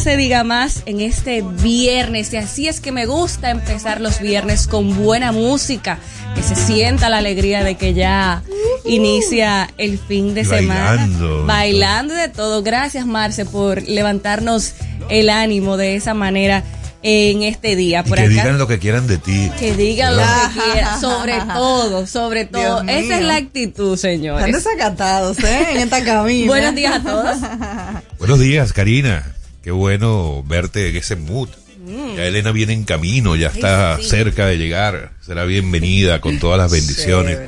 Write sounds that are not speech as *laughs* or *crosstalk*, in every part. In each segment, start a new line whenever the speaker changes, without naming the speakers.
Se diga más en este viernes y así es que me gusta empezar los viernes con buena música, que se sienta la alegría de que ya inicia el fin de semana.
bailando.
Bailando de todo. Gracias Marce por levantarnos el ánimo de esa manera en este día.
Y que
acá.
digan lo que quieran de ti.
Que digan lo que quieran, sobre *laughs* todo, sobre todo.
Dios
Esa es la actitud, señores.
Están desacatados, ¿eh? En esta cabina.
Buenos días a todos. *laughs*
Buenos días, Karina. Qué bueno verte en ese mood. Ya Elena viene en camino, ya está
sí.
cerca de llegar. Será bienvenida con todas las *laughs* bendiciones.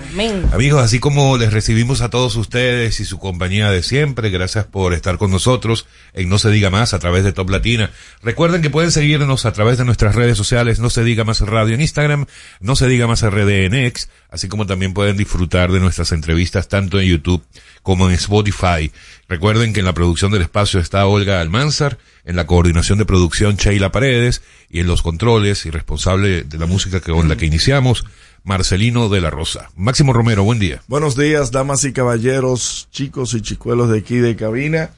Amigos, así como les recibimos a todos ustedes y su compañía de siempre, gracias por estar con nosotros en No Se Diga Más a través de Top Latina. Recuerden que pueden seguirnos a través de nuestras redes sociales, No Se Diga Más Radio en Instagram, No Se Diga Más RD en X, así como también pueden disfrutar de nuestras entrevistas tanto en YouTube como en Spotify. Recuerden que en la producción del espacio está Olga Almanzar, en la coordinación de producción Sheila Paredes y en los controles y responsable de la música que, con la que iniciamos, Marcelino de la Rosa. Máximo Romero, buen día.
Buenos días, damas y caballeros, chicos y chicuelos de aquí de cabina.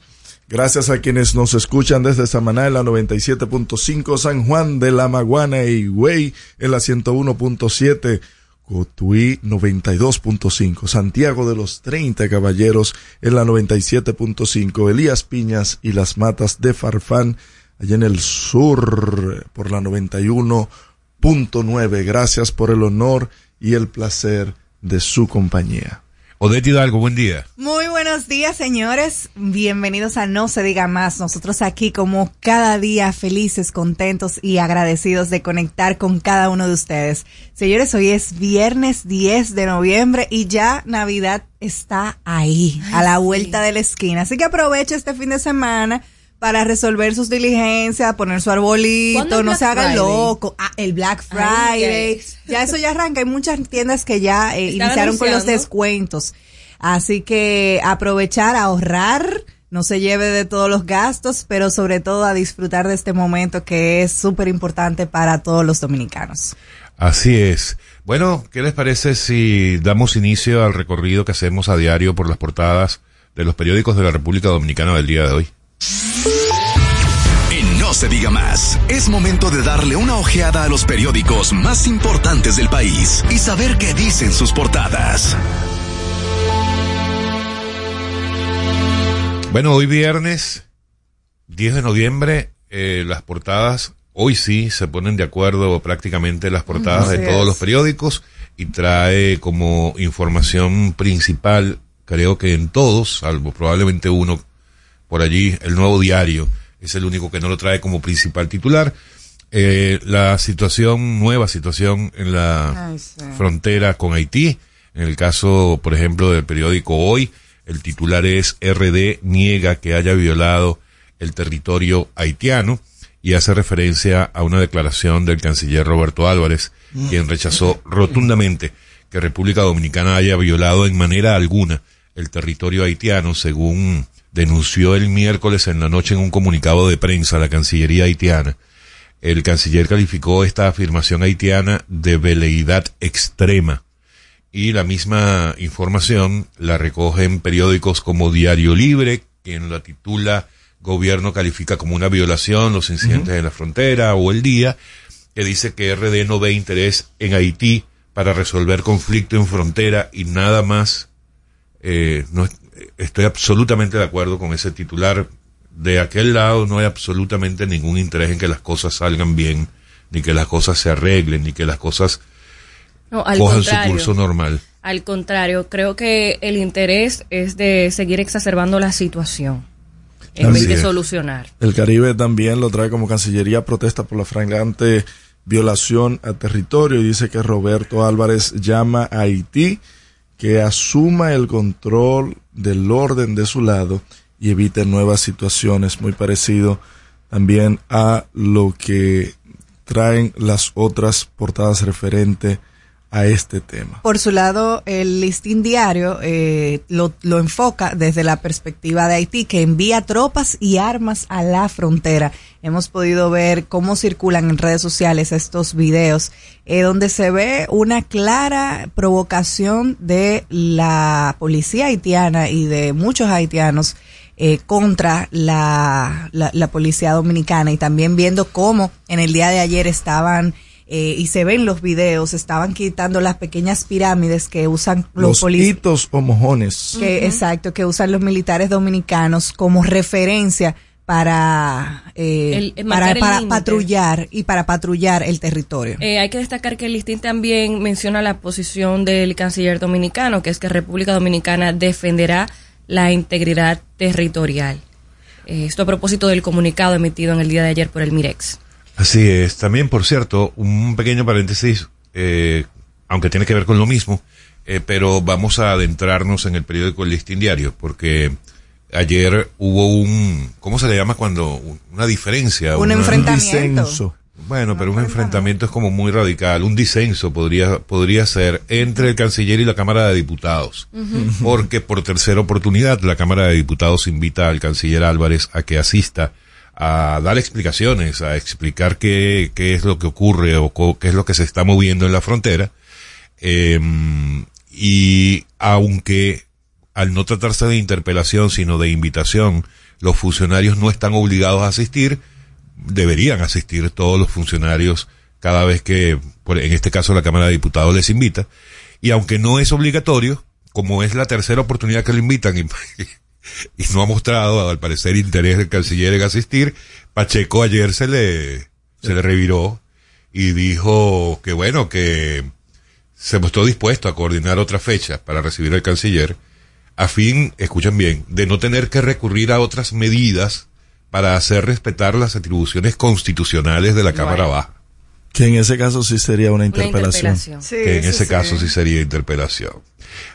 Gracias a quienes nos escuchan desde Samaná en la 97.5, San Juan de la Maguana y Higüey en la 101.7, Cotuí 92.5, Santiago de los 30 Caballeros en la 97.5, Elías Piñas y las Matas de Farfán allá en el sur por la 91.9. Gracias por el honor y el placer de su compañía.
Odette Hidalgo, buen día.
Muy buenos días, señores. Bienvenidos a No se diga más. Nosotros aquí como cada día felices, contentos y agradecidos de conectar con cada uno de ustedes. Señores, hoy es viernes 10 de noviembre y ya Navidad está ahí, a la vuelta de la esquina. Así que aproveche este fin de semana para resolver sus diligencias, poner su
¿Cuándo
arbolito, no se haga
Friday?
loco. Ah, el Black Friday. Ya eso ya arranca. Hay muchas tiendas que ya eh, iniciaron con los descuentos. Así que aprovechar, ahorrar, no se lleve de todos los gastos, pero sobre todo a disfrutar de este momento que es súper importante para todos los dominicanos.
Así es. Bueno, ¿qué les parece si damos inicio al recorrido que hacemos a diario por las portadas de los periódicos de la República Dominicana del día de hoy?
En No se diga más, es momento de darle una ojeada a los periódicos más importantes del país y saber qué dicen sus portadas.
Bueno, hoy viernes 10 de noviembre, eh, las portadas, hoy sí se ponen de acuerdo prácticamente las portadas
Así
de todos
es.
los periódicos y trae como información principal, creo que en todos, salvo probablemente uno por allí, el nuevo diario, es el único que no lo trae como principal titular. Eh, la situación, nueva situación en la
Ay, sí.
frontera con Haití. En el caso, por ejemplo, del periódico Hoy, el titular es RD niega que haya violado el territorio haitiano y hace referencia a una declaración del canciller Roberto Álvarez, quien rechazó rotundamente que República Dominicana haya violado en manera alguna el territorio haitiano, según denunció el miércoles en la noche en un comunicado de prensa la Cancillería haitiana. El canciller calificó esta afirmación haitiana de veleidad extrema y la misma información la recogen periódicos como Diario Libre, quien la titula Gobierno califica como una violación los incidentes en la frontera o El Día, que dice que RD no ve interés en Haití para resolver conflicto en frontera y nada más. Eh, no, estoy absolutamente de acuerdo con ese titular. De aquel lado no hay absolutamente ningún interés en que las cosas salgan bien, ni que las cosas se arreglen, ni que las cosas
No, al
cojan su curso normal.
Al contrario, creo que el interés es de seguir exacerbando la situación en
Así
vez de
es.
solucionar.
El Caribe también lo trae como Cancillería protesta por la flagrante violación a territorio y dice que Roberto Álvarez llama a Haití que asuma el control del orden de su lado y evite nuevas situaciones, muy parecido también a lo que traen las otras portadas referente a este tema.
Por su lado, el listín diario eh, lo, lo enfoca desde la perspectiva de Haití, que envía tropas y armas a la frontera. Hemos podido ver cómo circulan en redes sociales estos videos, eh, donde se ve una clara provocación de la policía haitiana y de muchos haitianos eh, contra la, la, la policía dominicana y también viendo cómo en el día de ayer estaban eh, y se ven los videos, estaban quitando las pequeñas pirámides que usan los,
Los
policías.
hitos o mojones.
Que, Exacto, que usan los militares dominicanos como referencia para, eh,
El-
para, patrullar y para patrullar el territorio.
Eh, hay que destacar que el listín también menciona la posición del canciller dominicano, que es que República Dominicana defenderá la integridad territorial. Eh, esto a propósito del comunicado emitido en el día de ayer por el Mirex.
Así es. También, por cierto, un pequeño paréntesis, eh, aunque tiene que ver con lo mismo, eh, pero vamos a adentrarnos en el periódico El Listín Diario, porque ayer hubo un, ¿cómo se le llama cuando? Una diferencia.
Un
una-
enfrentamiento.
disenso.
Bueno, pero un enfrentamiento es como muy radical, un disenso podría, podría ser entre el canciller y la Cámara de Diputados. Porque por tercera oportunidad la Cámara de Diputados invita al canciller Álvarez a que asista a dar explicaciones, a explicar qué, qué es lo que ocurre o qué es lo que se está moviendo en la frontera. Eh, y aunque al no tratarse de interpelación, sino de invitación, los funcionarios no están obligados a asistir, deberían asistir todos los funcionarios cada vez que, en este caso, la Cámara de Diputados les invita. Y aunque no es obligatorio, como es la tercera oportunidad que lo invitan y, *laughs* y no ha mostrado, al parecer, interés del canciller en asistir, Pacheco ayer se le, se le reviró y dijo que bueno, que, se mostró dispuesto a coordinar otra fecha para recibir al canciller, a fin, escuchen bien, de no tener que recurrir a otras medidas para hacer respetar las atribuciones constitucionales de la Cámara Baja.
Que en ese caso sí sería una interpelación.
interpelación.
Sí,
que en
sí,
ese
sí.
caso sí sería interpelación.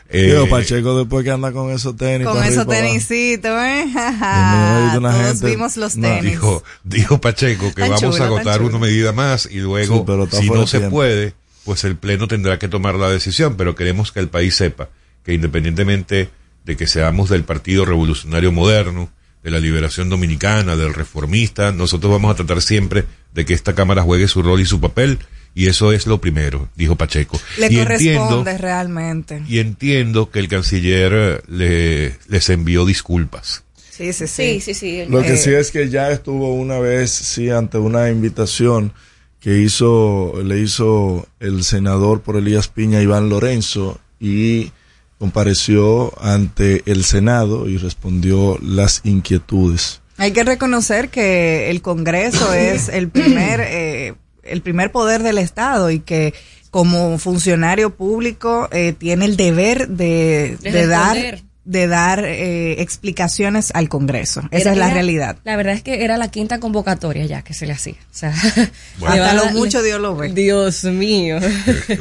Eh,
Digo, Pacheco después que anda con esos tenis.
Con esos tenisitos, ¿eh? *laughs*
una
Todos
gente-
vimos los
no,
tenis.
dijo, dijo Pacheco que
Tan
vamos
chulo,
a agotar una medida más y luego,
Sí, pero está
si no se
tiempo.
puede, pues el Pleno tendrá que tomar la decisión, pero queremos que el país sepa que independientemente de que seamos del Partido Revolucionario Moderno, de la Liberación Dominicana, del Reformista, nosotros vamos a tratar siempre de que esta Cámara juegue su rol y su papel, y eso es lo primero, dijo Pacheco.
Le
y
corresponde realmente.
y entiendo que el canciller eh, le, les envió disculpas.
Sí, sí, sí.
Sí, sí, sí.
Lo que
Eh,
sí es que ya estuvo una vez, sí, ante una invitación que hizo, le hizo el senador por Elías Piña, Iván Lorenzo, y compareció ante el Senado y respondió las inquietudes.
Hay que reconocer que el Congreso *coughs* es el primer, eh, el primer poder del Estado y que como funcionario público eh, tiene el deber de,
De
de dar. De dar eh, explicaciones al Congreso. Esa
Era-
es la
era-
realidad.
La verdad es que era la quinta convocatoria ya que se le hacía. O sea, *laughs*
Bueno.
Hasta lo mucho Dios lo ve.
Dios mío.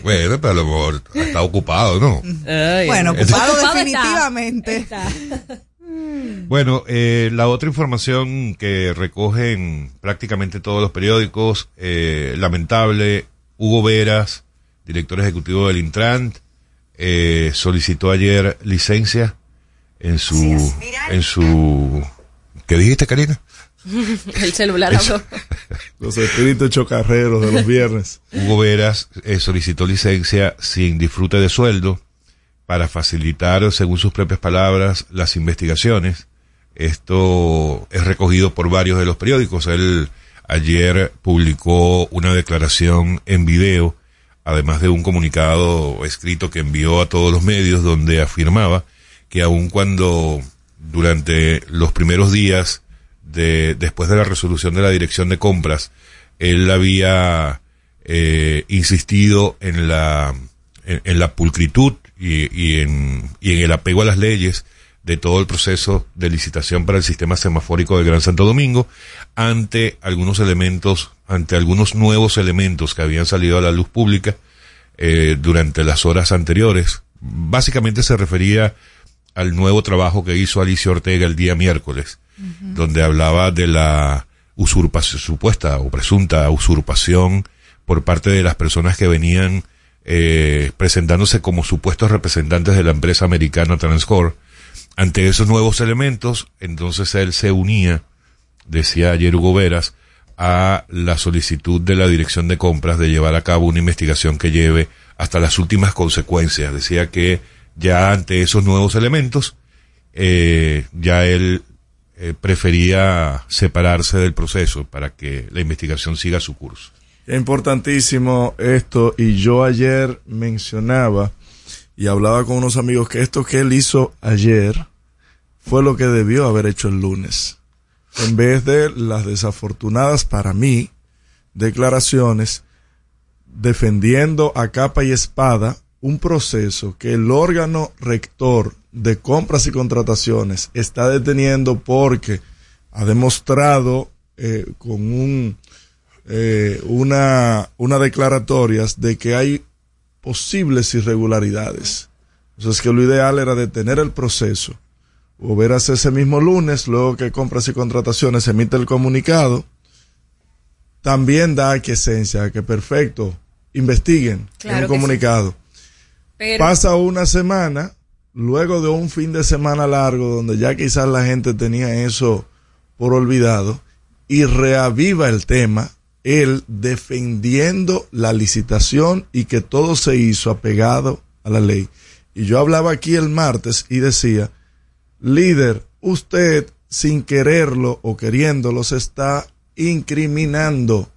bueno, pero a lo mejor está ocupado, ¿no?
Ay,
Bueno, ocupado
Ocupado está.
definitivamente.
Está. *laughs*
Bueno, eh, la otra información que recogen prácticamente todos los periódicos, eh, lamentable, Hugo Veras, director ejecutivo del Intrant, eh, solicitó ayer licencia en su, en su, ¿qué dijiste, Karina? *laughs*
El celular habló. *laughs*
Los espíritus chocarreros de los viernes.
Hugo Veras eh, solicitó licencia sin disfrute de sueldo para facilitar, según sus propias palabras, las investigaciones. Esto es recogido por varios de los periódicos. Él ayer publicó una declaración en video, además de un comunicado escrito que envió a todos los medios donde afirmaba que aun cuando durante los primeros días de, después de la resolución de la dirección de compras, él había eh, insistido en la, en, la pulcritud y, y en, y en el apego a las leyes de todo el proceso de licitación para el sistema semafórico del Gran Santo Domingo ante algunos elementos, ante algunos nuevos elementos que habían salido a la luz pública eh, durante las horas anteriores. Básicamente se refería al nuevo trabajo que hizo Alicia Ortega el día miércoles, donde hablaba de la usurpación, supuesta o presunta usurpación por parte de las personas que venían eh, presentándose como supuestos representantes de la empresa americana Transcorp. Ante esos nuevos elementos, entonces él se unía, decía ayer Hugo Veras, a la solicitud de la Dirección de Compras de llevar a cabo una investigación que lleve hasta las últimas consecuencias. Decía que ya ante esos nuevos elementos, eh, ya él eh, prefería separarse del proceso para que la investigación siga su curso.
Importantísimo esto y yo ayer mencionaba y hablaba con unos amigos que esto que él hizo ayer fue lo que debió haber hecho el lunes. En vez de las desafortunadas para mí declaraciones defendiendo a capa y espada un proceso que el órgano rector de compras y contrataciones está deteniendo porque ha demostrado eh, con un eh, una, una declaratorias de que hay posibles irregularidades. Entonces que lo ideal era detener el proceso hacia ese mismo lunes, luego que compras y contrataciones emite el comunicado, también da esencia que perfecto, investiguen
Claro
en un
sí.
Pasa una semana, luego de un fin de semana largo, donde ya quizás la gente tenía eso por olvidado, y reaviva el tema, él defendiendo la licitación y que todo se hizo apegado a la ley. Y yo hablaba aquí el martes y decía, líder, usted sin quererlo o queriéndolo se está incriminando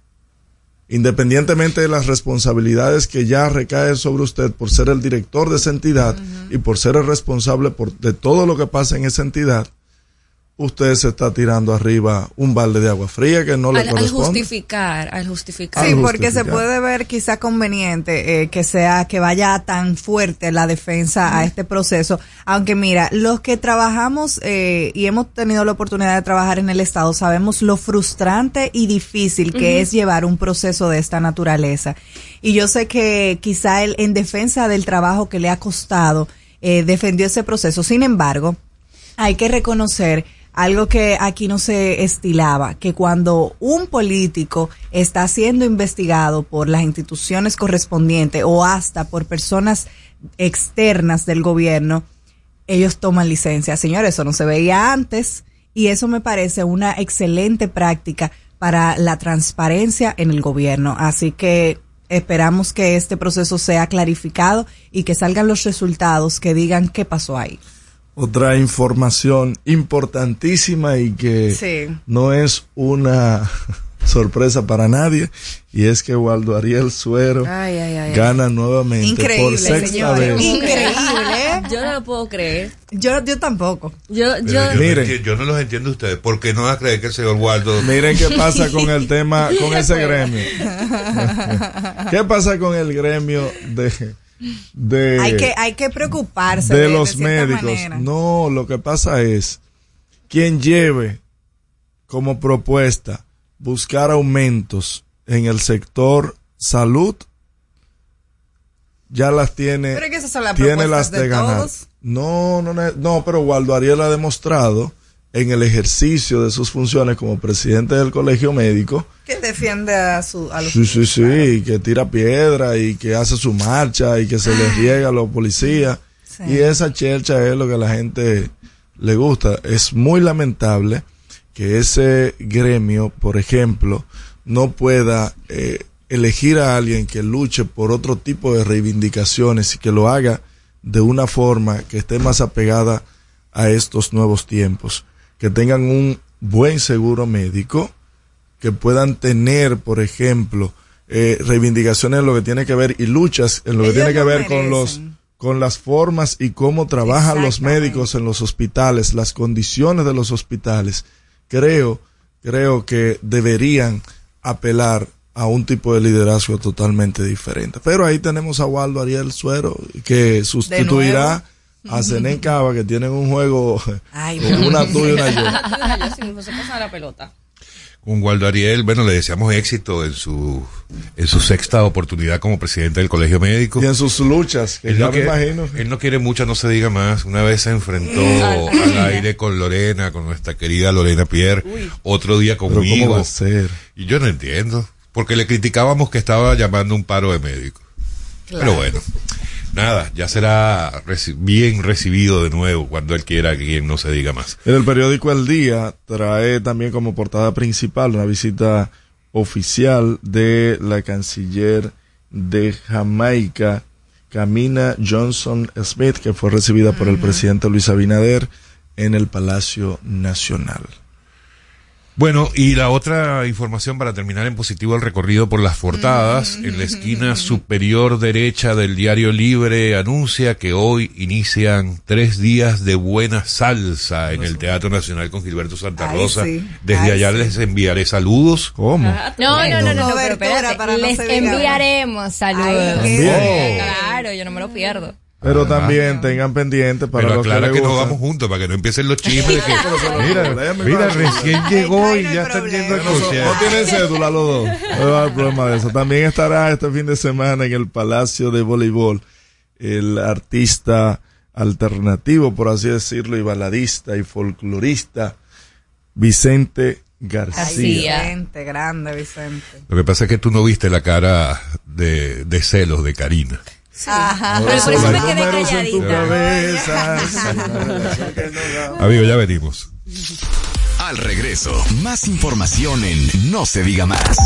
independientemente de las responsabilidades que ya recaen sobre usted por ser el director de esa entidad y por ser el responsable por, de todo lo que pasa en esa entidad, usted se está tirando arriba un balde de agua fría que no le
Al, al
corresponde.
justificar, al justificar.
Sí,
Al
porque se puede ver quizá conveniente eh, que sea que vaya tan fuerte la defensa a este proceso, aunque mira, los que trabajamos eh, y hemos tenido la oportunidad de trabajar en el Estado sabemos lo frustrante y difícil que es llevar un proceso de esta naturaleza. Y yo sé que quizá él en defensa del trabajo que le ha costado eh, defendió ese proceso. Sin embargo, hay que reconocer algo que aquí no se estilaba, que cuando un político está siendo investigado por las instituciones correspondientes o hasta por personas externas del gobierno, ellos toman licencia. Señores, eso no se veía antes y eso me parece una excelente práctica para la transparencia en el gobierno. Así que esperamos que este proceso sea clarificado y que salgan los resultados que digan qué pasó ahí.
Otra información importantísima y que
Sí.
no es una *laughs* sorpresa para nadie y es que Waldo Ariel Suero
Ay, ay, ay, ay.
gana nuevamente
Increíble,
por sexta
señores.
vez.
Increíble. *laughs*
Yo no lo puedo creer.
Yo, yo tampoco.
Yo, yo,
yo, no
Miren.
enti- yo no los entiendo ustedes. ¿Por qué no va a creer que el señor Waldo... *laughs*
Miren qué pasa con el tema, con ese gremio. ¿Qué pasa con el gremio de, de,
hay que hay que preocuparse
de los médicos?
manera.
No, lo que pasa es quien lleve como propuesta buscar aumentos en el sector salud ya las tiene
Pero que esas son las
tiene las de,
de
ganar.
todos.
No, no, no, pero Waldo Ariel ha demostrado en el ejercicio de sus funciones como presidente del colegio médico,
que defiende a su a los
sí, sí, sí, que tira piedra y que hace su marcha y que se le riega a los policías.
Sí.
Y esa chercha es lo que a la gente le gusta. Es muy lamentable que ese gremio, por ejemplo, no pueda eh, elegir a alguien que luche por otro tipo de reivindicaciones y que lo haga de una forma que esté más apegada a estos nuevos tiempos, que tengan un buen seguro médico, que puedan tener, por ejemplo, eh, reivindicaciones en lo que tiene que ver y luchas en lo que tiene que ver con los con las formas y cómo trabajan los médicos en los hospitales, las condiciones de los hospitales. Creo, creo que deberían apelar a un tipo de liderazgo totalmente diferente. Pero ahí tenemos a Waldo Ariel Suero que sustituirá a Zenén Cava que tienen un juego *laughs*
Ay,
con una tú y una yo.
se la pelota.
Con Waldo Ariel, bueno, le deseamos éxito en su, en su sexta oportunidad como presidente del Colegio Médico.
Y en sus luchas, que
Él
ya
no,
me
quiere,
imagino.
él no quiere mucho, no se diga más. Una vez se enfrentó al aire con Lorena, con nuestra querida Lorena Pierre. Otro día
Pero ¿cómo
conmigo.
va a ser?
Y yo no entiendo. Porque le criticábamos que estaba llamando un paro de médicos. Pero bueno, nada, ya será reci- bien recibido de nuevo cuando él quiera que quien no se diga más.
En el periódico El Día trae también como portada principal una visita oficial de la canciller de Jamaica, Camina Johnson Smith, que fue recibida por el presidente Luis Abinader en el Palacio Nacional.
Bueno, y la otra información para terminar en positivo el recorrido por las portadas, en la esquina superior derecha del diario Libre anuncia que hoy inician tres días de buena salsa en el Teatro Nacional con Gilberto Santa
Ay,
Rosa.
sí.
Desde
Ay,
allá
sí.
les enviaré saludos.
¿Cómo?
No, no, no, no, no, pero espérate.
para no
Les enviaremos saludos.
Ay, qué
bien.
Claro, yo no me lo pierdo.
Pero también tengan pendiente para
Pero
los
aclara
que,
que, no vamos juntos para que no empiecen los chismes de que mira, mira, recién llegó
ay,
y
no
ya están yendo al
No, tienen cédula los dos. *laughs* No hay problema de eso. También estará este fin de semana en el Palacio de Voleibol el artista alternativo, por así decirlo, y baladista y folclorista Vicente García.
Vicente, grande Vicente.
Lo que pasa es que tú no viste la cara de, de celos de Karina.
Ajá.
Pero por eso me quedé
números en tu
calladita.
cabeza.
Amigo, ya venimos.
Al regreso, más información en No se diga más.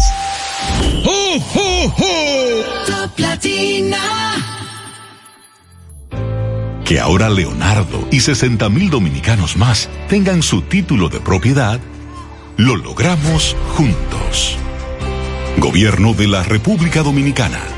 Que ahora Leonardo y 60 mil dominicanos más tengan su título de propiedad, lo logramos juntos. Gobierno de la República Dominicana.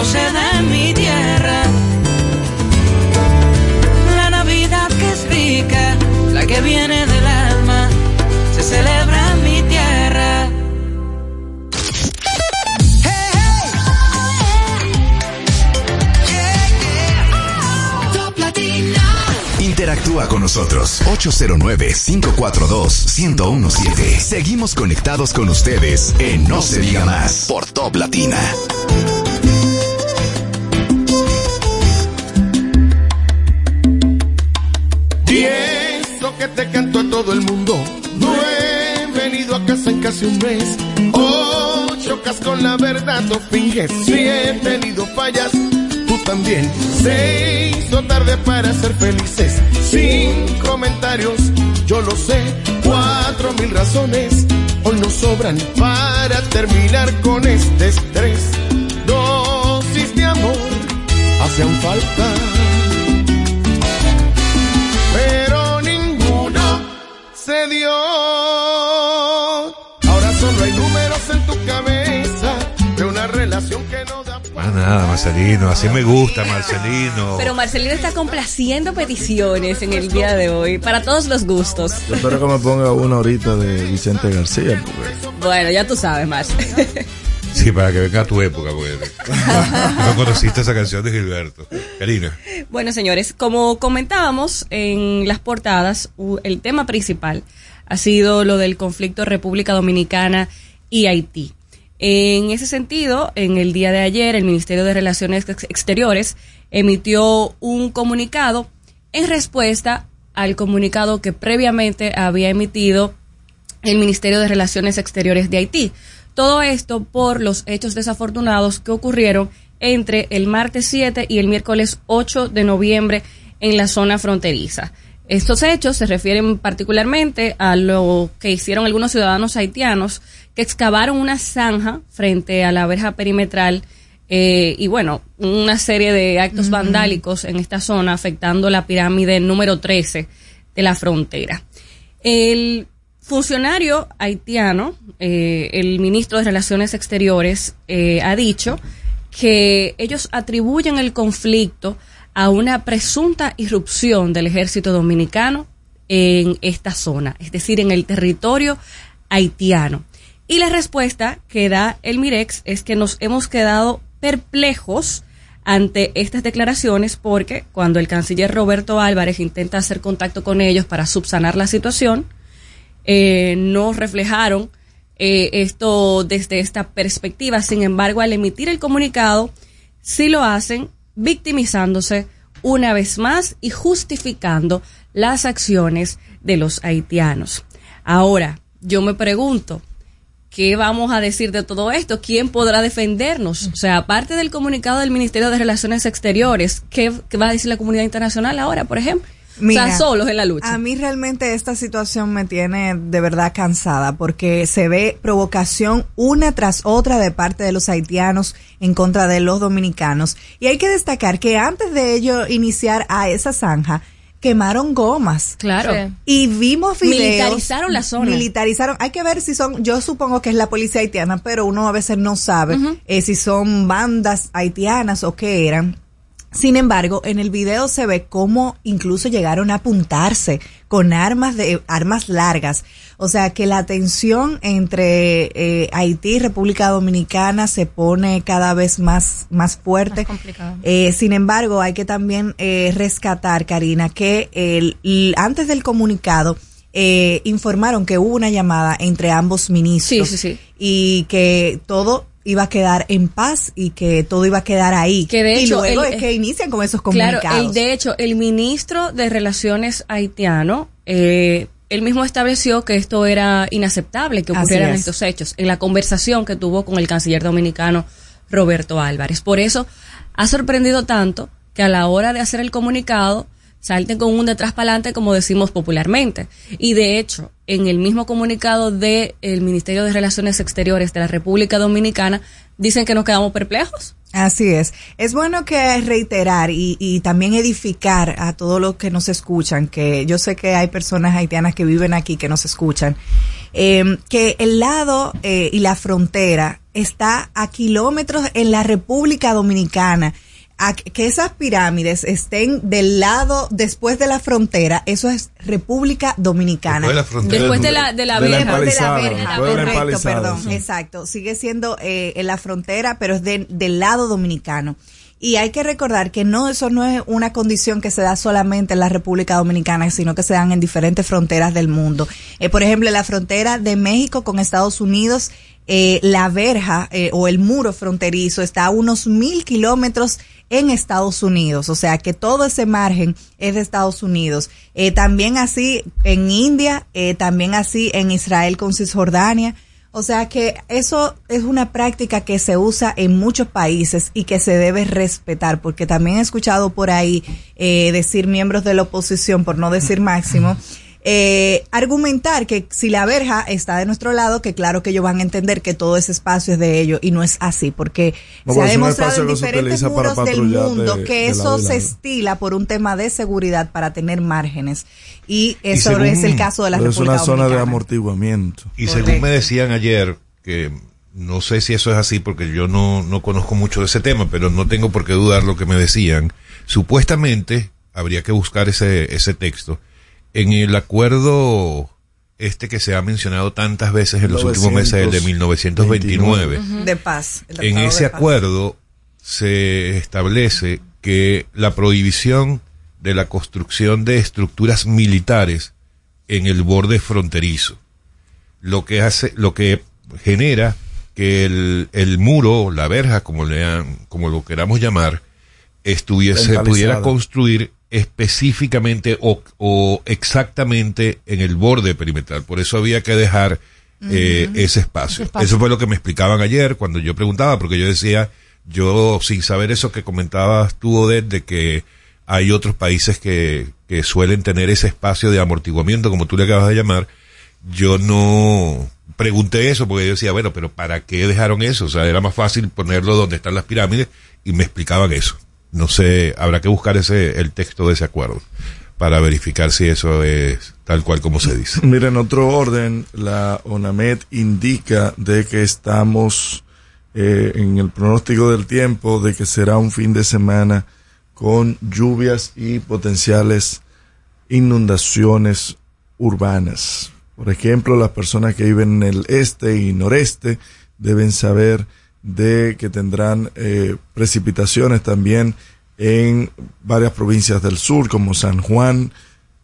solo se da en mi tierra. La Navidad que es rica, la que viene del alma, se celebra en mi tierra.
Interactúa con nosotros 809-542-1017. Seguimos conectados con ustedes en No se diga más por Top Latina.
Que te canto a todo el mundo. No he venido a casa en casi un mes. Oh, chocas con la verdad, no finges. Si he tenido fallas, tú también. Se hizo tarde para ser felices. Sin comentarios, yo lo sé. Cuatro mil razones hoy nos sobran para terminar con este estrés. Dosis de amor hacían falta se dio. Ahora solo hay números en tu cabeza de una relación que no da.
Más nada, Marcelino. Así me gusta, Marcelino.
Pero Marcelino está complaciendo peticiones en el día de hoy, para todos los gustos.
Yo espero que me ponga una ahorita de Vicente García. Porque
Bueno, ya tú sabes más. *laughs*
Sí, para que venga tu época, porque no conociste esa canción de Gilberto. Karina.
Bueno, señores, como comentábamos en las portadas, el tema principal ha sido lo del conflicto República Dominicana y Haití. En ese sentido, en el día de ayer, el Ministerio de Relaciones Ex- Exteriores emitió un comunicado en respuesta al comunicado que previamente había emitido el Ministerio de Relaciones Exteriores de Haití. Todo esto por los hechos desafortunados que ocurrieron entre el martes 7 y el miércoles 8 de noviembre en la zona fronteriza. Estos hechos se refieren particularmente a lo que hicieron algunos ciudadanos haitianos que excavaron una zanja frente a la verja perimetral eh, y bueno, una serie de actos vandálicos en esta zona afectando la pirámide número 13 de la frontera. El funcionario haitiano, eh, el ministro de Relaciones Exteriores, eh, ha dicho que ellos atribuyen el conflicto a una presunta irrupción del ejército dominicano en esta zona, es decir, en el territorio haitiano. Y la respuesta que da el Mirex es que nos hemos quedado perplejos ante estas declaraciones porque cuando el canciller Roberto Álvarez intenta hacer contacto con ellos para subsanar la situación, eh, no reflejaron eh, esto desde esta perspectiva. Sin embargo, al emitir el comunicado, sí lo hacen victimizándose una vez más y justificando las acciones de los haitianos. Ahora, yo me pregunto, ¿qué vamos a decir de todo esto? ¿Quién podrá defendernos? O sea, aparte del comunicado del Ministerio de Relaciones Exteriores, ¿qué, qué va a decir la comunidad internacional ahora, por ejemplo?
Mira,
o sea, solos en la lucha.
A mí realmente esta situación me tiene de verdad cansada porque se ve provocación una tras otra de parte de los haitianos en contra de los dominicanos. Y hay que destacar que antes de ello iniciar a esa zanja, quemaron gomas.
Claro.
Sí.
Y vimos videos.
Militarizaron la zona.
Militarizaron. Hay que ver si son, yo supongo que es la policía haitiana, pero uno a veces no sabe eh, si son bandas haitianas o qué eran. Sin embargo, en el video se ve cómo incluso llegaron a apuntarse con armas de armas largas. O sea que la tensión entre eh, Haití y República Dominicana se pone cada vez más más fuerte.
Más.
Eh, sin embargo, hay que también eh, rescatar, Karina, que el, antes del comunicado eh, informaron que hubo una llamada entre ambos ministros
Sí, sí, sí.
y que todo iba a quedar en paz y que todo iba a quedar ahí.
Que de
y
hecho,
luego
el-
es que inician con esos
Claro,
comunicados.
el, de hecho, el ministro de Relaciones haitiano, eh, él mismo estableció que esto era inaceptable, que ocurrieran
es.
estos hechos, en la conversación que tuvo con el canciller dominicano Roberto Álvarez. Por eso ha sorprendido tanto que a la hora de hacer el comunicado salten con un detrás para adelante, como decimos popularmente. Y de hecho, en el mismo comunicado del Ministerio de Relaciones Exteriores de la República Dominicana, dicen que nos quedamos perplejos.
Así es. Es bueno que reiterar y, también edificar a todos los que nos escuchan, que yo sé que hay personas haitianas que viven aquí que nos escuchan, eh, que el lado eh, y la frontera está a kilómetros en la República Dominicana. A que esas pirámides estén del lado después de la frontera, eso es República Dominicana.
Después de la.
Después de la, de la
De la
verja.
Después de la
empalizada,
verja,
después de la
correcto,
empalizada,
perdón,
sí.
exacto. Sigue siendo eh, en la frontera, pero es de- del lado dominicano. Y hay que recordar que no, eso no es una condición que se da solamente en la República Dominicana, sino que se dan en diferentes fronteras del mundo. Eh, por ejemplo, en la frontera de México con Estados Unidos, eh, la verja eh, o el muro fronterizo está a unos mil kilómetros en Estados Unidos, o sea que todo ese margen es de Estados Unidos. Eh, también así en India, eh, también así en Israel con Cisjordania. O sea que eso es una práctica que se usa en muchos países y que se debe respetar, porque también he escuchado por ahí eh, decir miembros de la oposición, por no decir máximo, *laughs* eh, argumentar que si la verja está de nuestro lado, que claro que ellos van a entender que todo ese espacio es de ellos y no es así, porque
No,
se ha demostrado en diferentes muros del mundo
de-
que eso se estila por un tema de seguridad para tener márgenes y eso
según-
es el caso de la
Pero es
República
una zona de amortiguamiento.
Y
Correcto.
según me decían ayer, que no sé si eso es así porque yo no, no conozco mucho de ese tema, pero no tengo por qué dudar lo que me decían. Supuestamente, habría que buscar ese, ese texto, en el acuerdo este que se ha mencionado tantas veces en los últimos meses, el de 1929.
de paz. el
En ese
de Paz.
acuerdo se establece que la prohibición de la construcción de estructuras militares en el borde fronterizo, lo que hace, lo que genera que el, el muro, la verja, como le han- como lo queramos llamar, estuviese, pudiera construir específicamente o, o exactamente en el borde perimetral. Por eso había que dejar eh,
Ujú.
ese espacio.
Ese espacio.
Eso fue lo que me explicaban ayer cuando yo preguntaba, porque yo decía, yo sin saber eso que comentabas tú, Odette, de que hay otros países que, que suelen tener ese espacio de amortiguamiento, como tú le acabas de llamar, yo no pregunté eso porque yo decía, bueno, pero ¿para qué dejaron eso? O sea, era más fácil ponerlo donde están las pirámides y me explicaban eso. No sé, habrá que buscar ese el texto de ese acuerdo para verificar si eso es tal cual como se dice.
Mira, en otro orden, la ONAMED indica de que estamos eh, en el pronóstico del tiempo de que será un fin de semana con lluvias y potenciales inundaciones urbanas. Por ejemplo, las personas que viven en el este y noreste deben saber de que tendrán eh, precipitaciones también en varias provincias del sur como San Juan,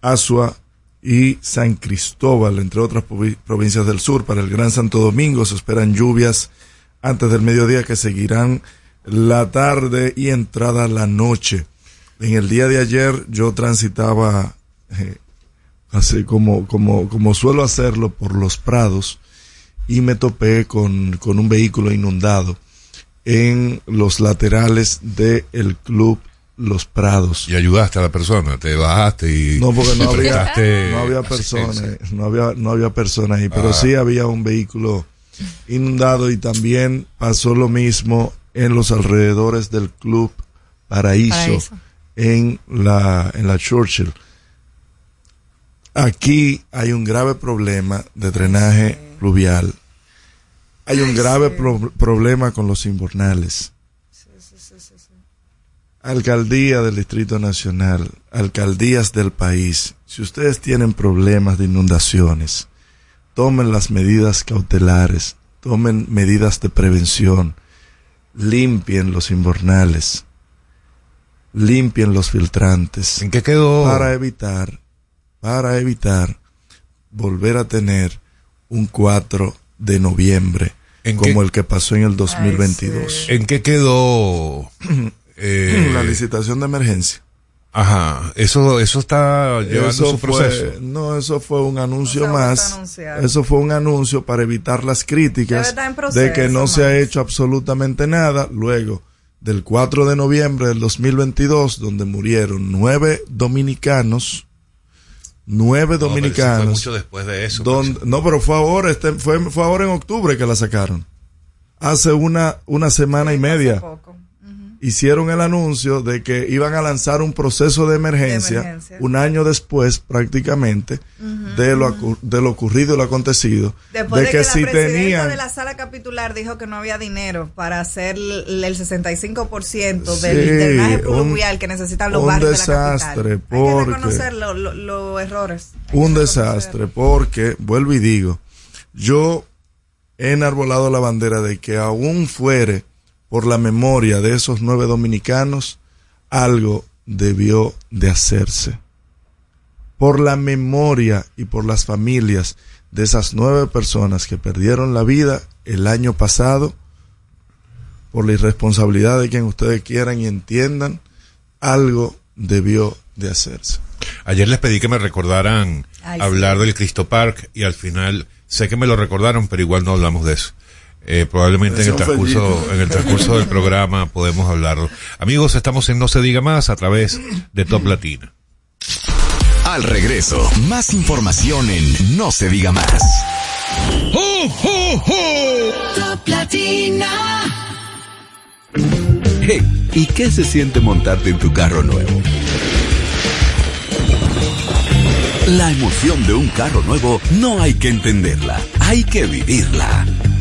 Asua y San Cristóbal, entre otras provi- provincias del sur. Para el Gran Santo Domingo se esperan lluvias antes del mediodía que seguirán la tarde y entrada la noche. En el día de ayer yo transitaba eh, así como, como, como suelo hacerlo por los prados y me topé con, con un vehículo inundado en los laterales del club Los Prados.
Y ayudaste a la persona, te bajaste y
No, porque no *laughs* había, no había personas, no había, no había personas ahí, pero
Ah.
sí había un vehículo inundado y también pasó lo mismo en los alrededores del club Paraíso,
Paraíso.
en la en la Churchill. Aquí hay un grave problema de drenaje pluvial. Hay un grave pro- problema con los invernales. Alcaldía del Distrito Nacional, alcaldías del país, si ustedes tienen problemas de inundaciones, tomen las medidas cautelares, tomen medidas de prevención, limpien los invernales, limpien los filtrantes.
¿En qué quedó?
Para evitar, para evitar volver a tener un 4 de noviembre
¿En
como
qué-
el que pasó en el 2022.
¿En qué quedó *clears throat* eh,
la licitación de emergencia.
Ajá, eso eso está llevando
Eso
su
fue-
proceso.
no, eso fue un anuncio más. Eso fue un anuncio para evitar las críticas de que no se ha hecho absolutamente nada luego del 4 de noviembre del 2022, donde murieron nueve dominicanos. Nueve
No, pero eso
dominicanos.
fue mucho después de eso.
donde- no, pero fue ahora, este, fue, fue ahora en octubre que la sacaron. Hace una, una semana y media. Hicieron el anuncio de que iban a lanzar un proceso de emergencia,
De emergencia.
un año después prácticamente de, lo, acu- de lo ocurrido y lo acontecido.
Después
de
de
que,
que,
si
la presidenta
tenían...
de la sala capitular dijo que no había dinero para hacer el el 65%
Sí,
del
un-
pluvial que necesitan los
un
barrios de la
desastre,
capital. Hay que
porque-
reconocer lo- lo- los errores.
un desastre porque, vuelvo y digo, yo he enarbolado la bandera de que aún fuere por la memoria de esos nueve dominicanos, algo debió de hacerse. Por la memoria y por las familias de esas nueve personas que perdieron la vida el año pasado, por la irresponsabilidad de quien ustedes quieran y entiendan, algo debió de hacerse.
Ayer les pedí que me recordaran
Ay,
hablar
sí.
del Cristo Park y al final sé que me lo recordaron, pero igual no hablamos de eso. Eh, probablemente en el transcurso en el transcurso del programa podemos hablarlo. Amigos, estamos en No se diga más a través de Top Latina.
Al regreso, más información en No se diga más.
Top Latina.
Hey, ¿y qué se siente montarte en tu carro nuevo? La emoción de un carro nuevo no hay que entenderla, hay que vivirla.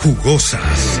Jugosas,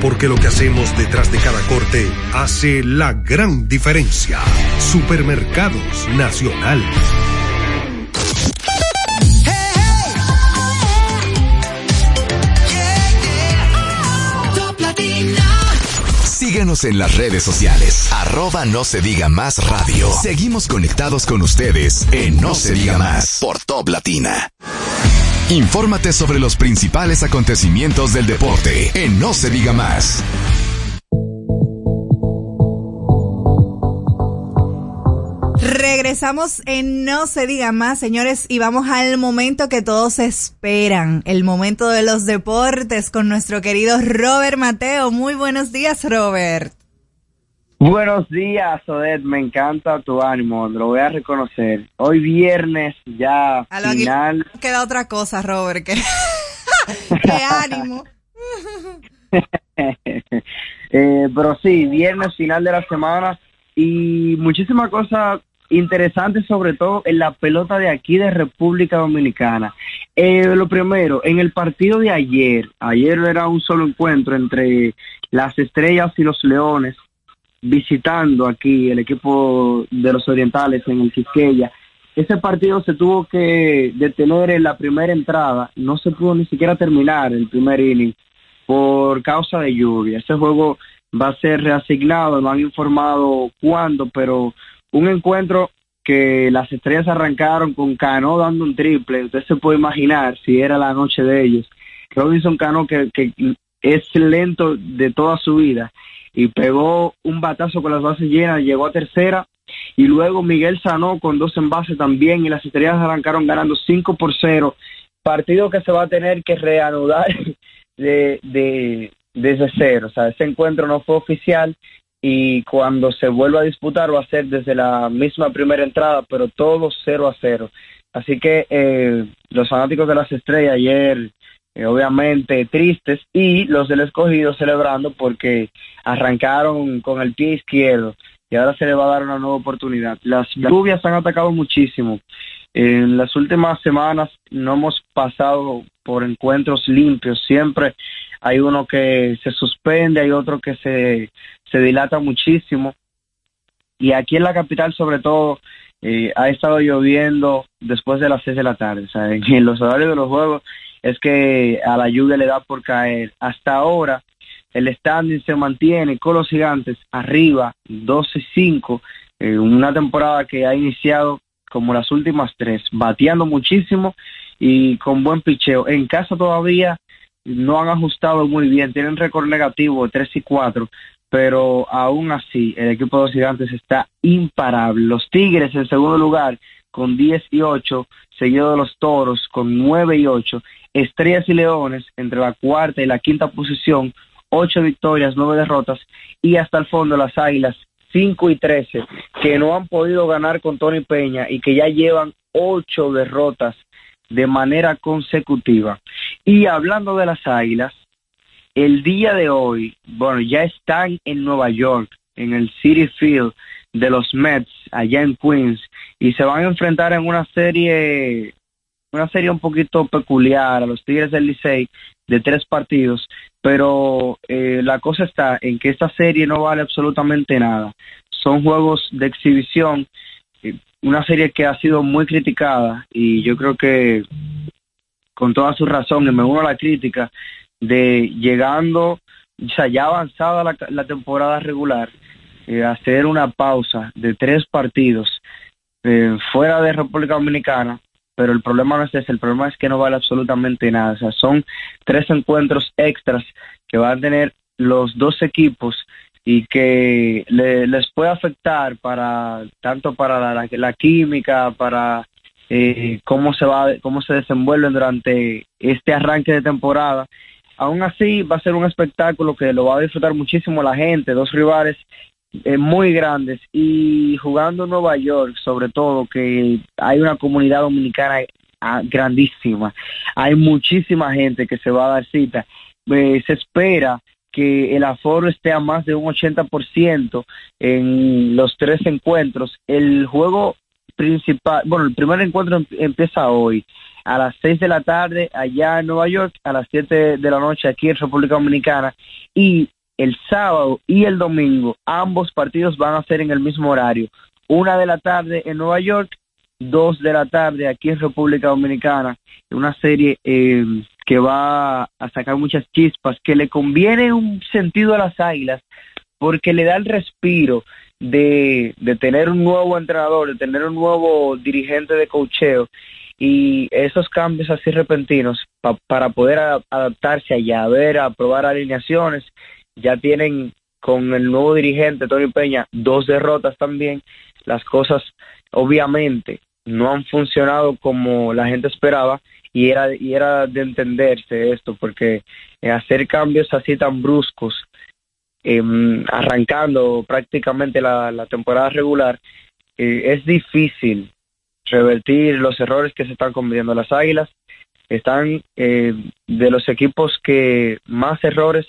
Porque lo que hacemos detrás de cada corte hace la gran diferencia. Supermercados Nacional.
Síguenos en las redes sociales. Arroba no se diga más radio. Seguimos conectados con ustedes en No se diga más por Top Latina. Infórmate sobre los principales acontecimientos del deporte en No se diga más.
Regresamos en No se diga más, señores, y vamos al momento que todos esperan, el momento de los deportes con nuestro querido Robert Mateo. Muy buenos días, Robert.
Buenos días, Odette. Me encanta tu ánimo, lo voy a reconocer. Hoy viernes, ya
A lo aquí
final.
queda otra cosa, Robert, que, *laughs* qué ánimo. *laughs*
Eh, pero sí, viernes, final de la semana y muchísimas cosas interesantes, sobre todo en la pelota de aquí de República Dominicana. Eh, lo primero, en el partido de ayer, ayer era un solo encuentro entre las estrellas y los leones, visitando aquí el equipo de los orientales en el Quisqueya. Ese partido se tuvo que detener en la primera entrada, no se pudo ni siquiera terminar el primer inning por causa de lluvia. Ese juego va a ser reasignado, no han informado cuándo, pero un encuentro que las estrellas arrancaron con Cano dando un triple, usted se puede imaginar si era la noche de ellos. Robinson Cano que, que es lento de toda su vida y pegó un batazo con las bases llenas, llegó a tercera y luego Miguel Sanó con dos envases también y las estrellas arrancaron ganando 5 por 0, partido que se va a tener que reanudar *laughs* de, de desde cero, o sea, ese encuentro no fue oficial y cuando se vuelva a disputar va a ser desde la misma primera entrada, pero todo 0 a 0. Así que eh, los fanáticos de las estrellas ayer eh, obviamente tristes y los del escogido celebrando porque arrancaron con el pie izquierdo y ahora se le va a dar una nueva oportunidad. Las lluvias han atacado muchísimo. En las últimas semanas no hemos pasado por encuentros limpios, siempre hay uno que se suspende, hay otro que se, se dilata muchísimo. Y aquí en la capital sobre todo eh, ha estado lloviendo después de las seis de la tarde. *laughs* En los horarios de los juegos es que a la lluvia le da por caer. Hasta ahora el standing se mantiene con los gigantes arriba 12-5, eh, una temporada que ha iniciado como las últimas tres, bateando muchísimo y con buen picheo. En casa todavía no han ajustado muy bien, tienen récord negativo de 3 y 4, pero aún así el equipo de los gigantes está imparable. Los Tigres en segundo lugar con 10 y 8, seguido de los Toros con 9 y 8, Estrellas y Leones entre la cuarta y la quinta posición, 8 victorias, 9 derrotas, y hasta el fondo las Águilas 5 y 13, que no han podido ganar con Tony Peña y que ya llevan 8 derrotas de manera consecutiva. Y hablando de las Águilas, el día de hoy, bueno, ya están en Nueva York, en el City Field de los Mets, allá en Queens, y se van a enfrentar en una serie, una serie un poquito peculiar a los Tigres del Licey de tres partidos, pero eh, la cosa está en que esta serie no vale absolutamente nada. Son juegos de exhibición, eh, una serie que ha sido muy criticada y yo creo que con toda su razón, y me uno a la crítica, de llegando, ya avanzada la, temporada regular, eh, hacer una pausa de tres partidos fuera de República Dominicana, pero el problema no es ese, el problema es que no vale absolutamente nada, o sea, son tres encuentros extras que van a tener los dos equipos y que le- les puede afectar para tanto para la, química, para eh, cómo se va, cómo se desenvuelven durante este arranque de temporada. Aún así va a ser un espectáculo que lo va a disfrutar muchísimo la gente, dos rivales eh, muy grandes y jugando en Nueva York, sobre todo que hay una comunidad dominicana ah, grandísima, hay muchísima gente que se va a dar cita. Eh, se espera que el aforo esté a más de un 80% en los tres encuentros. El juego principal, bueno, el primer encuentro em- empieza hoy a las 6 de la tarde allá en Nueva York, a las 7 de la noche aquí en República Dominicana y el sábado y el domingo ambos partidos van a ser en el mismo horario. Una de la tarde en Nueva York, dos de la tarde aquí en República Dominicana. Una serie eh, que va a sacar muchas chispas, que le conviene un sentido a las águilas, porque le da el respiro de, de tener un nuevo entrenador, de tener un nuevo dirigente de cocheo y esos cambios así repentinos pa- para poder adaptarse allá, a ver, a probar alineaciones, ya tienen con el nuevo dirigente Tony Peña dos derrotas también, las cosas obviamente no han funcionado como la gente esperaba y era y era de entenderse esto porque eh, hacer cambios así tan bruscos em, arrancando prácticamente la, la temporada regular eh, es difícil revertir los errores que se están cometiendo las águilas. Están eh, de los equipos que más errores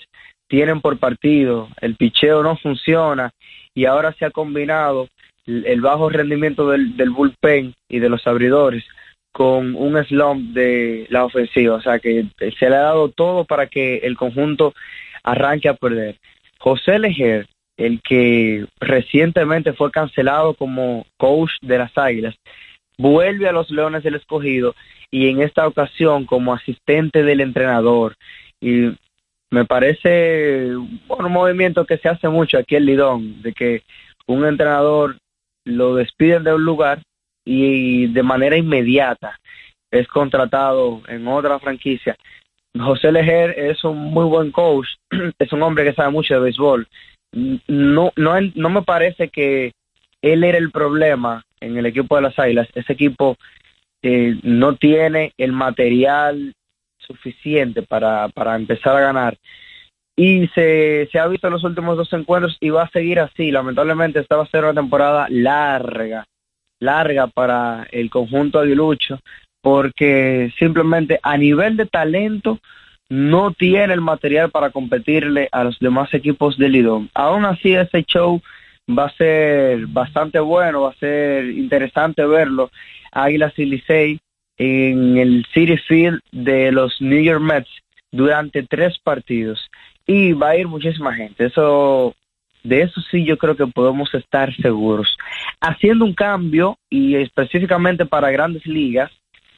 tienen por partido el picheo no funciona y ahora se ha combinado el bajo rendimiento del, del bullpen y de los abridores con un slump de la ofensiva, o sea que se le ha dado todo para que el conjunto arranque a perder. José Leger, el que recientemente fue cancelado como coach de las Águilas, vuelve a los Leones del Escogido y en esta ocasión como asistente del entrenador. Y me parece un movimiento que se hace mucho aquí en Lidón, de que un entrenador lo despiden de un lugar y de manera inmediata es contratado en otra franquicia. José Leger es un muy buen coach, *clears throat* es un hombre que sabe mucho de béisbol. No, no, no me parece que él era el problema en el equipo de las Águilas. Ese equipo eh, no tiene el material suficiente para, para empezar a ganar. Y se, se ha visto en los últimos dos encuentros y va a seguir así. Lamentablemente esta va a ser una temporada larga, larga para el conjunto aguilucho, porque simplemente a nivel de talento no tiene el material para competirle a los demás equipos del Lidón. Aún así ese show va a ser bastante bueno, va a ser interesante verlo. Águilas y en el City Field de los New York Mets durante tres partidos y va a ir muchísima gente. Eso de eso sí yo creo que podemos estar seguros. Haciendo un cambio y específicamente para grandes ligas,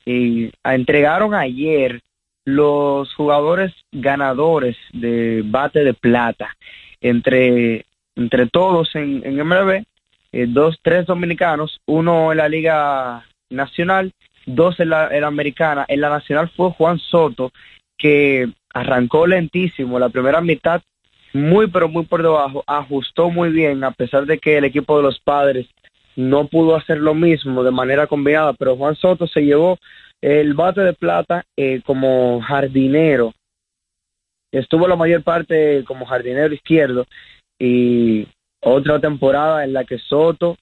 eh, entregaron ayer los jugadores ganadores de bate de plata entre entre todos en, en MLB, eh, dos, tres dominicanos, uno en la Liga Nacional, dos en la, en la Americana. En la Nacional fue Juan Soto, que arrancó lentísimo la primera mitad, muy pero muy por debajo, ajustó muy bien, a pesar de que el equipo de los padres no pudo hacer lo mismo de manera combinada, pero Juan Soto se llevó el bate de plata eh, como jardinero. Estuvo la mayor parte como jardinero izquierdo y otra temporada en la que Soto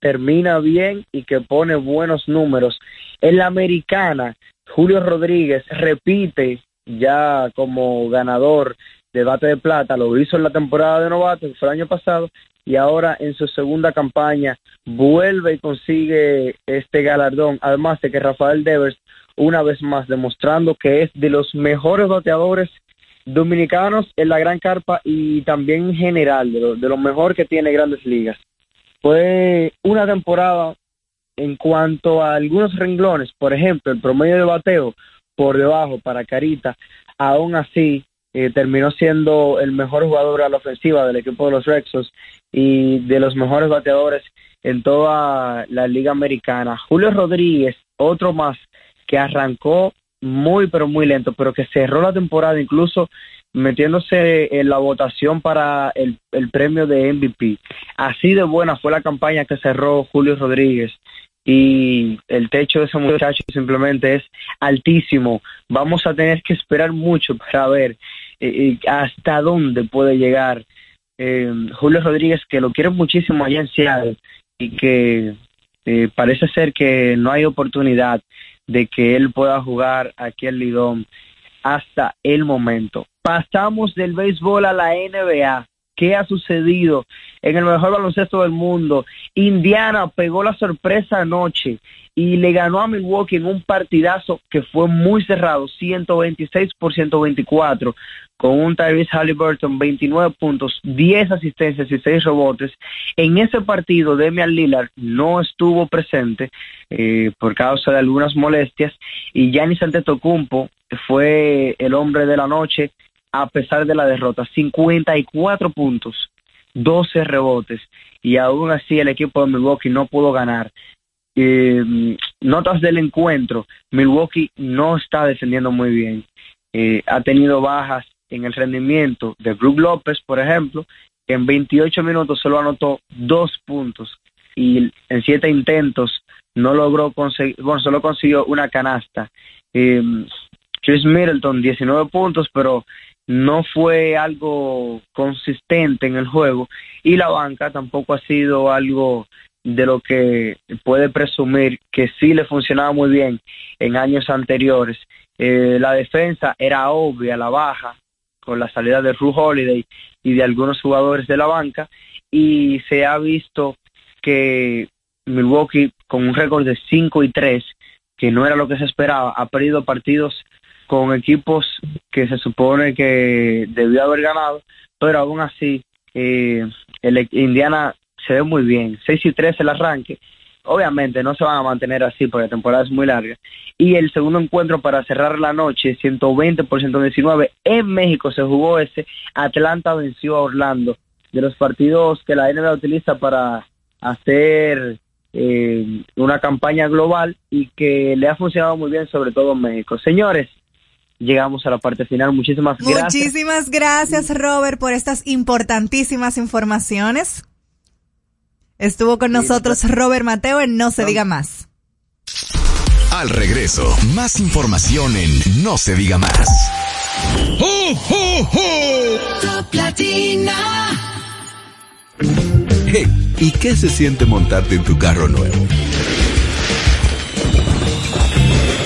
termina bien y que pone buenos números. En la americana, Julio Rodríguez repite ya como ganador de bate de plata, lo hizo en la temporada de novato, fue el año pasado, y ahora en su segunda campaña vuelve y consigue este galardón, además de que Rafael Devers, una vez más, demostrando que es de los mejores bateadores dominicanos en la gran carpa y también en general, de lo, de lo mejor que tiene Grandes Ligas. Fue una temporada en cuanto a algunos renglones, por ejemplo, el promedio de bateo por debajo para Carita, aún así eh, terminó siendo el mejor jugador a la ofensiva del equipo de los Rexos y de los mejores bateadores en toda la liga americana. Julio Rodríguez, otro más que arrancó muy pero muy lento, pero que cerró la temporada incluso metiéndose en la votación para el, el premio de MVP. Así de buena fue la campaña que cerró Julio Rodríguez y el techo de ese muchacho simplemente es altísimo. Vamos a tener que esperar mucho para ver eh, eh, hasta dónde puede llegar eh, Julio Rodríguez, que lo quiere muchísimo allá en Seattle y que parece ser que no hay oportunidad de que él pueda jugar aquí en Lidón hasta el momento. Pasamos del béisbol a la NBA. ¿Qué ha sucedido en el mejor baloncesto del mundo? Indiana pegó la sorpresa anoche y le ganó a Milwaukee en un partidazo que fue muy cerrado, 126 por 124, con un Tyrese Halliburton, 29 puntos, 10 asistencias y 6 rebotes. En ese partido, Demian Lillard no estuvo presente eh, por causa de algunas molestias y Giannis Antetokounmpo fue el hombre de la noche a pesar de la derrota, 54 puntos, 12 rebotes y aún así el equipo de Milwaukee no pudo ganar. Eh, notas del encuentro, Milwaukee no está defendiendo muy bien. Eh, ha tenido bajas en el rendimiento de Brook López, por ejemplo, que en 28 minutos solo anotó dos puntos y en siete intentos no logró conseguir, bueno, solo consiguió una canasta. Eh, Chris Middleton, 19 puntos, pero no fue algo consistente en el juego y la banca tampoco ha sido algo de lo que puede presumir que sí le funcionaba muy bien en años anteriores. Eh, la defensa era obvia, la baja, con la salida de Ru Holiday y de algunos jugadores de la banca, y se ha visto que Milwaukee, con un récord de 5 y 3, que no era lo que se esperaba, ha perdido partidos con equipos que se supone que debió haber ganado, pero aún así eh, el Indiana se ve muy bien, 6 y 3 el arranque, obviamente no se van a mantener así porque la temporada es muy larga, y el segundo encuentro para cerrar la noche, 120 por 119, en México se jugó ese, Atlanta venció a Orlando, de los partidos que la NBA utiliza para hacer eh, una campaña global y que le ha funcionado muy bien, sobre todo en México. Señores, llegamos a la parte final. Muchísimas gracias.
Muchísimas gracias, Robert, por estas importantísimas informaciones. Estuvo con nosotros Robert Mateo en No se diga más.
Al regreso, más información en No se diga más.
Top Latina.
Hey, ¿y qué se siente montarte en tu carro nuevo?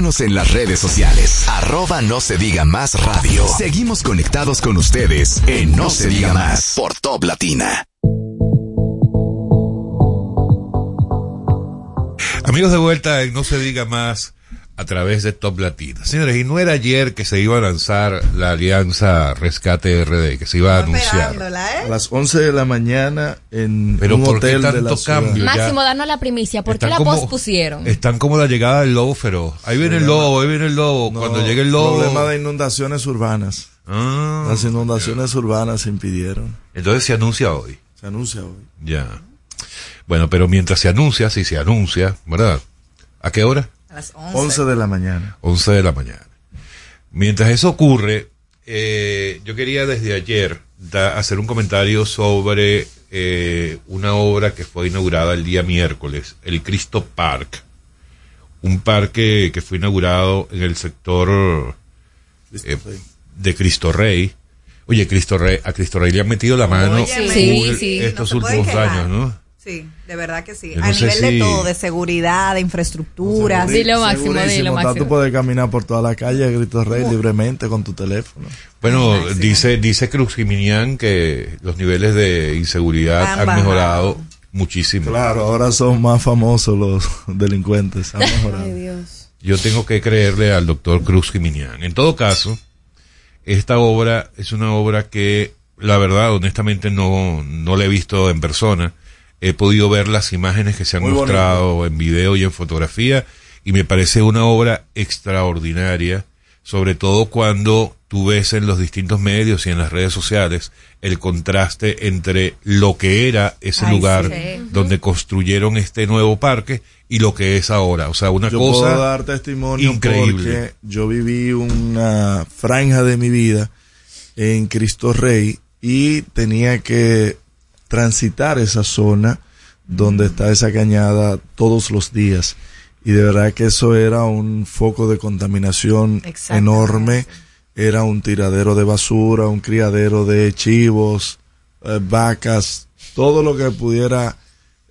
En las redes sociales. Arroba no se diga más radio. Seguimos conectados con ustedes en No, se diga más por Top Latina.
Amigos de vuelta en No se diga más a través de Top Latina. Señores, y no era ayer que se iba a lanzar la alianza Rescate RD, que se iba a anunciar.
A las 11 de la mañana en
Pero
un
¿por qué
hotel de
tanto
la ciudad.
cambio?
Máximo, danos la primicia. ¿Por qué la
como-
pospusieron?
Están como la llegada del lobo feroz. Ahí viene el lobo, ahí viene el lobo. Cuando llegue el lobo.
Problema de inundaciones urbanas.
Ah.
Las inundaciones urbanas se impidieron.
Entonces se anuncia hoy.
Se anuncia hoy.
Ya. Bueno, pero mientras se anuncia, si se anuncia, ¿verdad? ¿A qué hora?
A las
11 de la mañana.
11 de la mañana. Mientras eso ocurre, eh, yo quería desde ayer da- hacer un comentario sobre eh, una obra que fue inaugurada el día miércoles, el Cristo Park. Un parque que fue inaugurado en el sector eh, de Cristo Rey. Oye, Cristo Rey, a Cristo Rey le han metido la mano.
Sí, sí.
estos
No
últimos años, ¿no?
Sí, de verdad que sí.
Yo no
a nivel de
si-
todo, de seguridad, de infraestructuras.
Dilo máximo,
Segurísimo,
dilo
está,
máximo.
Tú puedes caminar por toda la calle a Grito Rey libremente con tu teléfono.
Bueno, dice, dice Cruz Jiminián que los niveles de inseguridad
Han
mejorado muchísimo.
Claro, ahora son más famosos los delincuentes. Han mejorado.
Yo tengo que creerle al doctor Cruz Jiminián. En todo caso, esta obra es una obra que, la verdad, honestamente no, no la he visto en persona. He podido ver las imágenes que se han
Muy bonito.
mostrado en video y en fotografía y me parece una obra extraordinaria, sobre todo cuando tú ves en los distintos medios y en las redes sociales el contraste entre lo que era ese
Ay,
lugar
sí.
donde construyeron este nuevo parque y lo que es ahora. O sea, una
yo
cosa
puedo dar testimonio
increíble.
porque yo viví una franja de mi vida en Cristo Rey y tenía que transitar esa zona donde está esa cañada todos los días. Y de verdad que eso era un foco de contaminación enorme. Era un tiradero de basura, un criadero de chivos, eh, vacas, todo lo que pudiera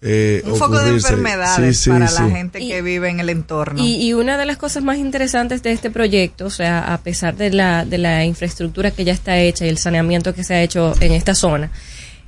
eh,
Un foco de enfermedades
Sí, sí,
para
sí.
la gente que vive en el entorno.
Y, y una de las cosas más interesantes de este proyecto, o sea, a pesar de la, de la infraestructura que ya está hecha y el saneamiento que se ha hecho en esta zona,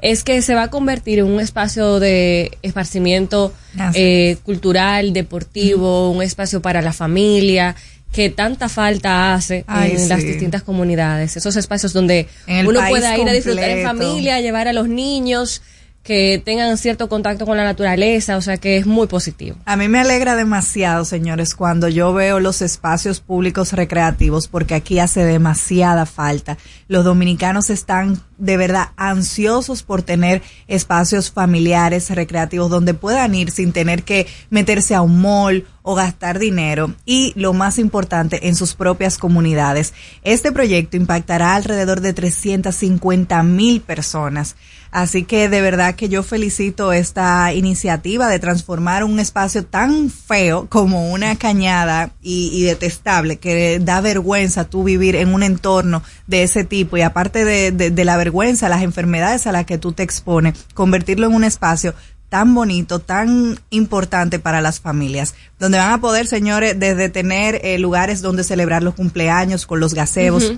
es que se va a convertir en un espacio de esparcimiento eh, cultural, deportivo, un espacio para la familia que tanta falta hace
Ay,
en las distintas comunidades. Esos espacios donde uno pueda ir a disfrutar en familia, llevar a los niños que tengan cierto contacto con la naturaleza, o sea que es muy positivo.
A mí me alegra demasiado, señores, cuando yo veo los espacios públicos recreativos, porque aquí hace demasiada falta. Los dominicanos están de verdad ansiosos por tener espacios familiares recreativos donde puedan ir sin tener que meterse a un mall o gastar dinero y lo más importante en sus propias comunidades. Este proyecto impactará alrededor de 350 mil personas. Así que de verdad que yo felicito esta iniciativa de transformar un espacio tan feo como una cañada y, y detestable que da vergüenza tú vivir en un entorno de ese tipo y aparte de, de- de la vergüenza, las enfermedades a las que tú te expones, convertirlo en un espacio tan bonito, tan importante para las familias, donde van a poder, señores, desde tener eh, lugares donde celebrar los cumpleaños con los gazebos,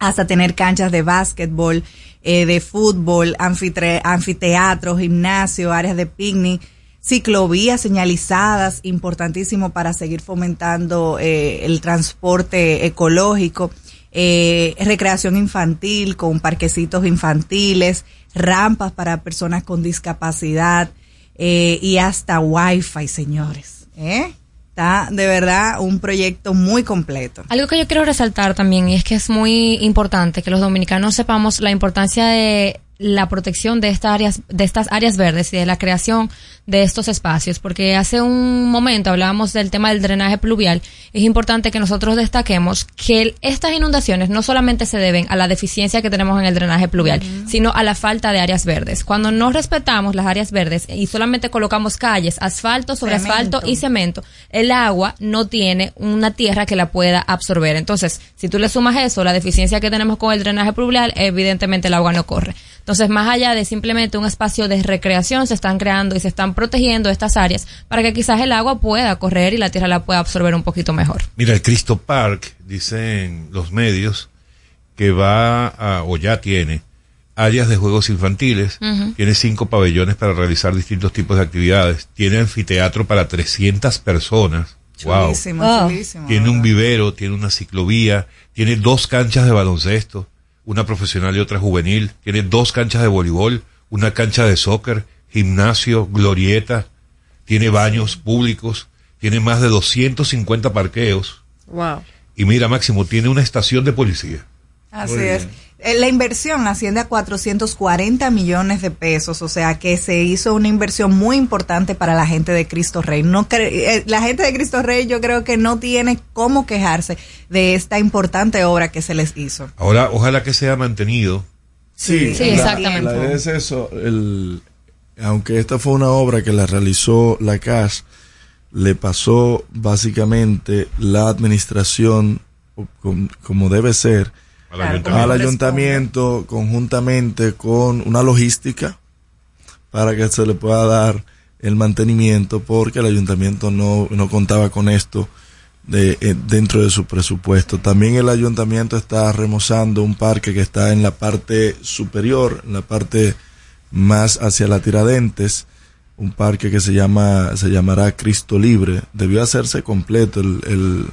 hasta tener canchas de básquetbol, eh, de fútbol, anfitre- anfiteatro, gimnasio, áreas de picnic, ciclovías señalizadas, importantísimo para seguir fomentando eh, el transporte ecológico, eh, recreación infantil con parquecitos infantiles, rampas para personas con discapacidad eh, y hasta wifi, señores. ¿eh? Está de verdad un proyecto muy completo.
Algo que yo quiero resaltar también y es que es muy importante que los dominicanos sepamos la importancia de la protección de estas áreas de estas áreas verdes y de la creación de estos espacios porque hace un momento hablábamos del tema del drenaje pluvial es importante que nosotros destaquemos que estas inundaciones no solamente se deben a la deficiencia que tenemos en el drenaje pluvial sino a la falta de áreas verdes cuando no respetamos las áreas verdes y solamente colocamos calles asfalto sobre
Cemento.
asfalto y cemento, el agua no tiene una tierra que la pueda absorber. Entonces, si tú le sumas eso, la deficiencia que tenemos con el drenaje pluvial, evidentemente el agua no corre. Entonces, más allá de simplemente un espacio de recreación, se están creando y se están protegiendo estas áreas para que quizás el agua pueda correr y la tierra la pueda absorber un poquito mejor.
Mira, el Cristo Park, dicen los medios, que va a, o ya tiene áreas de juegos infantiles, tiene cinco pabellones para realizar distintos tipos de actividades, tiene anfiteatro para 300 personas. Wow.
Chulísimo, chulísimo.
Tiene un vivero, tiene una ciclovía, tiene dos canchas de baloncesto, una profesional y otra juvenil, tiene dos canchas de voleibol, una cancha de soccer, gimnasio, glorieta, tiene baños públicos, tiene más de 250 parqueos
Wow.
y mira Máximo, tiene una estación de policía.
Así es. Eh, La inversión asciende a 440 millones de pesos, o sea que se hizo una inversión muy importante para la gente de Cristo Rey. No eh, la gente de Cristo Rey yo creo que no tiene cómo quejarse de esta importante obra que se les hizo.
Ahora, ojalá que sea mantenido.
Sí,
Sí,
la-
exactamente.
La, es eso. El, aunque esta fue una obra que la realizó la CAS, le pasó básicamente la administración como debe ser
Al
al
ayuntamiento.
ayuntamiento conjuntamente con una logística para que se le pueda dar el mantenimiento porque el ayuntamiento no, no contaba con esto de, eh, dentro de su presupuesto. También el ayuntamiento está remozando un parque que está en la parte superior, en la parte más hacia la Tiradentes, un parque que se llama se llamará Cristo Libre. Debió hacerse completo el, el,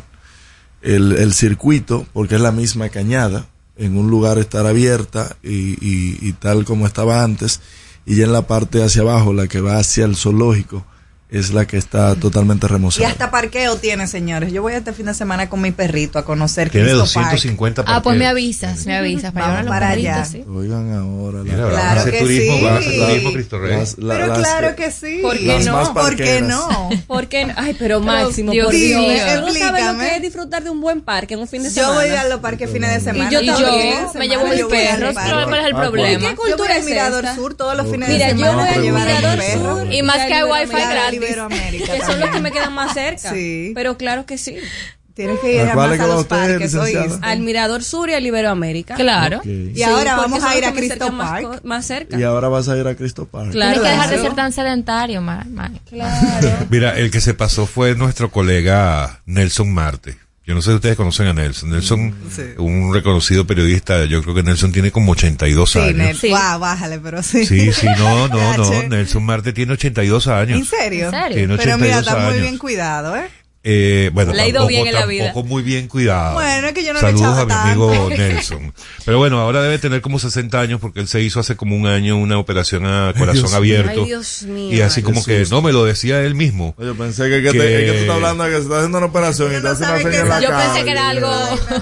el, el circuito porque es la misma cañada en un lugar estar abierta y, y- tal como estaba antes y ya en la parte hacia abajo, la que va hacia el zoológico, es la que está totalmente
Y
remozada.
hasta parqueo tiene, señores. Yo voy este fin de semana con mi perrito a conocer
Tiene
Cristo
250
Ah, pues me avisas, me avisas para
Vamos para
perritos,
allá.
¿sí?
Oigan ahora. la-
Mira,
Claro
hacer
que
turismo,
sí.
vamos a hacer turismo Cristo Rey.
Las- la-
Pero
las
claro
que-
sí.
¿Por qué
Las
no?
más
¿Por qué no? *laughs*
¿Por qué no? Ay, pero Máximo,
Dios
por
mío.
Dios. ¿Tú no sabes lo que es disfrutar de un buen parque en un fin de
Yo
semana?
voy a los parques fines de semana.
yo también.
los fines de
Me llevo mis
yo voy
perros,
¿cuál es el
Ah,
problema?
¿Qué
Yo voy
cultura es
Mirador? Sur todos los fines
Mira,
de
yo
semana
voy
a
al
llevar a mi
Mirador
perro.
Sur
Y más que hay wifi
Y
gratis.
Iberoamérica
Que son los que me quedan más cerca.
Sí.
Pero claro que sí.
Tienes que ir
¿A
más a los parques.
Al Mirador Sur y al Iberoamérica.
Claro.
Ok.
Y ahora vamos a ir a Cristo
más
Park.
co- Más cerca.
Y ahora vas a ir a Cristo Park.
Claro.
Tienes que dejar de ser tan sedentario, ma-
Claro. *laughs*
Mira, el que se pasó fue nuestro colega Nelson Marte. Yo no sé si ustedes conocen a Nelson. Nelson,
Sí.
un reconocido periodista, yo creo que Nelson tiene como 82
Sí,
años.
Nel- Guau, bájale, pero sí.
Sí, sí, no, *laughs* no, no. Nelson Marte tiene 82 años.
¿En serio?
¿En serio?
Tiene
Pero mira,
82
está muy bien cuidado, ¿eh?
Eh, bueno,
Le ha ido
tampoco,
bien en la vida.
tampoco muy bien cuidado.
Bueno, es que yo no le
Saludos a mi amigo. Nelson. Pero bueno, ahora debe tener como 60 años porque él se hizo hace como un año una operación a corazón
Dios
abierto.
Ay, Dios mío.
y así como
Jesús.
que, no, me lo decía él mismo.
Oye, pensé que, que,
Que-
te- que tú estás hablando de que se está haciendo una operación y te
no
hace una señal en la.
Yo
cara.
pensé que era algo.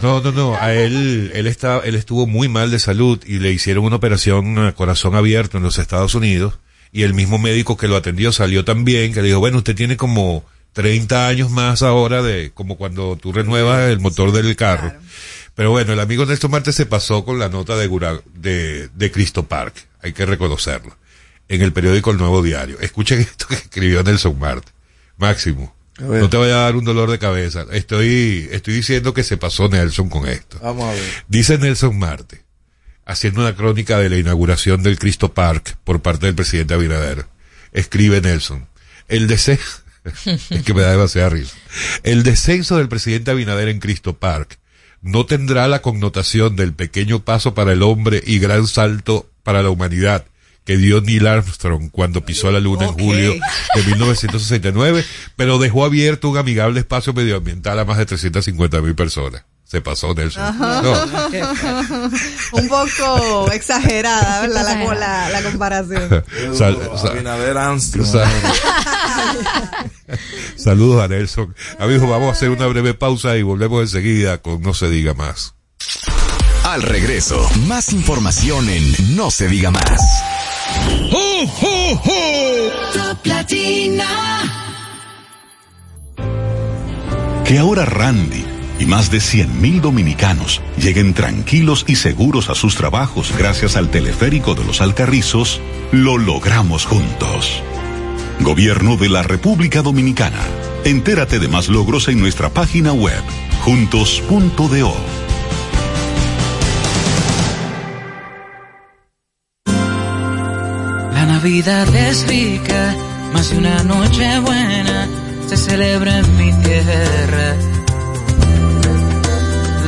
No, no, no. A él, él está, él estuvo muy mal de salud y le hicieron una operación a corazón abierto en los Estados Unidos y el mismo médico que lo atendió salió tan bien que le dijo, bueno, usted tiene como 30 años más ahora de, como cuando tú renuevas el motor del carro. Pero bueno, el amigo Néstor Marte se pasó con la nota de, Gura- de, de Cristo Park. Hay que reconocerlo. En el periódico El Nuevo Diario. Escuchen *laughs* esto que escribió Nelson Marte. Máximo. No te vaya a dar un dolor de cabeza. Estoy, estoy diciendo que se pasó Nelson con esto.
Vamos a ver.
Dice Nelson Marte, haciendo una crónica de la inauguración del Cristo Park por parte del presidente Abinader. Escribe Nelson, el descenso, *laughs* es que me da demasiada risa, el descenso del presidente Abinader en Cristo Park no tendrá la connotación del pequeño paso para el hombre y gran salto para la humanidad que dio Neil Armstrong cuando pisó la luna en julio de 1969, pero dejó abierto un amigable espacio medioambiental a más de 350 mil personas. Se pasó Nelson. No. *laughs*
Un poco exagerada, ¿verdad? La,
Exagerada.
la, la comparación. *laughs*
Sal- sal-
Abinader Armstrong.
Sal- *laughs* Saludos a Nelson. Amigos, vamos a hacer una breve pausa y volvemos enseguida con No se diga más.
Al regreso, más información en No se diga más.
Top Latina.
Que ahora Randy y más de 100.000 dominicanos lleguen tranquilos y seguros a sus trabajos gracias al teleférico de los Alcarrizos, lo logramos juntos. Gobierno de la República Dominicana. Entérate de más logros en nuestra página web, juntos.do.
La Navidad es rica, más de una noche buena se celebra en mi tierra.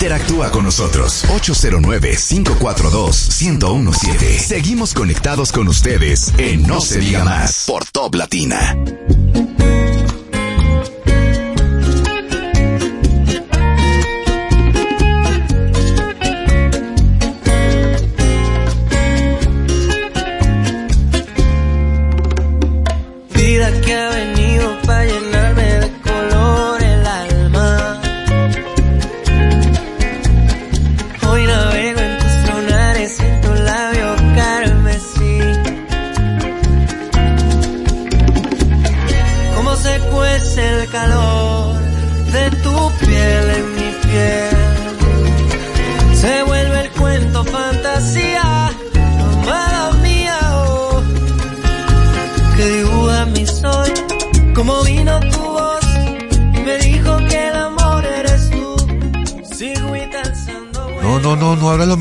Interactúa con nosotros 809-542-1017. Seguimos conectados con ustedes en No se diga más por Top Latina.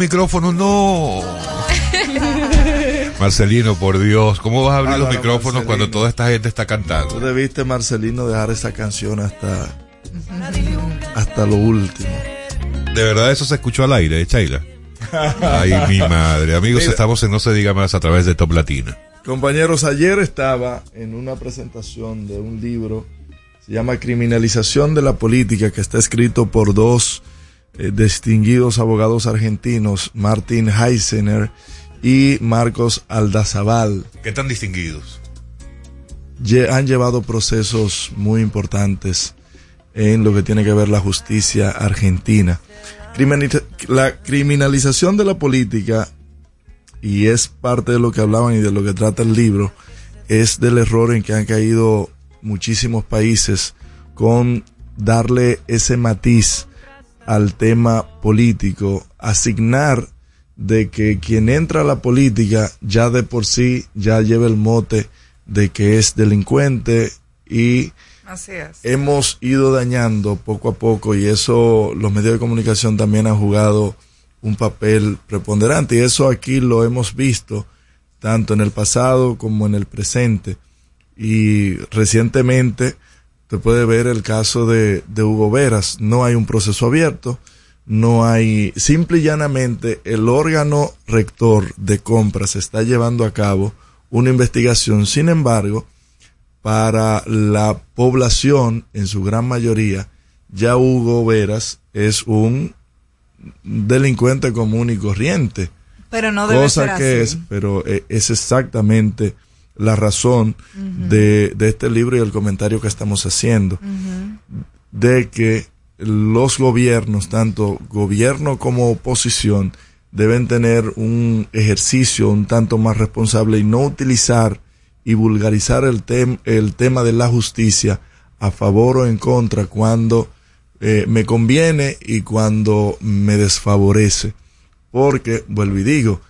Micrófonos, no. Marcelino, por Dios, ¿cómo vas a abrir los micrófonos cuando toda esta gente está cantando?
Tú debiste, Marcelino, dejar esa canción hasta, hasta lo último.
De verdad eso se escuchó al aire, ¿eh, Chaila? Ay, mi madre. Amigos,
Mira.
estamos en No se diga más a través de Top Latina.
Compañeros, ayer estaba en una presentación de un libro, se llama Criminalización de la Política, que está escrito por dos eh, distinguidos abogados argentinos, Martin Heisener y Marcos Aldazabal.
¿Qué tan distinguidos?
Han llevado procesos muy importantes en lo que tiene que ver la justicia argentina. La criminalización de la política, y es parte de lo que hablaban y de lo que trata el libro, es del error en que han caído muchísimos países con darle ese matiz al tema político, asignar de que quien entra a la política ya de por sí ya lleva el mote de que es delincuente y
Así es.
hemos ido dañando poco a poco y eso los medios de comunicación también han jugado un papel preponderante y eso aquí lo hemos visto tanto en el pasado como en el presente y recientemente te puede ver el caso de, de Hugo Veras no hay un proceso abierto no hay simple y llanamente el órgano rector de compras está llevando a cabo una investigación sin embargo para la población, en su gran mayoría, ya Hugo Veras es un delincuente común y corriente.
Pero no debe
Cosa
ser
que
así.
es, pero eh, es exactamente la razón de, de este libro y el comentario que estamos haciendo. De que los gobiernos, tanto gobierno como oposición, deben tener un ejercicio un tanto más responsable y no utilizar y vulgarizar el, tem- el tema de la justicia a favor o en contra cuando eh, me conviene y cuando me desfavorece. Porque, vuelvo y digo,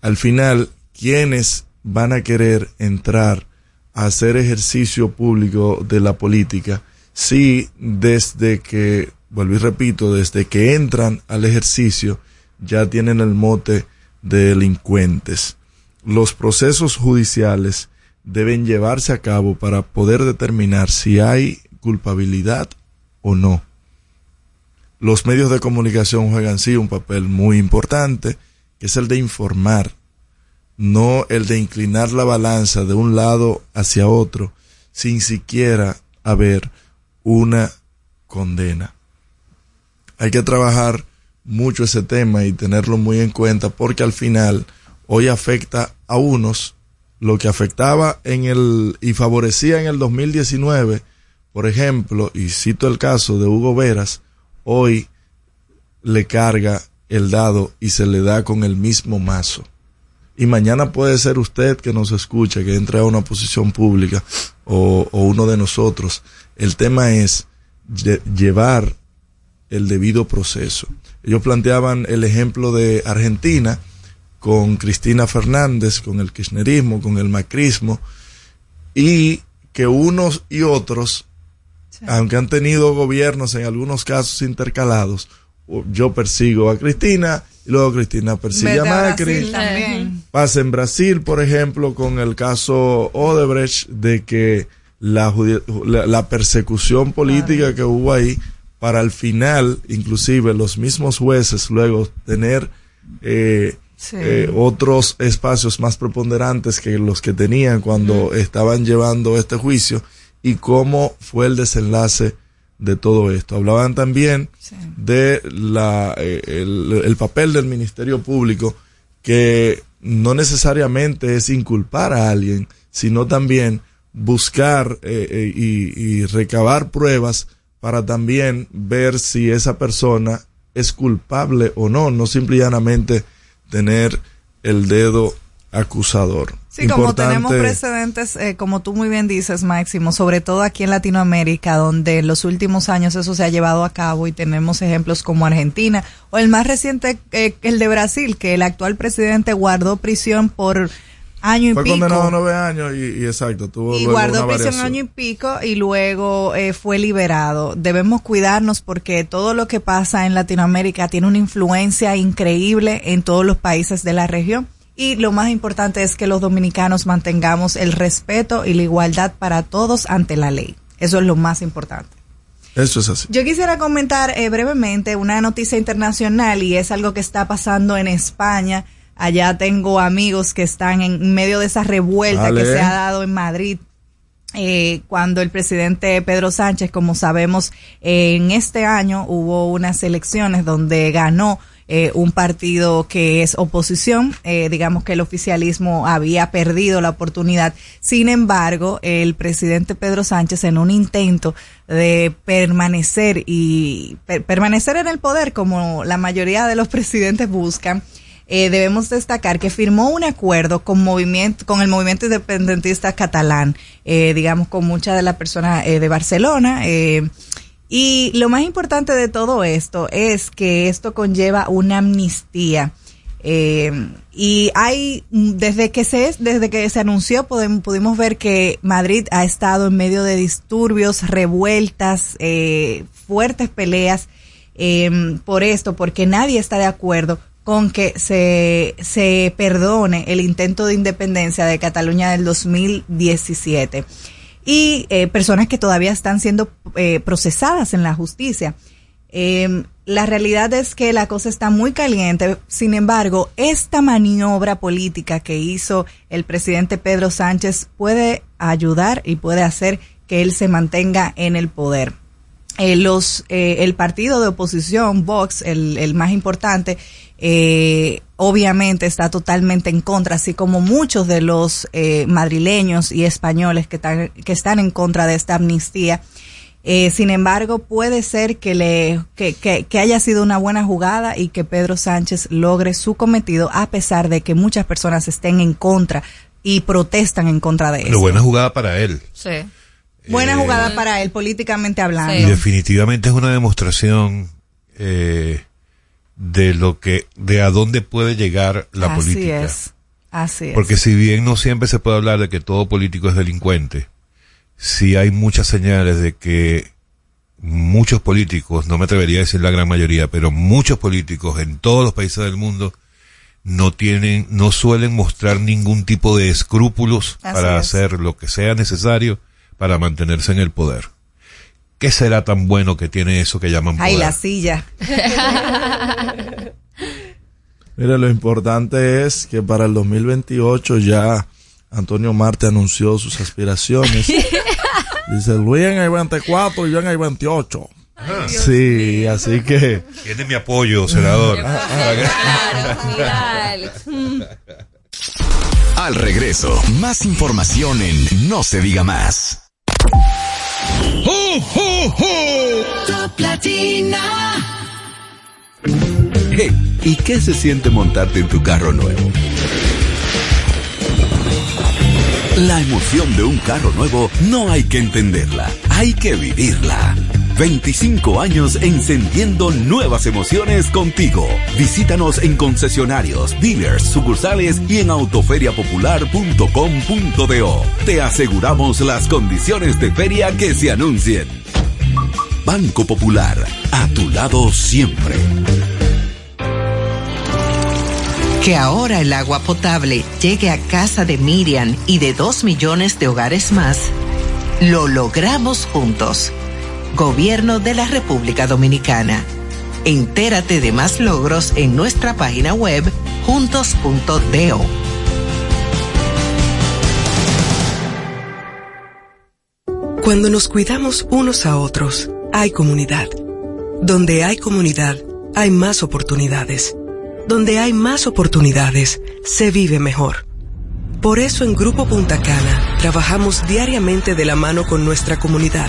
al final, quienes van a querer entrar a hacer ejercicio público de la política si desde que, vuelvo y repito, desde que entran al ejercicio ya tienen el mote de delincuentes. Los procesos judiciales deben llevarse a cabo para poder determinar si hay culpabilidad o no. Los medios de comunicación juegan sí un papel muy importante, que es el de informar, no el de inclinar la balanza de un lado hacia otro sin siquiera haber una condena. Hay que trabajar mucho ese tema y tenerlo muy en cuenta porque al final hoy afecta a unos lo que afectaba en el y favorecía en el 2019, por ejemplo, y cito el caso de Hugo Veras, hoy le carga el dado y se le da con el mismo mazo. Y mañana puede ser usted que nos escuche, que entre a una posición pública o, o uno de nosotros. El tema es lle- llevar el debido proceso. Ellos planteaban el ejemplo de Argentina con Cristina Fernández, con el kirchnerismo, con el macrismo, y que unos y otros aunque han tenido gobiernos en algunos casos intercalados, yo persigo a Cristina y luego Cristina persigue a Macri. Pasa en Brasil, por ejemplo, con el caso Odebrecht de que la, la, persecución política que hubo ahí para al final, inclusive los mismos jueces luego tener eh, eh, otros espacios más preponderantes que los que tenían cuando estaban llevando este juicio y cómo fue el desenlace de todo esto. Hablaban también de la, eh, el, papel del Ministerio Público que no necesariamente es inculpar a alguien, sino también buscar eh, y, y recabar pruebas para también ver si esa persona es culpable o no, no simple y llanamente tener el dedo acusador.
Sí, como tenemos precedentes, eh, como tú muy bien dices, Máximo, sobre todo aquí en Latinoamérica, donde en los últimos años eso se ha llevado a cabo y tenemos ejemplos como Argentina o el más reciente, eh, el de Brasil, que el actual presidente guardó prisión por año y
Fue
pico.
condenado a nueve años y, exacto, tuvo
y guardó prisión año y pico y luego eh, fue liberado. Debemos cuidarnos porque todo lo que pasa en Latinoamérica tiene una influencia increíble en todos los países de la región. Y lo más importante es que los dominicanos mantengamos el respeto y la igualdad para todos ante la ley. Eso es lo más importante.
Eso es así.
Yo quisiera comentar eh, brevemente una noticia internacional y es algo que está pasando en España Allá tengo amigos que están en medio de esa revuelta que se ha dado en Madrid. Eh, cuando el presidente Pedro Sánchez, como sabemos, en este año hubo unas elecciones donde ganó eh, un partido que es oposición, eh, digamos que el oficialismo había perdido la oportunidad. Sin embargo, el presidente Pedro Sánchez en un intento de permanecer y permanecer en el poder como la mayoría de los *laughs* presidentes buscan, eh, debemos destacar que firmó un acuerdo con movimiento con el movimiento independentista catalán, eh, digamos con muchas de las personas eh, de Barcelona. Y lo más importante de todo esto es que esto conlleva una amnistía. y hay desde que se desde que se anunció podemos, pudimos ver que Madrid ha estado en medio de disturbios, revueltas, fuertes peleas por esto, porque nadie está de acuerdo con que se, se perdone el intento de independencia de Cataluña del 2017 y eh, personas que todavía están siendo eh, procesadas en la justicia. Em, la realidad es que la cosa está muy caliente. Sin embargo, esta maniobra política que hizo el presidente Pedro Sánchez puede ayudar y puede hacer que él se mantenga en el poder. Eh, los, el partido de oposición, Vox, el, el más importante, eh, obviamente está totalmente en contra, así como muchos de los eh, madrileños y españoles que, que están en contra de esta amnistía. Eh, sin embargo, puede ser que, le, que, que, haya sido una buena jugada y que Pedro Sánchez logre su cometido, a pesar de que muchas personas estén en contra y protestan en contra de eso.
buena jugada para él.
Sí. Buena eh, jugada para él, políticamente hablando.
Y definitivamente es una demostración eh, de lo que, de a dónde puede llegar la
Así
política.
Es. Así es.
Porque si bien no siempre se puede hablar de que todo político es delincuente, sí hay muchas señales de que muchos políticos, no me atrevería a decir la gran mayoría, pero muchos políticos en todos los países del mundo no tienen, no suelen mostrar ningún tipo de escrúpulos para hacer lo que sea necesario para mantenerse en el poder. ¿Qué será tan bueno que tiene eso que llaman poder?
Ay, la silla. *laughs*
Mira, lo importante es que para el 2028 ya Antonio Marte anunció sus aspiraciones. *laughs* Dice, Luis en el 24 y yo en el 28. sí, así que...
Tiene mi apoyo, senador. *laughs*
Al regreso, más información en No se diga más.
Top Latina.
Hey, ¿y qué se siente montarte en tu carro nuevo? La emoción de un carro nuevo no hay que entenderla, hay que vivirla. 25 años encendiendo nuevas emociones contigo. Visítanos en concesionarios, dealers, sucursales y en autoferiapopular.com.do. Te aseguramos las condiciones de feria que se anuncien. Banco Popular, a tu lado siempre.
Que ahora el agua potable llegue a casa de Miriam y de dos millones de hogares más, lo logramos juntos. Gobierno de la República Dominicana. Entérate de más logros en nuestra página web juntos.do.
Cuando nos cuidamos unos a otros, hay comunidad. Donde hay comunidad, hay más oportunidades. Donde hay más oportunidades, se vive mejor. Por eso en Grupo Punta Cana trabajamos diariamente de la mano con nuestra comunidad,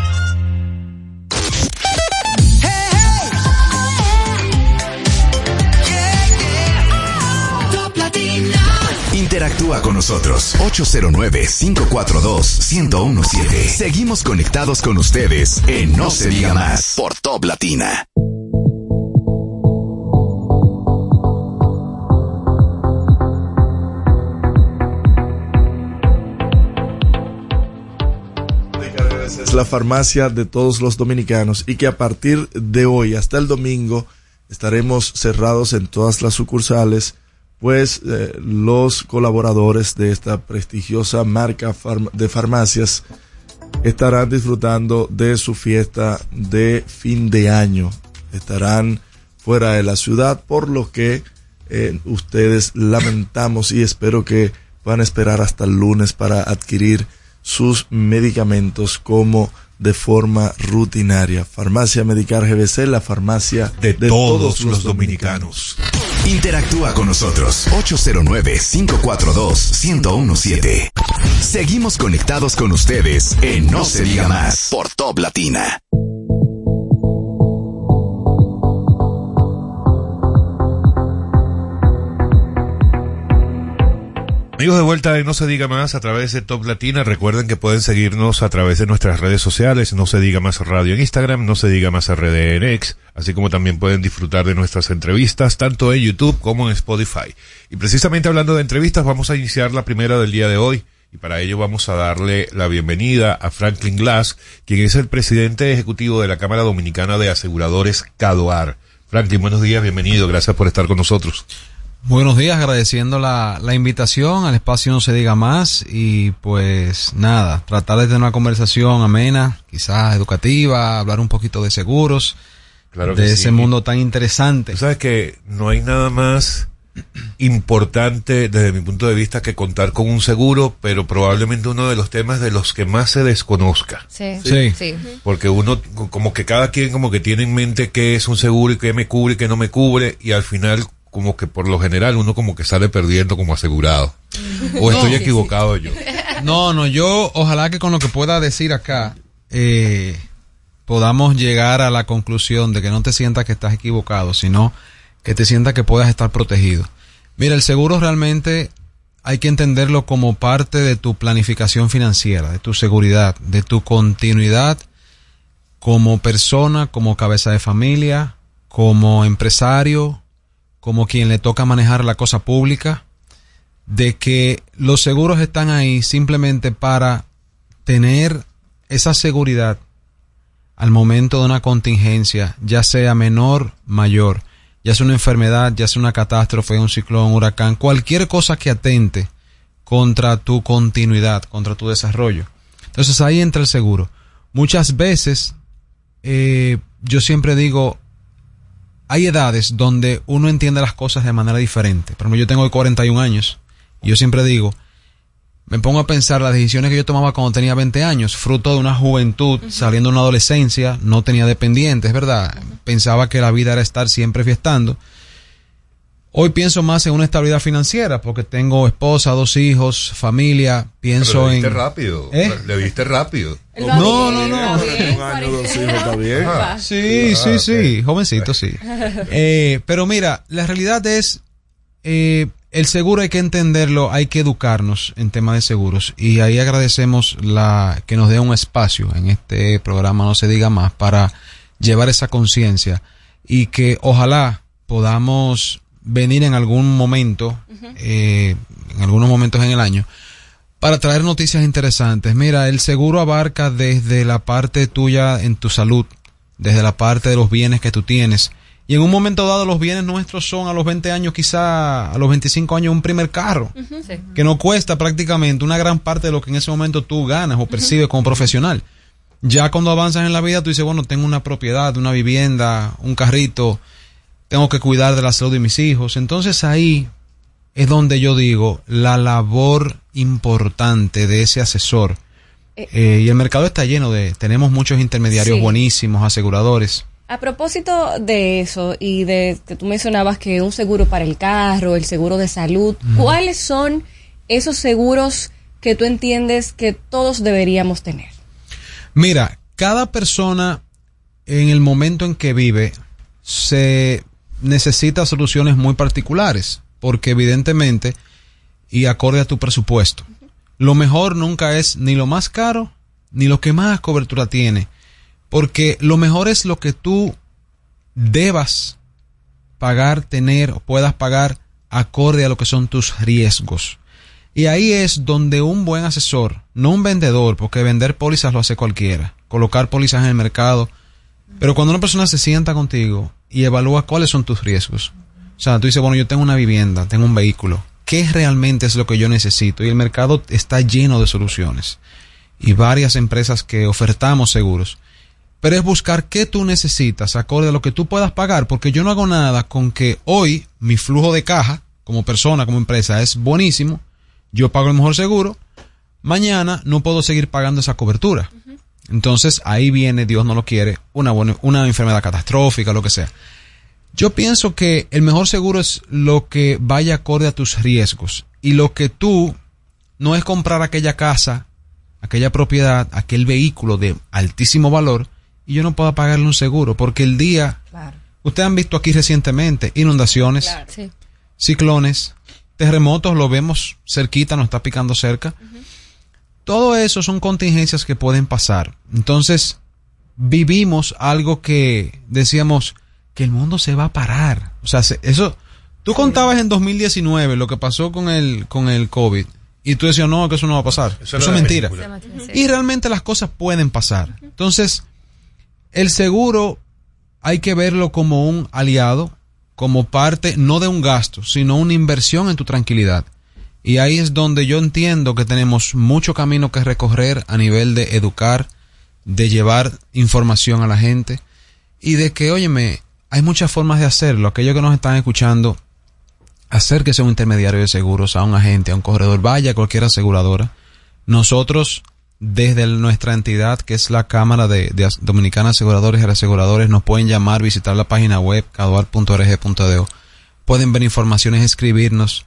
Interactúa con nosotros 809-542-1017. Seguimos conectados con ustedes en No se diga más por Top Latina.
es la farmacia de todos los dominicanos y que a partir de hoy hasta el domingo estaremos cerrados en todas las sucursales, pues eh, los colaboradores de esta prestigiosa marca de farmacias estarán disfrutando de su fiesta de fin de año. Estarán fuera de la ciudad, por lo que eh, ustedes lamentamos y espero que van a esperar hasta el lunes para adquirir sus medicamentos como de forma rutinaria. Farmacia Medical GBC, la farmacia
de, todos, los dominicanos.
Interactúa con nosotros 809-542-1017. Seguimos conectados con ustedes en No se diga más por Top Latina.
Amigos de vuelta de No se diga más a través de Top Latina, recuerden que pueden seguirnos a través de nuestras redes sociales, No se diga más radio en Instagram, No se diga más RD en X, así como también pueden disfrutar de nuestras entrevistas tanto en YouTube como en Spotify. Y precisamente hablando de entrevistas, vamos a iniciar la primera del día de hoy. Y para ello vamos a darle la bienvenida a Franklin Glass, quien es el presidente ejecutivo de la Cámara Dominicana de Aseguradores CADOAR. Franklin, buenos días, bienvenido, gracias por estar con nosotros.
Buenos días, agradeciendo la, la, invitación al espacio No se diga más y pues nada, tratar de tener una conversación amena, quizás educativa, hablar un poquito de seguros,
claro
de
sí.
ese mundo tan interesante.
Tú sabes que no hay nada más importante desde mi punto de vista que contar con un seguro, pero probablemente uno de los temas de los que más se desconozca.
Sí.
Sí.
sí.
Porque uno, como que cada quien como que tiene en mente qué es un seguro y qué me cubre y qué no me cubre y al final como que por lo general uno como que sale perdiendo como asegurado. O estoy
No.
equivocado yo.
No, no, yo ojalá que con lo que pueda decir acá eh, podamos llegar a la conclusión de que no te sientas que estás equivocado, sino que te sientas que puedas estar protegido. Mira, el seguro realmente hay que entenderlo como parte de tu planificación financiera, de tu seguridad, de tu continuidad como persona, como cabeza de familia, como empresario, como quien le toca manejar la cosa pública, de que los seguros están ahí simplemente para tener esa seguridad al momento de una contingencia, ya sea menor, mayor, ya sea una enfermedad, ya sea una catástrofe, un ciclón, un huracán, cualquier cosa que atente contra tu continuidad, contra tu desarrollo. Entonces ahí entra el seguro. Muchas veces, eh, yo siempre digo, hay edades donde uno entiende las cosas de manera diferente. Por ejemplo, yo tengo 41 años y yo siempre digo, me pongo a pensar las decisiones que yo tomaba cuando tenía 20 años, fruto de una juventud, saliendo de una adolescencia, no tenía dependientes, ¿verdad? Pensaba que la vida era estar siempre fiestando. Hoy pienso más en una estabilidad financiera porque tengo esposa, dos hijos, familia, pienso
le viste
en...
rápido.
¿Eh?
Le viste rápido.
No, no, no.
Un año, dos hijos, está bien.
Ah, Sí, sí, sí, jovencito, sí. *laughs* Eh, pero mira, la realidad es, eh, el seguro hay que entenderlo, hay que educarnos en tema de seguros y ahí agradecemos la que nos dé un espacio en este programa, no se diga más, para llevar esa conciencia y que ojalá podamos venir en algún momento, eh, en algunos momentos en el año, para traer noticias interesantes. Mira, el seguro abarca desde la parte tuya en tu salud, desde la parte de los bienes que tú tienes. Y en un momento dado los bienes nuestros son a los 20 años, quizá a los 25 años, un primer carro, que no cuesta prácticamente una gran parte de lo que en ese momento tú ganas o percibes como profesional. Ya cuando avanzas en la vida, tú dices, bueno, tengo una propiedad, una vivienda, un carrito, tengo que cuidar de la salud de mis hijos. Entonces ahí es donde yo digo la labor importante de ese asesor. Eh, y el mercado está lleno de, tenemos muchos intermediarios
Sí.
buenísimos, aseguradores.
A propósito de eso y de que tú mencionabas que un seguro para el carro, el seguro de salud, ¿cuáles son esos seguros que tú entiendes que todos deberíamos tener?
Mira, cada persona en el momento en que vive se necesita soluciones muy particulares, porque evidentemente, y acorde a tu presupuesto, lo mejor nunca es ni lo más caro, ni lo que más cobertura tiene, porque lo mejor es lo que tú debas pagar, tener o puedas pagar acorde a lo que son tus riesgos. Y ahí es donde un buen asesor, no un vendedor, porque vender pólizas lo hace cualquiera, colocar pólizas en el mercado, pero cuando una persona se sienta contigo y evalúa cuáles son tus riesgos, o sea, tú dices, bueno, yo tengo una vivienda, tengo un vehículo, ¿qué realmente es lo que yo necesito? Y el mercado está lleno de soluciones y varias empresas que ofertamos seguros. Pero es buscar qué tú necesitas acorde a lo que tú puedas pagar, porque yo no hago nada con que hoy mi flujo de caja, como persona, como empresa, es buenísimo, yo pago el mejor seguro, mañana no puedo seguir pagando esa cobertura. Entonces ahí viene, Dios no lo quiere, una, buena- una enfermedad catastrófica, lo que sea. Yo pienso que el mejor seguro es lo que vaya acorde a tus riesgos. Y lo que tú no es comprar aquella casa, aquella propiedad, aquel vehículo de altísimo valor y yo no puedo pagarle un seguro porque el día, ustedes han visto aquí recientemente inundaciones, ciclones, terremotos, lo vemos cerquita, nos está picando cerca. Todo eso son contingencias que pueden pasar. Entonces, vivimos algo que decíamos que el mundo se va a parar. O sea, se- eso, tú contabas en 2019 lo que pasó con el, con el COVID y tú decías, no, que eso no va a pasar. Eso, es mentira.
película.
Y realmente las cosas pueden pasar. Entonces, el seguro hay que verlo como un aliado, como parte no de un gasto, sino una inversión en tu tranquilidad. Y ahí es donde yo entiendo que tenemos mucho camino que recorrer a nivel de educar, de llevar información a la gente y de que, óyeme, hay muchas formas de hacerlo. Aquellos que nos están escuchando, acérquese a un intermediario de seguros, a un agente, a un corredor, vaya a cualquier aseguradora. Nosotros, desde nuestra entidad, que es la Cámara de, de Aseguradores y Reaseguradores, nos pueden llamar, visitar la página web, caduar.org.do. Pueden ver informaciones, escribirnos.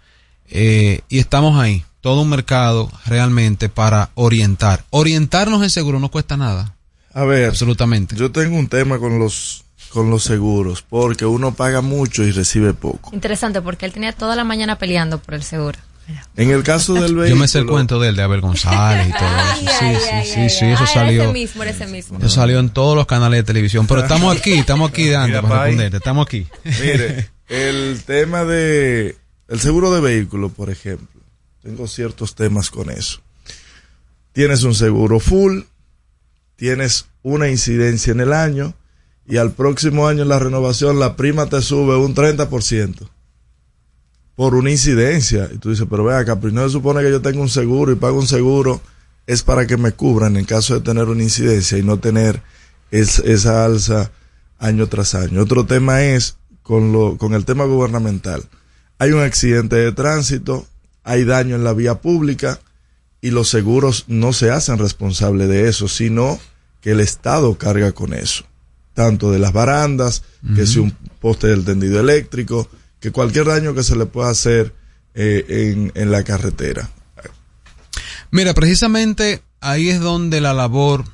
Eh, y estamos ahí, todo un mercado realmente para orientar. Orientarnos en seguro no cuesta nada.
A ver,
absolutamente.
Yo tengo un tema con los con los seguros, porque uno paga mucho y recibe poco.
Interesante, porque él tenía toda la mañana peleando por el seguro.
En el caso del vehículo,
Yo me sé el cuento de él, de Abel González y todo eso. Sí, sí, sí, sí, eso
Ah, era
salió.
ese mismo, era ese mismo.
Eso salió en todos los canales de televisión. Pero estamos aquí, estamos aquí, Dante, para responderte. Estamos aquí.
Mire, el tema de el seguro de vehículo, por ejemplo, tengo ciertos temas con eso. Tienes un seguro full, tienes una incidencia en el año y al próximo año en la renovación la prima te sube un 30% por una incidencia. Y tú dices, pero vea acá, primero se supone que yo tengo un seguro y pago un seguro es para que me cubran en caso de tener una incidencia y no tener es- esa alza año tras año. Otro tema es con, lo, con el tema gubernamental. Hay un accidente de tránsito, hay daño en la vía pública y los seguros no se hacen responsables de eso, sino que el Estado carga con eso. Tanto de las barandas, que si un poste del tendido eléctrico, que cualquier daño que se le pueda hacer eh, en, en la carretera.
Mira, precisamente ahí es donde la labor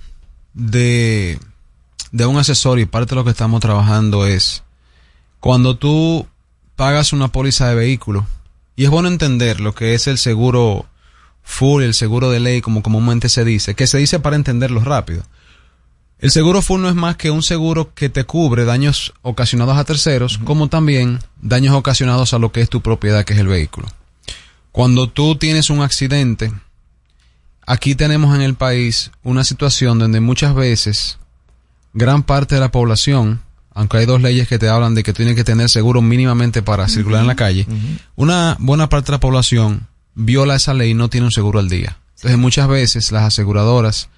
de, de un asesor y parte de lo que estamos trabajando es cuando tú pagas una póliza de vehículo, y es bueno entender lo que es el seguro full, el seguro de ley, como comúnmente se dice, que se dice para entenderlo rápido. El seguro full no es más que un seguro que te cubre daños ocasionados a terceros, como también daños ocasionados a lo que es tu propiedad, que es el vehículo. Cuando tú tienes un accidente, aquí tenemos en el país una situación donde muchas veces gran parte de la población, aunque hay dos leyes que te hablan de que tienes que tener seguro mínimamente para circular en la calle, una buena parte de la población viola esa ley y no tiene un seguro al día. Entonces muchas veces las aseguradoras,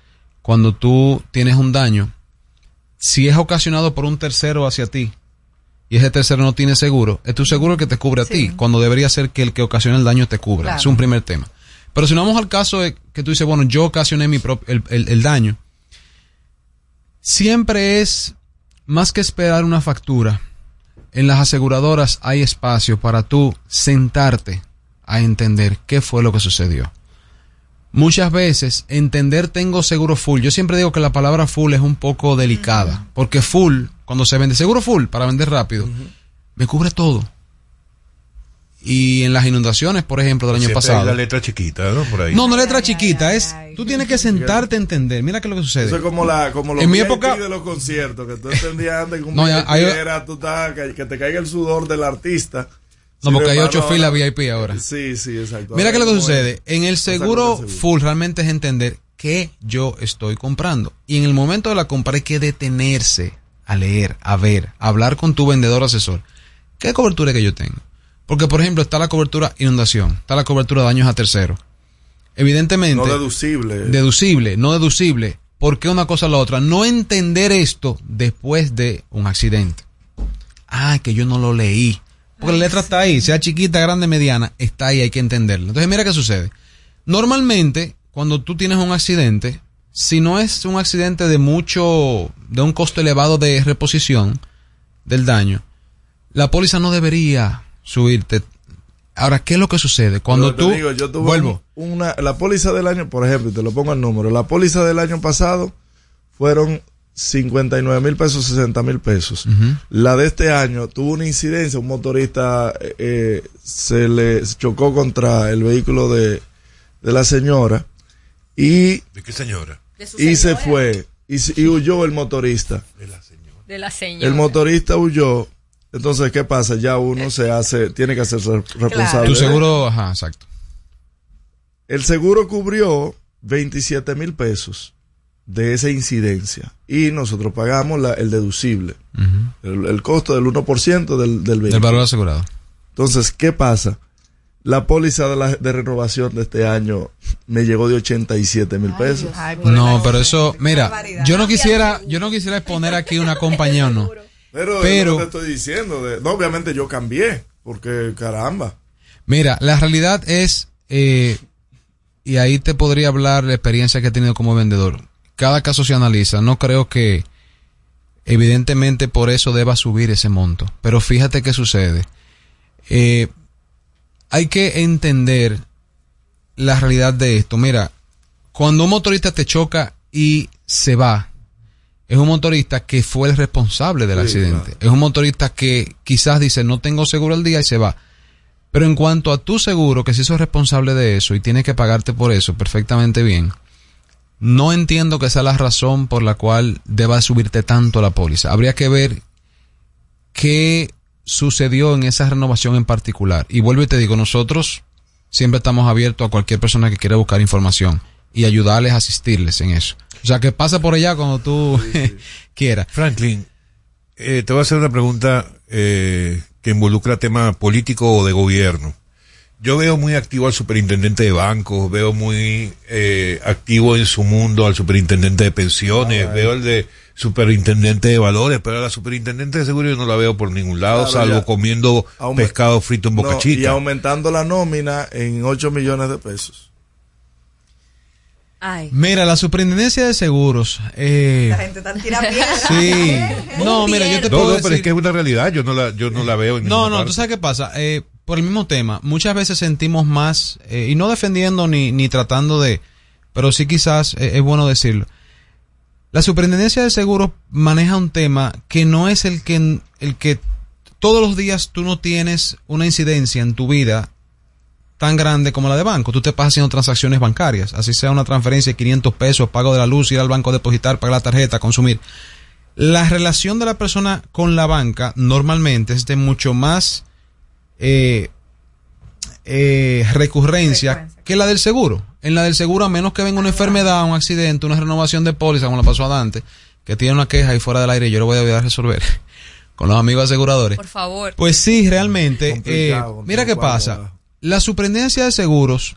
cuando tú tienes un daño, si es ocasionado por un tercero hacia ti y ese tercero no tiene seguro, es tu seguro el que te cubre a ti, cuando debería ser que el que ocasiona el daño te cubra.
Claro.
Es un primer tema. Pero si no vamos al caso de que tú dices, bueno, yo ocasioné mi el, el- el daño, siempre es más que esperar una factura. En las aseguradoras hay espacio para tú sentarte a entender qué fue lo que sucedió. Muchas veces entender tengo seguro full. Yo siempre digo que la palabra full es un poco delicada, porque full, cuando se vende seguro full para vender rápido, me cubre todo. Y en las inundaciones, por ejemplo, del año
Siempre
pasado.
hay la letra chiquita, ¿no? Por ahí.
No, no letra chiquita, es tú tienes que sentarte a entender. Mira qué es lo que sucede.
Eso es como, la, como los
en mi época
de los conciertos, que tú entendías antes un
No, ya, hay-
era tú estás- que, te caiga el sudor del artista.
No, porque hay ocho filas VIP ahora.
Sí, sí, exacto.
Mira qué es lo que
como
sucede. En el seguro
con el seguro.
full realmente es entender qué yo estoy comprando. Y en el momento de la compra hay que detenerse a leer, a ver, a hablar con tu vendedor asesor. ¿Qué cobertura es que yo tengo? Porque, por ejemplo, está la cobertura inundación, está la cobertura daños a terceros. Evidentemente.
No deducible.
Deducible, no deducible. ¿Por qué una cosa o la otra? No entender esto después de un accidente. Ah, que yo no lo leí. Porque la letra está ahí, sea chiquita, grande, mediana, está ahí, hay que entenderla. Entonces, mira qué sucede. Normalmente, cuando tú tienes un accidente, si no es un accidente de mucho, de un costo elevado de reposición del daño, la póliza no debería subirte. Ahora, ¿qué es lo que sucede? Cuando tú,
digo, yo tuve
vuelvo,
un- una, la póliza del año, por ejemplo, y te lo pongo el número, la póliza del año pasado fueron 59 mil pesos, 60 mil pesos. La de este año tuvo una incidencia, un motorista eh, eh, se le chocó contra el vehículo de, de la señora y,
¿De qué señora?
y se fue y, se- y huyó el motorista.
De la señora.
El motorista huyó. Entonces, ¿qué pasa? Ya uno se hace, tiene que hacerse responsable.
tu seguro, ajá, exacto.
El seguro cubrió 27 mil pesos de esa incidencia y nosotros pagamos la- el deducible, el, el costo del 1% del, del vehículo.
Del valor asegurado.
Entonces, ¿qué pasa? La póliza de, la- de renovación de este año me llegó de 87 mil pesos.
No, pero eso, mira, yo no quisiera, yo no quisiera exponer aquí una compañía o no. *laughs*
Pero,
Pero-
lo que te estoy diciendo. de- no, obviamente yo cambié, porque caramba.
Mira, la realidad es, eh, y ahí te podría hablar la experiencia que he tenido como vendedor. Cada caso se analiza. No creo que, evidentemente, por eso deba subir ese monto. Pero fíjate qué sucede. Eh, hay que entender la realidad de esto. Mira, cuando un motorista te choca y se va, es un motorista que fue el responsable del
Sí,
accidente. Es un motorista que quizás dice no tengo seguro al día y se va. Pero en cuanto a tu seguro, que si sos responsable de eso y tienes que pagarte por eso perfectamente bien, no entiendo que sea la razón por la cual deba subirte tanto la póliza. Habría que ver qué sucedió en esa renovación en particular. Y vuelvo y te digo, nosotros siempre estamos abiertos a cualquier persona que quiera buscar información y ayudarles, asistirles en eso. O sea, que pasa por allá cuando tú *laughs* quieras.
Franklin, eh, te voy a hacer una pregunta eh, que involucra tema político o de gobierno. Yo veo muy activo al superintendente de bancos, veo muy eh, activo en su mundo al superintendente de pensiones, veo el de superintendente de valores, pero a la superintendente de seguridad yo no la veo por ningún lado,
Claro,
salvo
ya.
comiendo
Aume-
pescado frito en
No,
Boca
y aumentando la nómina en 8 millones de pesos.
Mira, la superintendencia de seguros. Eh,
la gente *laughs*
Sí. *laughs* No, mira, yo te puedo
no,
decir...
pero es que es una realidad, yo no la, yo no la veo en
No, no, tú sabes qué pasa. Eh, por el mismo tema, muchas veces sentimos más, eh, y no defendiendo ni, ni tratando de, pero sí quizás eh, es bueno decirlo. La superintendencia de seguros maneja un tema que no es el que, el que todos los días tú no tienes una incidencia en tu vida tan grande como la de banco. Tú te pasas haciendo transacciones bancarias, así sea una transferencia de 500 pesos, pago de la luz, ir al banco a depositar, pagar la tarjeta, consumir. La relación de la persona con la banca normalmente es de mucho más eh, eh, recurrencia que la del seguro. En la del seguro, a menos que venga una enfermedad, un accidente, una renovación de póliza, como la pasó a Dante, que tiene una queja ahí fuera del aire, yo lo voy a a resolver *laughs* con los amigos aseguradores.
Por favor.
Pues sí, realmente. Eh, mira qué pasa. La superintendencia de seguros,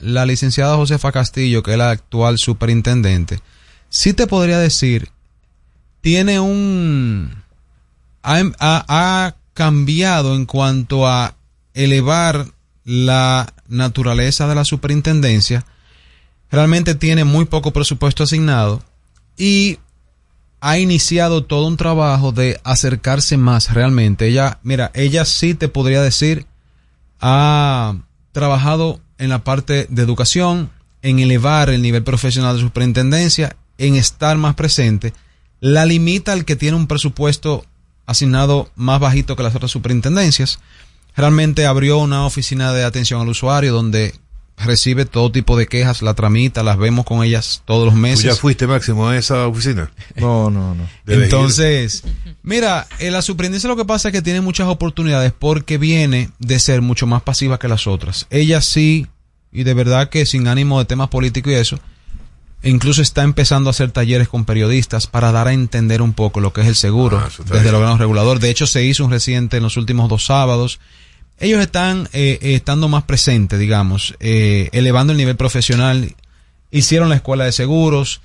la licenciada Josefa Castillo, que es la actual superintendente, sí te podría decir, tiene un... ha, ha cambiado en cuanto a elevar la naturaleza de la superintendencia. Realmente tiene muy poco presupuesto asignado y ha iniciado todo un trabajo de acercarse más realmente. Ella, mira, ella sí te podría decir ha trabajado en la parte de educación, en elevar el nivel profesional de superintendencia, en estar más presente, la limita al que tiene un presupuesto asignado más bajito que las otras superintendencias. Realmente abrió una oficina de atención al usuario donde recibe todo tipo de quejas, la tramita, las vemos con ellas todos los meses.
¿Tú ya fuiste máximo a esa oficina?
No, no, no. *laughs*
Entonces, mira, en la superintendencia lo que pasa es que tiene muchas oportunidades porque viene de ser mucho más pasiva que las otras. Ella sí, y de verdad que sin ánimo de temas políticos y eso, incluso está empezando a hacer talleres con periodistas para dar a entender un poco lo que es el seguro
Ah,
desde el órgano regulador. De hecho, se hizo un reciente en los últimos dos sábados. Ellos están eh, eh, estando más presentes, digamos, eh, elevando el nivel profesional. Hicieron la escuela de seguros.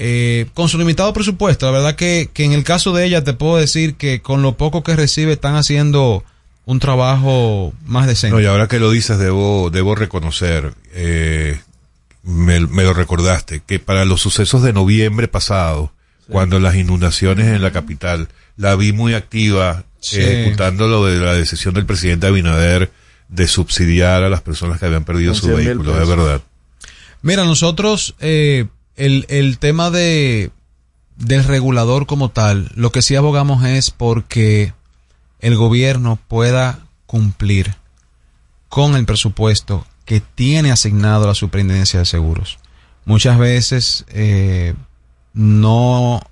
eh, con su limitado presupuesto, la verdad que, que en el caso de ella te puedo decir que con lo poco que recibe están haciendo un trabajo más decente.
No, y ahora que lo dices, debo, debo reconocer, eh, me, me lo recordaste, que para los sucesos de noviembre pasado, cuando las inundaciones en la capital, la vi muy activa,
Sí.
ejecutando lo de la decisión del presidente Abinader de subsidiar a las personas que habían perdido su
100 mil
vehículo, de verdad.
Mira, nosotros, eh, el, el tema de, del regulador como tal, lo que sí abogamos es porque el gobierno pueda cumplir con el presupuesto que tiene asignado la superintendencia de seguros. Muchas veces eh, no,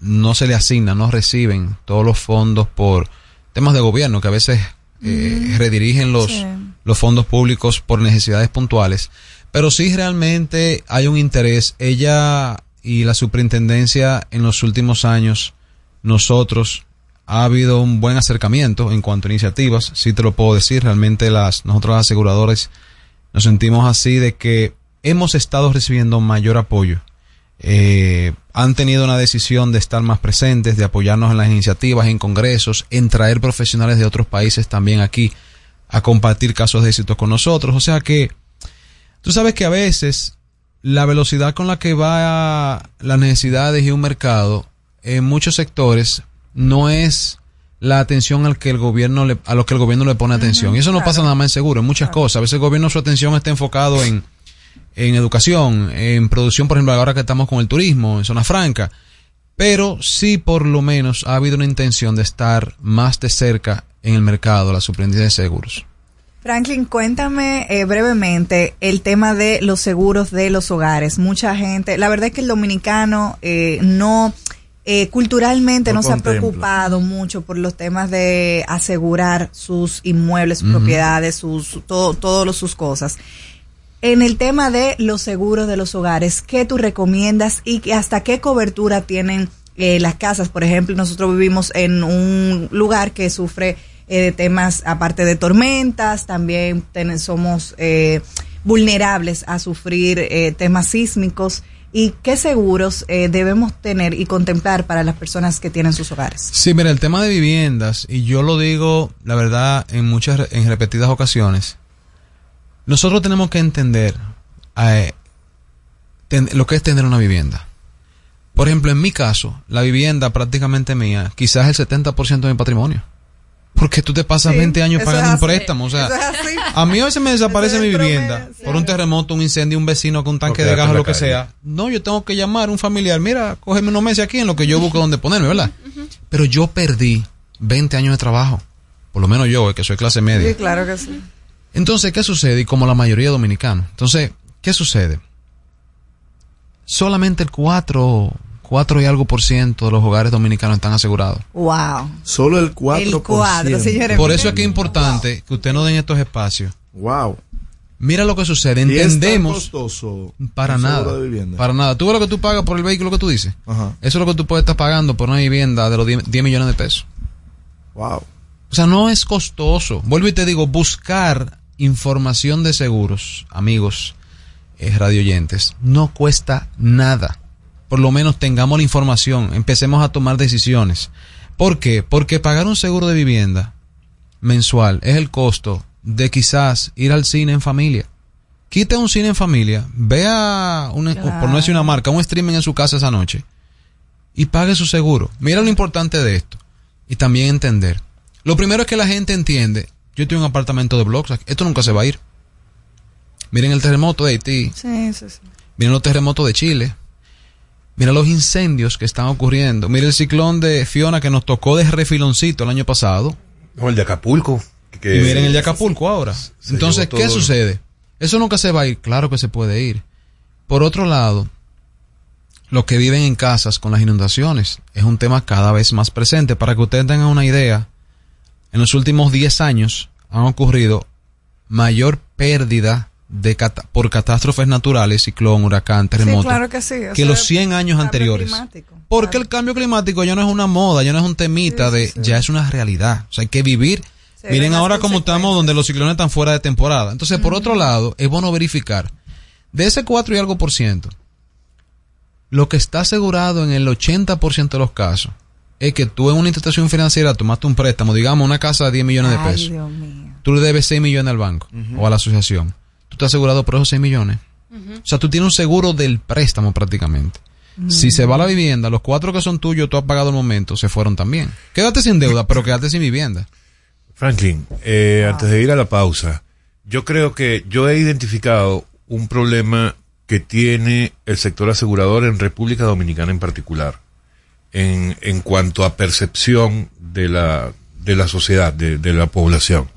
no se le asigna, no reciben todos los fondos por temas de gobierno que a veces eh, redirigen los,
sí.
los fondos públicos por necesidades puntuales. Pero sí realmente hay un interés. Ella y la superintendencia en los últimos años, nosotros, ha habido un buen acercamiento en cuanto a iniciativas. Sí te lo puedo decir. Realmente las, nosotros los aseguradores nos sentimos así de que hemos estado recibiendo mayor apoyo. Eh, han tenido una decisión de estar más presentes, de apoyarnos en las iniciativas, en congresos, en traer profesionales de otros países también aquí a compartir casos de éxito con nosotros. O sea que tú sabes que a veces la velocidad con la que va las necesidades y un mercado en muchos sectores no es la atención al que el gobierno le, a lo que el gobierno le pone atención. y eso no pasa nada más en seguro, en muchas cosas. A veces el gobierno su atención está enfocado en, en educación, en producción, por ejemplo, ahora que estamos con el turismo, en zona franca. Pero sí, por lo menos, ha habido una intención de estar más de cerca en el mercado, la superintendencia de seguros.
Franklin, cuéntame eh, brevemente el tema de los seguros de los hogares. Mucha gente, la verdad es que el dominicano eh, no, eh, culturalmente
No
no, se ha preocupado mucho por los temas de asegurar sus inmuebles, sus propiedades, sus, su- todo, todos los- sus cosas. En el tema de los seguros de los hogares, ¿qué tú recomiendas y hasta qué cobertura tienen eh, las casas? Por ejemplo, nosotros vivimos en un lugar que sufre eh, de temas, aparte de tormentas, también somos eh, vulnerables a sufrir eh, temas sísmicos. ¿Y qué seguros eh, debemos tener y contemplar para las personas que tienen sus hogares?
Sí, mira, el tema de viviendas, y yo lo digo, la verdad, en muchas, en repetidas ocasiones, nosotros tenemos que entender eh, lo que es tener una vivienda. Por ejemplo, en mi caso, la vivienda prácticamente mía, quizás el 70% de mi patrimonio. Porque tú te pasas 20 años pagando un préstamo. O sea, a mí a veces me desaparece mi vivienda por un terremoto, un incendio, un vecino con un tanque de gas o lo que sea. No, yo tengo que llamar a un familiar. Mira, cógeme unos meses aquí en lo que yo busco donde ponerme, ¿verdad? Pero yo perdí 20 años de trabajo. Por lo menos yo, que soy clase media.
Sí, claro que sí.
Entonces, ¿qué sucede? Y como la mayoría de dominicanos. Entonces, ¿qué sucede? Solamente el 4, 4 y algo por ciento de los hogares dominicanos están asegurados.
Wow.
Solo el 4
El 4, señores.
Por eso es que es importante que usted no den estos espacios.
Wow.
Mira lo que sucede.
¿Y es tan
Entendemos.
costoso
Para nada. Para nada. ¿Tú ves lo que tú pagas por el vehículo que tú dices?
Ajá.
Eso es lo que tú puedes estar pagando por una vivienda de los 10, 10 millones de pesos.
Wow.
O sea, no es costoso. Vuelvo y te digo, buscar información de seguros, amigos, eh, radioyentes, no cuesta nada. Por lo menos tengamos la información, empecemos a tomar decisiones. ¿Por qué? Porque pagar un seguro de vivienda mensual es el costo de quizás ir al cine en familia. Quite un cine en familia, vea, una, por no decir una marca, un streaming en su casa esa noche y pague su seguro. Mira lo importante de esto y también entender. Lo primero es que la gente entiende, yo tengo un apartamento de blocks, esto nunca se va a ir. Miren el terremoto de Haití,
Sí, sí, sí.
miren los terremotos de Chile, miren los incendios que están ocurriendo, miren el ciclón de Fiona que nos tocó de refiloncito el año pasado.
O el de Acapulco. que-
y miren el de Acapulco ahora. Entonces, ¿qué
todo.
sucede? Eso nunca se va a ir, claro que se puede ir. Por otro lado, los que viven en casas con las inundaciones es un tema cada vez más presente. Para que ustedes tengan una idea, en los últimos 10 años han ocurrido mayor pérdida de cata- por catástrofes naturales, ciclón, huracán, terremoto,
Sí, claro que sí. O
que
sea,
los 100 años anteriores. Porque el cambio climático ya no es una moda, ya no es un temita de, ya es una realidad. O sea, hay que vivir.
Se
Miren ahora cómo estamos donde los ciclones están fuera de temporada. Entonces, por otro lado, es bueno verificar. De ese 4 y algo por ciento, lo que está asegurado en el 80% de los casos es que tú en una institución financiera tomaste un préstamo, digamos una casa de 10 millones de
Ay,
pesos.
Dios mío.
Tú le debes 6 millones al banco o a la asociación. Tú estás asegurado por esos 6 millones. O sea, tú tienes un seguro del préstamo prácticamente. Si se va la vivienda, los cuatro que son tuyos, tú has pagado el momento, se fueron también. Quédate sin deuda, pero quédate sin vivienda.
Franklin, eh, antes de ir a la pausa, yo creo que yo he identificado un problema que tiene el sector asegurador en República Dominicana en particular, en, en cuanto a percepción de la, de la sociedad, de, de la población.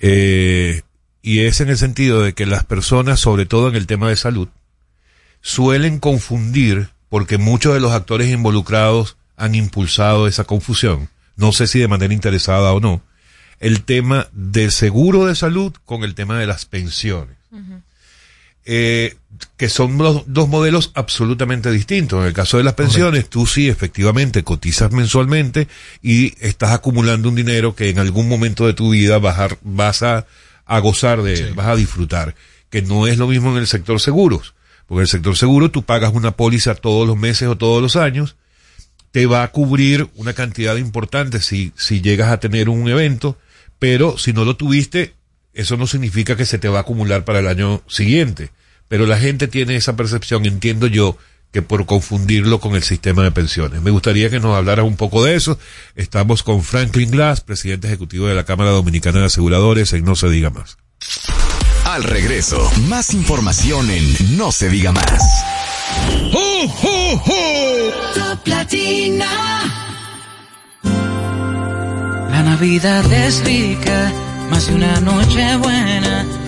Eh, y es en el sentido de que las personas, sobre todo en el tema de salud, suelen confundir, porque muchos de los actores involucrados han impulsado esa confusión, no sé si de manera interesada o no, el tema del seguro de salud con el tema de las pensiones. Eh, que son los dos modelos absolutamente distintos. En el caso de las pensiones, tú sí efectivamente cotizas mensualmente y estás acumulando un dinero que en algún momento de tu vida vas a, vas a, a gozar de, vas a disfrutar. Que no es lo mismo en el sector seguros. Porque en el sector seguro tú pagas una póliza todos los meses o todos los años, te va a cubrir una cantidad importante si, si llegas a tener un evento, pero si no lo tuviste, eso no significa que se te va a acumular para el año siguiente. Pero la gente tiene esa percepción, entiendo yo, que por confundirlo con el sistema de pensiones. Me gustaría que nos hablaras un poco de eso. Estamos con Franklin Glass, presidente ejecutivo de la Cámara Dominicana de Aseguradores, en No se diga más.
Al regreso, más información en No se diga más.
Top Latina.
La Navidad es rica, más de una noche buena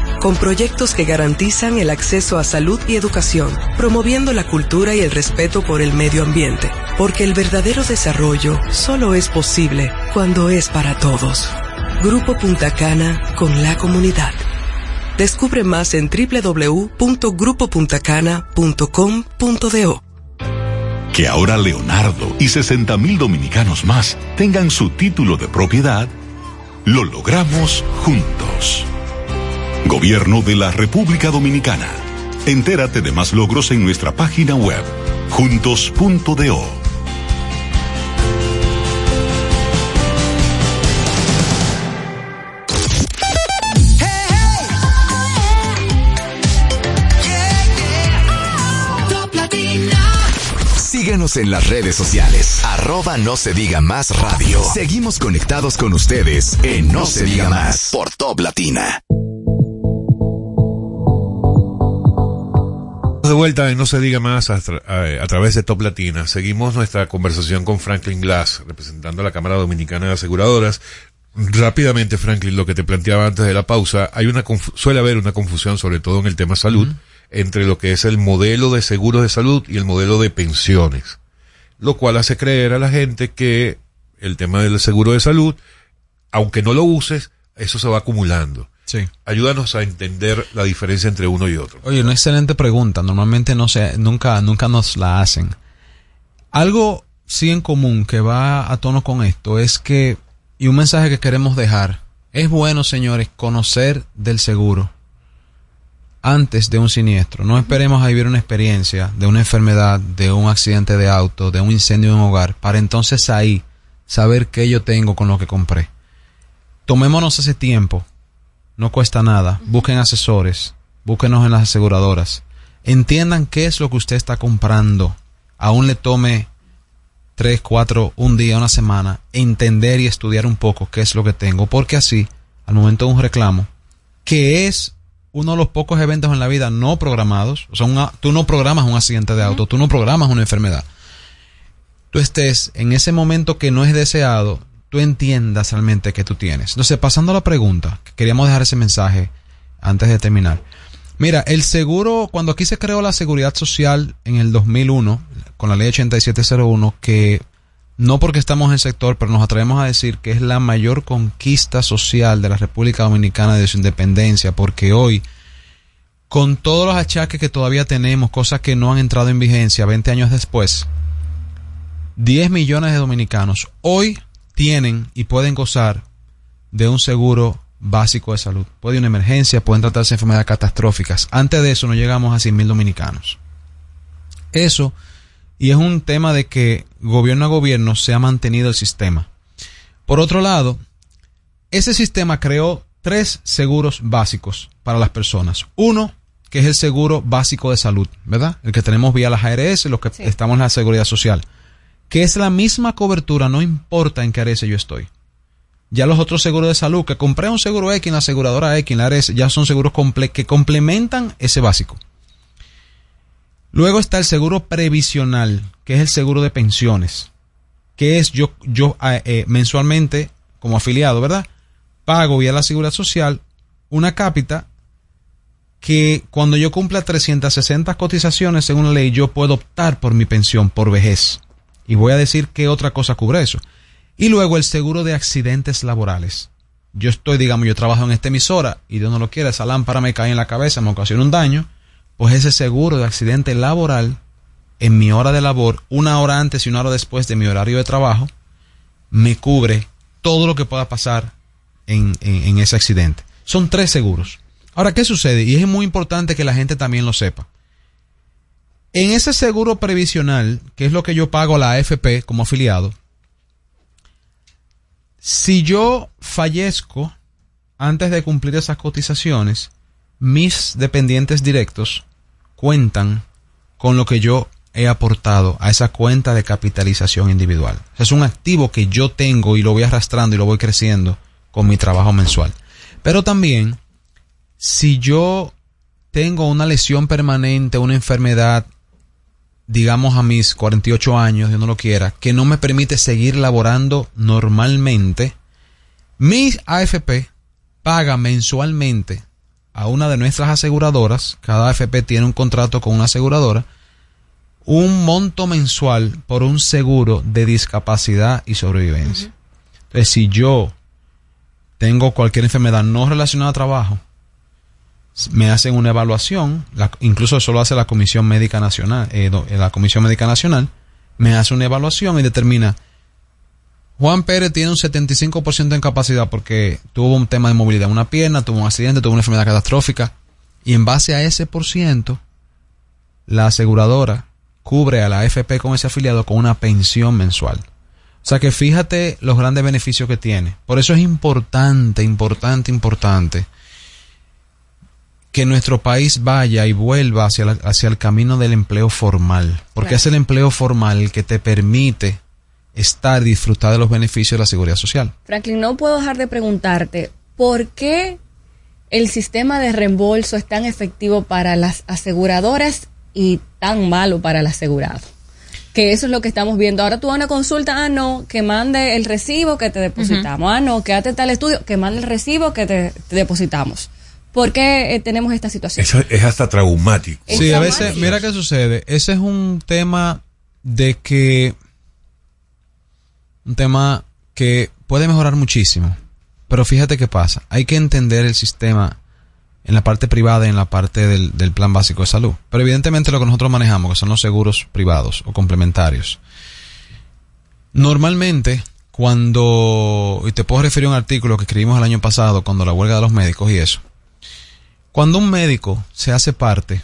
con proyectos que garantizan el acceso a salud y educación, promoviendo la cultura y el respeto por el medio ambiente, porque el verdadero desarrollo solo es posible cuando es para todos. Grupo Punta Cana con la comunidad. Descubre más en www.grupopuntacana.com.do.
Que ahora Leonardo y 60 mil dominicanos más tengan su título de propiedad, lo logramos juntos. Gobierno de la República Dominicana. Entérate de más logros en nuestra página web, juntos.do.
Síguenos en las redes sociales. Arroba no se diga más radio. Seguimos conectados con ustedes en No, se, diga más por Top Latina.
De vuelta en No se diga más a, tra- a- a través de Top Latina. Seguimos nuestra conversación con Franklin Glass, representando a la Cámara Dominicana de Aseguradoras. Rápidamente, Franklin, lo que te planteaba antes de la pausa, hay una suele haber una confusión, sobre todo en el tema salud, entre lo que es el modelo de seguros de salud y el modelo de pensiones. Lo cual hace creer a la gente que el tema del seguro de salud, aunque no lo uses, eso se va acumulando.
Sí.
Ayúdanos a entender la diferencia entre uno y otro.
Oye, una excelente pregunta. Normalmente no se, nunca, nunca nos la hacen. Algo sí en común que va a tono con esto es que, y un mensaje que queremos dejar, es bueno, señores, conocer del seguro antes de un siniestro. No esperemos a vivir una experiencia de una enfermedad, de un accidente de auto, de un incendio en un hogar, para entonces ahí saber qué yo tengo con lo que compré. Tomémonos ese tiempo. No cuesta nada. Busquen asesores. Búsquenos en las aseguradoras. Entiendan qué es lo que usted está comprando. Aún le tome tres, cuatro, un día, una semana, entender y estudiar un poco qué es lo que tengo. Porque así, al momento de un reclamo, que es uno de los pocos eventos en la vida no programados, o sea, una- tú no programas un accidente de auto, tú no programas una enfermedad. Tú estés en ese momento que no es deseado, tú entiendas realmente que tú tienes. Entonces, pasando a la pregunta, que queríamos dejar ese mensaje antes de terminar. Mira, el seguro, cuando aquí se creó la seguridad social en el 2001, con la ley 8701, que no porque estamos en el sector, pero nos atrevemos a decir que es la mayor conquista social de la República Dominicana de su independencia, porque hoy, con todos los achaques que todavía tenemos, cosas que no han entrado en vigencia 20 años después, 10 millones de dominicanos hoy tienen y pueden gozar de un seguro básico de salud. Puede una emergencia, pueden tratarse de enfermedades catastróficas. Antes de eso no llegamos a 100 mil dominicanos. Eso, y es un tema de que gobierno a gobierno se ha mantenido el sistema. Por otro lado, ese sistema creó tres seguros básicos para las personas. Uno, que es el seguro básico de salud, ¿verdad? El que tenemos vía las ARS, los que estamos en la seguridad social. Que es la misma cobertura, no importa en qué ARS yo estoy. Ya los otros seguros de salud, que compré un seguro X en la aseguradora X, en la ARS, ya son seguros comple que complementan ese básico. Luego está el seguro previsional, que es el seguro de pensiones, que es yo, yo eh, eh, mensualmente, como afiliado, ¿verdad? Pago vía la seguridad social una cápita que cuando yo cumpla 360 cotizaciones según la ley, yo puedo optar por mi pensión por vejez. Y voy a decir qué otra cosa cubre eso. Y luego el seguro de accidentes laborales. Yo estoy, digamos, yo trabajo en esta emisora y Dios no lo quiere, esa lámpara me cae en la cabeza, me ocasiona un daño, pues ese seguro de accidente laboral en mi hora de labor, una hora antes y una hora después de mi horario de trabajo, me cubre todo lo que pueda pasar en- en ese accidente. Son tres seguros. Ahora, ¿qué sucede? Y es muy importante que la gente también lo sepa. En ese seguro previsional, que es lo que yo pago a la AFP como afiliado, si yo fallezco antes de cumplir esas cotizaciones, mis dependientes directos cuentan con lo que yo he aportado a esa cuenta de capitalización individual. Es un activo que yo tengo y lo voy arrastrando y lo voy creciendo con mi trabajo mensual. Pero también, si yo tengo una lesión permanente, una enfermedad digamos a mis 48 años, Dios no lo quiera, que no me permite seguir laborando normalmente, mi AFP paga mensualmente a una de nuestras aseguradoras, cada AFP tiene un contrato con una aseguradora, un monto mensual por un seguro de discapacidad y sobrevivencia. Entonces, si yo tengo cualquier enfermedad no relacionada a trabajo, me hacen una evaluación, incluso eso lo hace la Comisión Médica Nacional, eh, eh, la Comisión Médica Nacional, me hace una evaluación y determina, Juan Pérez tiene un 75% de incapacidad porque tuvo un tema de movilidad una pierna, tuvo un accidente, tuvo una enfermedad catastrófica, y en base a ese por ciento, la aseguradora cubre a la AFP con ese afiliado con una pensión mensual. O sea que fíjate los grandes beneficios que tiene. Por eso es importante, importante, importante que nuestro país vaya y vuelva hacia, la- hacia el camino del empleo formal. Porque
Claro.
es el empleo formal el que te permite estar y disfrutar de los beneficios de la seguridad social.
Franklin, no puedo dejar de preguntarte, ¿por qué el sistema de reembolso es tan efectivo para las aseguradoras y tan malo para el asegurado? Que eso es lo que estamos viendo. Ahora tú vas a una consulta, ah, no, que mande el recibo que te depositamos. Ah, no, quédate tal estudio, que mande el recibo que te, te depositamos. ¿Por qué eh, tenemos esta situación?
Eso es hasta traumático.
Sí, a veces, mira qué sucede. Ese es un tema de que. Un tema que puede mejorar muchísimo. Pero fíjate qué pasa. Hay que entender el sistema en la parte privada y en la parte del, del plan básico de salud. Pero evidentemente lo que nosotros manejamos, que son los seguros privados o complementarios. Normalmente, cuando. Y te puedo referir a un artículo que escribimos el año pasado, cuando la huelga de los médicos y eso. Cuando un médico se hace parte,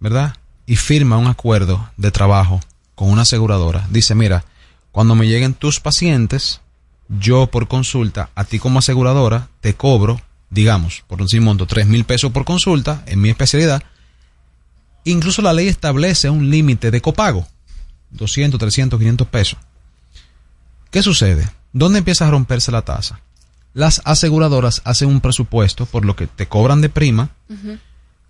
¿verdad? Y firma un acuerdo de trabajo con una aseguradora, dice, mira, cuando me lleguen tus pacientes, yo por consulta, a ti como aseguradora, te cobro, digamos, por un monto, tres mil pesos por consulta en mi especialidad. Incluso la ley establece un límite de copago, 200, 300, 500 pesos. ¿Qué sucede? ¿Dónde empieza a romperse la tasa? Las aseguradoras hacen un presupuesto por lo que te cobran de prima.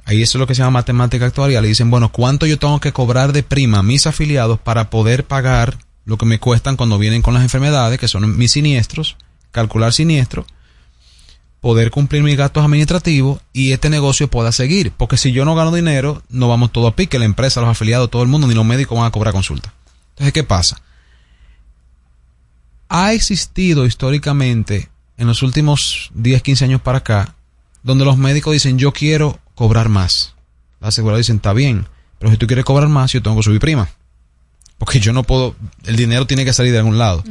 Ahí eso es lo que se llama matemática actuarial. Y dicen, bueno, ¿cuánto yo tengo que cobrar de prima a mis afiliados para poder pagar lo que me cuestan cuando vienen con las enfermedades, que son mis siniestros, calcular siniestro, poder cumplir mis gastos administrativos y este negocio pueda seguir? Porque si yo no gano dinero, no vamos todo a pique, la empresa, los afiliados, todo el mundo, ni los médicos van a cobrar consulta. Entonces, ¿qué pasa? ha existido históricamente en los últimos 10, 15 años para acá, donde los médicos dicen yo quiero cobrar más. Las aseguradoras dicen está bien, pero si tú quieres cobrar más, yo tengo que subir prima. Porque yo no puedo, el dinero tiene que salir de algún lado.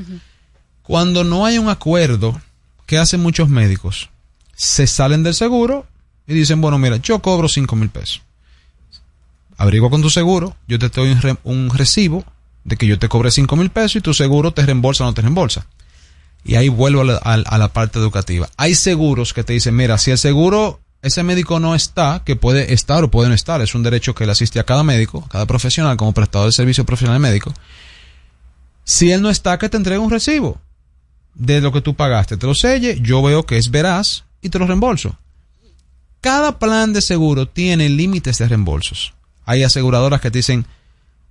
Cuando no hay un acuerdo, ¿qué hacen muchos médicos? Se salen del seguro y dicen, bueno, mira, yo cobro 5 mil pesos. Averigua con tu seguro, yo te doy un, re- un recibo de que yo te cobré 5 mil pesos y tu seguro te reembolsa o no te reembolsa. Y ahí vuelvo a la, a- la parte educativa. Hay seguros que te dicen, mira, si el seguro, ese médico no está, que puede estar o puede no estar, es un derecho que le asiste a cada médico, cada profesional como prestador de servicio profesional médico. Si él no está, que te entregue un recibo de lo que tú pagaste. Te lo selle, yo veo que es veraz y te lo reembolso. Cada plan de seguro tiene límites de reembolsos. Hay aseguradoras que te dicen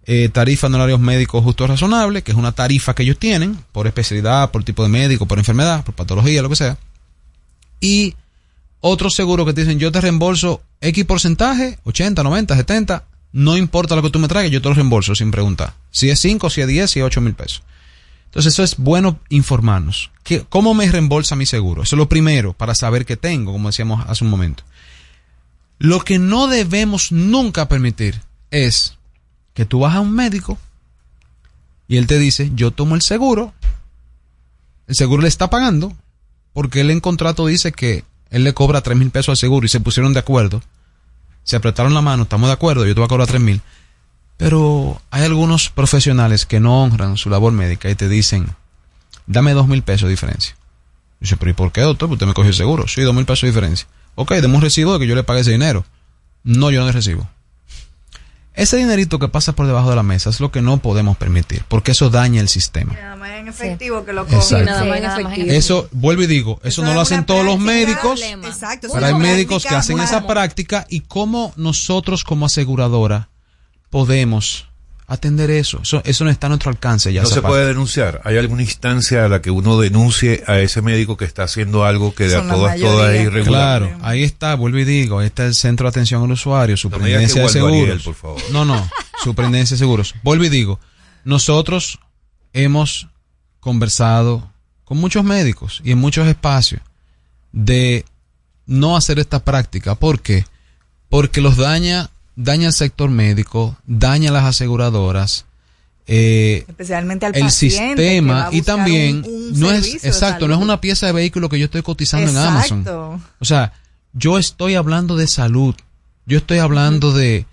eh, tarifa de honorarios médicos justo razonable, que es una tarifa que ellos tienen por especialidad, por tipo de médico, por enfermedad, por patología, lo que sea. Y otros seguros que te dicen yo te reembolso X porcentaje, 80, 90, 70, no importa lo que tú me traigas, yo te lo reembolso sin preguntar. Si es 5, si es 10, si es 8 mil pesos. Entonces eso es bueno informarnos. ¿Qué- ¿Cómo me reembolsa mi seguro? Eso es lo primero para saber qué tengo, como decíamos hace un momento. Lo que no debemos nunca permitir es que tú vas a un médico y él te dice, yo tomo el seguro, el seguro le está pagando, porque él en contrato dice que él le cobra tres mil pesos al seguro y se pusieron de acuerdo, se apretaron la mano, estamos de acuerdo, yo te voy a cobrar tres mil. Pero hay algunos profesionales que no honran su labor médica y te dicen, dame dos mil pesos de diferencia. Dice, pero ¿y por qué, doctor? Pues Usted me cogió el seguro. Sí, dos mil pesos de diferencia. Ok, deme un recibo de que yo le pague ese dinero. No, yo no le recibo. Ese dinerito que pasa por debajo de la mesa es lo que no podemos permitir, porque eso daña el sistema.
Nada más en efectivo que lo
Exacto.
cogen.
Nada
más en efectivo.
Eso, vuelvo y digo, eso, no lo hacen todos los médicos,
Exacto.
pero hay médicos que hacen esa práctica y cómo nosotros como aseguradora podemos atender eso. Eso, eso no está a nuestro alcance ya.
no se
parte.
puede denunciar. ¿Hay alguna instancia a la que uno denuncie a ese médico que está haciendo algo que de a
Son
todas, todas es irregular?
Claro, ahí está, vuelvo y digo, ahí está el Centro de Atención al Usuario, Superintendencia
digas
de Seguros.
Ariel, por favor.
No, no, *laughs* Superintendencia de Seguros. Vuelvo y digo, nosotros hemos conversado con muchos médicos y en muchos espacios de no hacer esta práctica. ¿Por qué? Porque los daña, daña el sector médico, daña las aseguradoras, eh,
Especialmente al
el sistema y también
un- un
no es exacto, no es una pieza de vehículo que yo estoy cotizando en. Amazon. O sea, yo estoy hablando de salud, yo estoy hablando de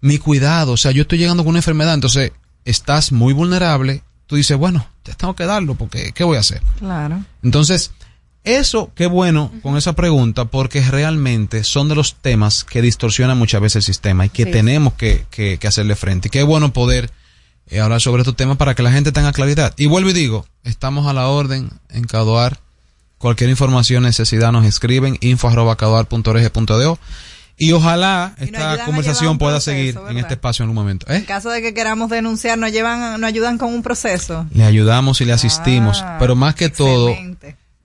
mi cuidado, o sea, yo estoy llegando con una enfermedad, entonces estás muy vulnerable, tú dices, bueno, te tengo que darlo porque ¿qué voy a hacer?
Claro.
Entonces, eso, qué bueno con esa pregunta, porque realmente son de los temas que distorsionan muchas veces el sistema y que
Sí.
tenemos que, que- que hacerle frente. Y qué bueno poder eh, hablar sobre estos temas para que la gente tenga claridad. Y vuelvo y digo, estamos a la orden en Caduar. Cualquier información, necesidad, nos escriben info arroba. Y ojalá esta conversación
un
pueda seguir en este espacio en algún momento. ¿Eh?
En caso de que queramos denunciar, nos llevan, nos ayudan con un proceso.
Le ayudamos y le asistimos,
Ah,
pero más que todo.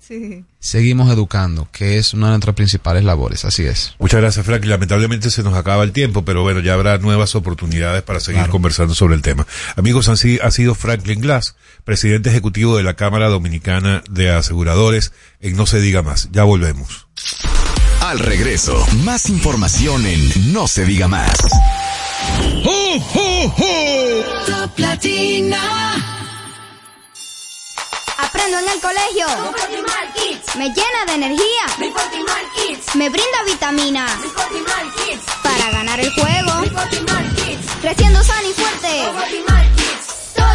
Sí.
seguimos educando, que es una de nuestras principales labores, así es.
Muchas gracias, Frank. Lamentablemente se nos acaba el tiempo, pero bueno, ya habrá nuevas oportunidades para seguir
Claro.
conversando sobre el tema. Amigos, así ha sido Franklin Glass, presidente ejecutivo de la Cámara Dominicana de Aseguradores, en No se diga más. Ya volvemos.
Al regreso, más información en No se diga más.
Top Latina.
Aprendo en el colegio. Me llena de energía. Me brinda vitaminas. Para ganar el juego. Creciendo sano y fuerte.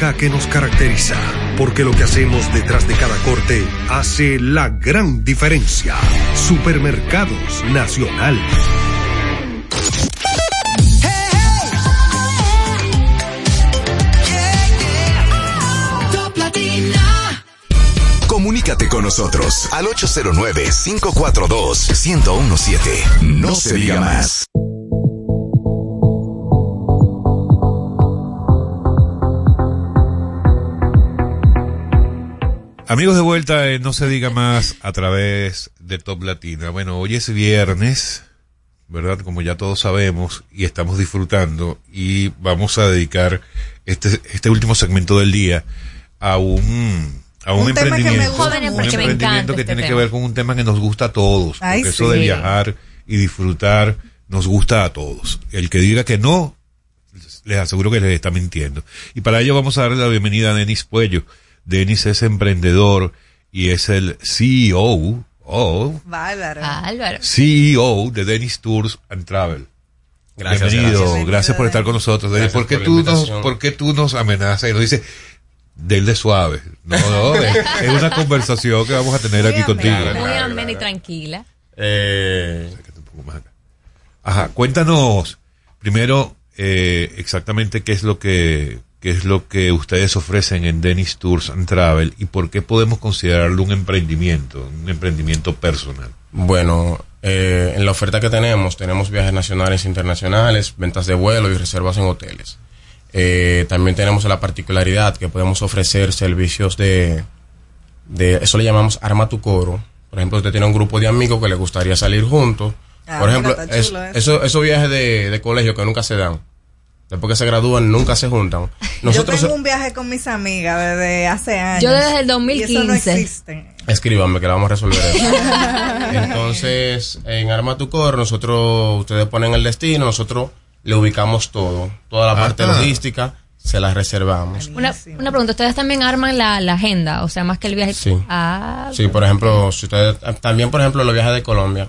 que nos caracteriza. Porque lo que hacemos detrás de cada corte hace la gran diferencia. Supermercados Nacional.
Comunícate con nosotros al 809-542-1017. No se diga más.
Amigos de vuelta, en No se diga más a través de Top Latina. Bueno, hoy es viernes, ¿verdad? Como ya todos sabemos, y estamos disfrutando, y vamos a dedicar este, este último segmento del día a un, a un,
Un tema que me
emprendimiento,
Jóvenes,
un emprendimiento que
este
tiene que ver con un tema que nos gusta a todos,
Ay,
porque eso de viajar y disfrutar nos gusta a todos. El que diga que no, les aseguro que les está mintiendo. Y para ello vamos a darle la bienvenida a Denis Puello. Denis es emprendedor y es el CEO, o
Bárbaro.
Álvaro.
CEO de Denis Tours and Travel.
Gracias,
Bienvenido,
gracias.
gracias, por estar con nosotros. Denis. ¿Por qué,
por
tú nos. ¿Por qué tú nos amenazas y nos dices, del de suave? No, no, es, es una conversación que vamos a tener
Muy
aquí contigo.
amena, Muy
Claro,
amena y tranquila.
Eh,
Ajá, cuéntanos primero eh, exactamente qué es lo que qué es lo que ustedes ofrecen en Dennis Tours and Travel y por qué podemos considerarlo un emprendimiento, un emprendimiento personal.
bueno, eh, en la oferta que tenemos, tenemos viajes nacionales e internacionales, ventas de vuelo y reservas en hoteles. Eh, también tenemos la particularidad que podemos ofrecer servicios de, de, eso le llamamos arma tu coro. Por ejemplo, usted tiene un grupo de amigos que le gustaría salir juntos.
Ah,
Por ejemplo, es-
chulo eso,
esos viajes de, de colegio que nunca se dan. Después que se gradúan, nunca se juntan. *laughs* Nosotros
Yo tengo un viaje con mis amigas desde hace años.
Yo desde el
Y eso no
2015.
existe.
Escríbanme que la vamos a resolver eso. *laughs* Entonces, en Arma tu Coro, nosotros, ustedes ponen el destino, nosotros le ubicamos todo. Toda la parte
Ajá.
logística se la reservamos.
Una, una pregunta, ¿ustedes también arman la, la agenda? O sea, más que el viaje.
Sí.
Ah,
Sí, por ejemplo, si ustedes, también por ejemplo los viajes de Colombia.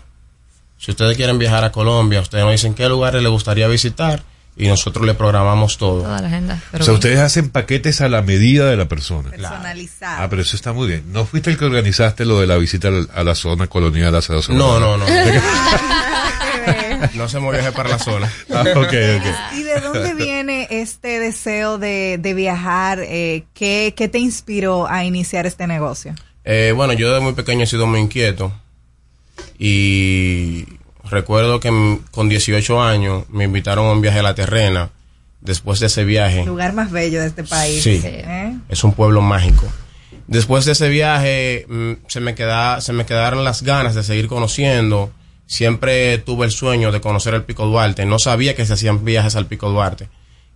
Si ustedes quieren viajar a Colombia, ustedes nos dicen qué lugares les gustaría visitar y nosotros le programamos todo.
toda la agenda. Pero
o sea,
bien.
ustedes hacen paquetes a la medida de la persona.
Personalizado.
Ah, pero eso está muy bien. ¿No fuiste el que organizaste lo de la visita a la zona colonial hace dos
No,
semanas?
no, no. no hacemos viaje para la zona.
Ah, ok, ok.
¿Y de dónde viene este deseo de, de viajar? Eh, ¿qué, ¿Qué te inspiró a iniciar este negocio?
Eh, bueno, yo desde muy pequeño he sido muy inquieto y recuerdo que con 18 años me invitaron a un viaje a la terrena. Después de ese viaje,
Lugar más bello de este país.
Sí.
¿eh?
es un pueblo mágico. Después de ese viaje se me queda, se me quedaron las ganas de seguir conociendo. Siempre tuve el sueño de conocer el Pico Duarte. No sabía que se hacían viajes al Pico Duarte.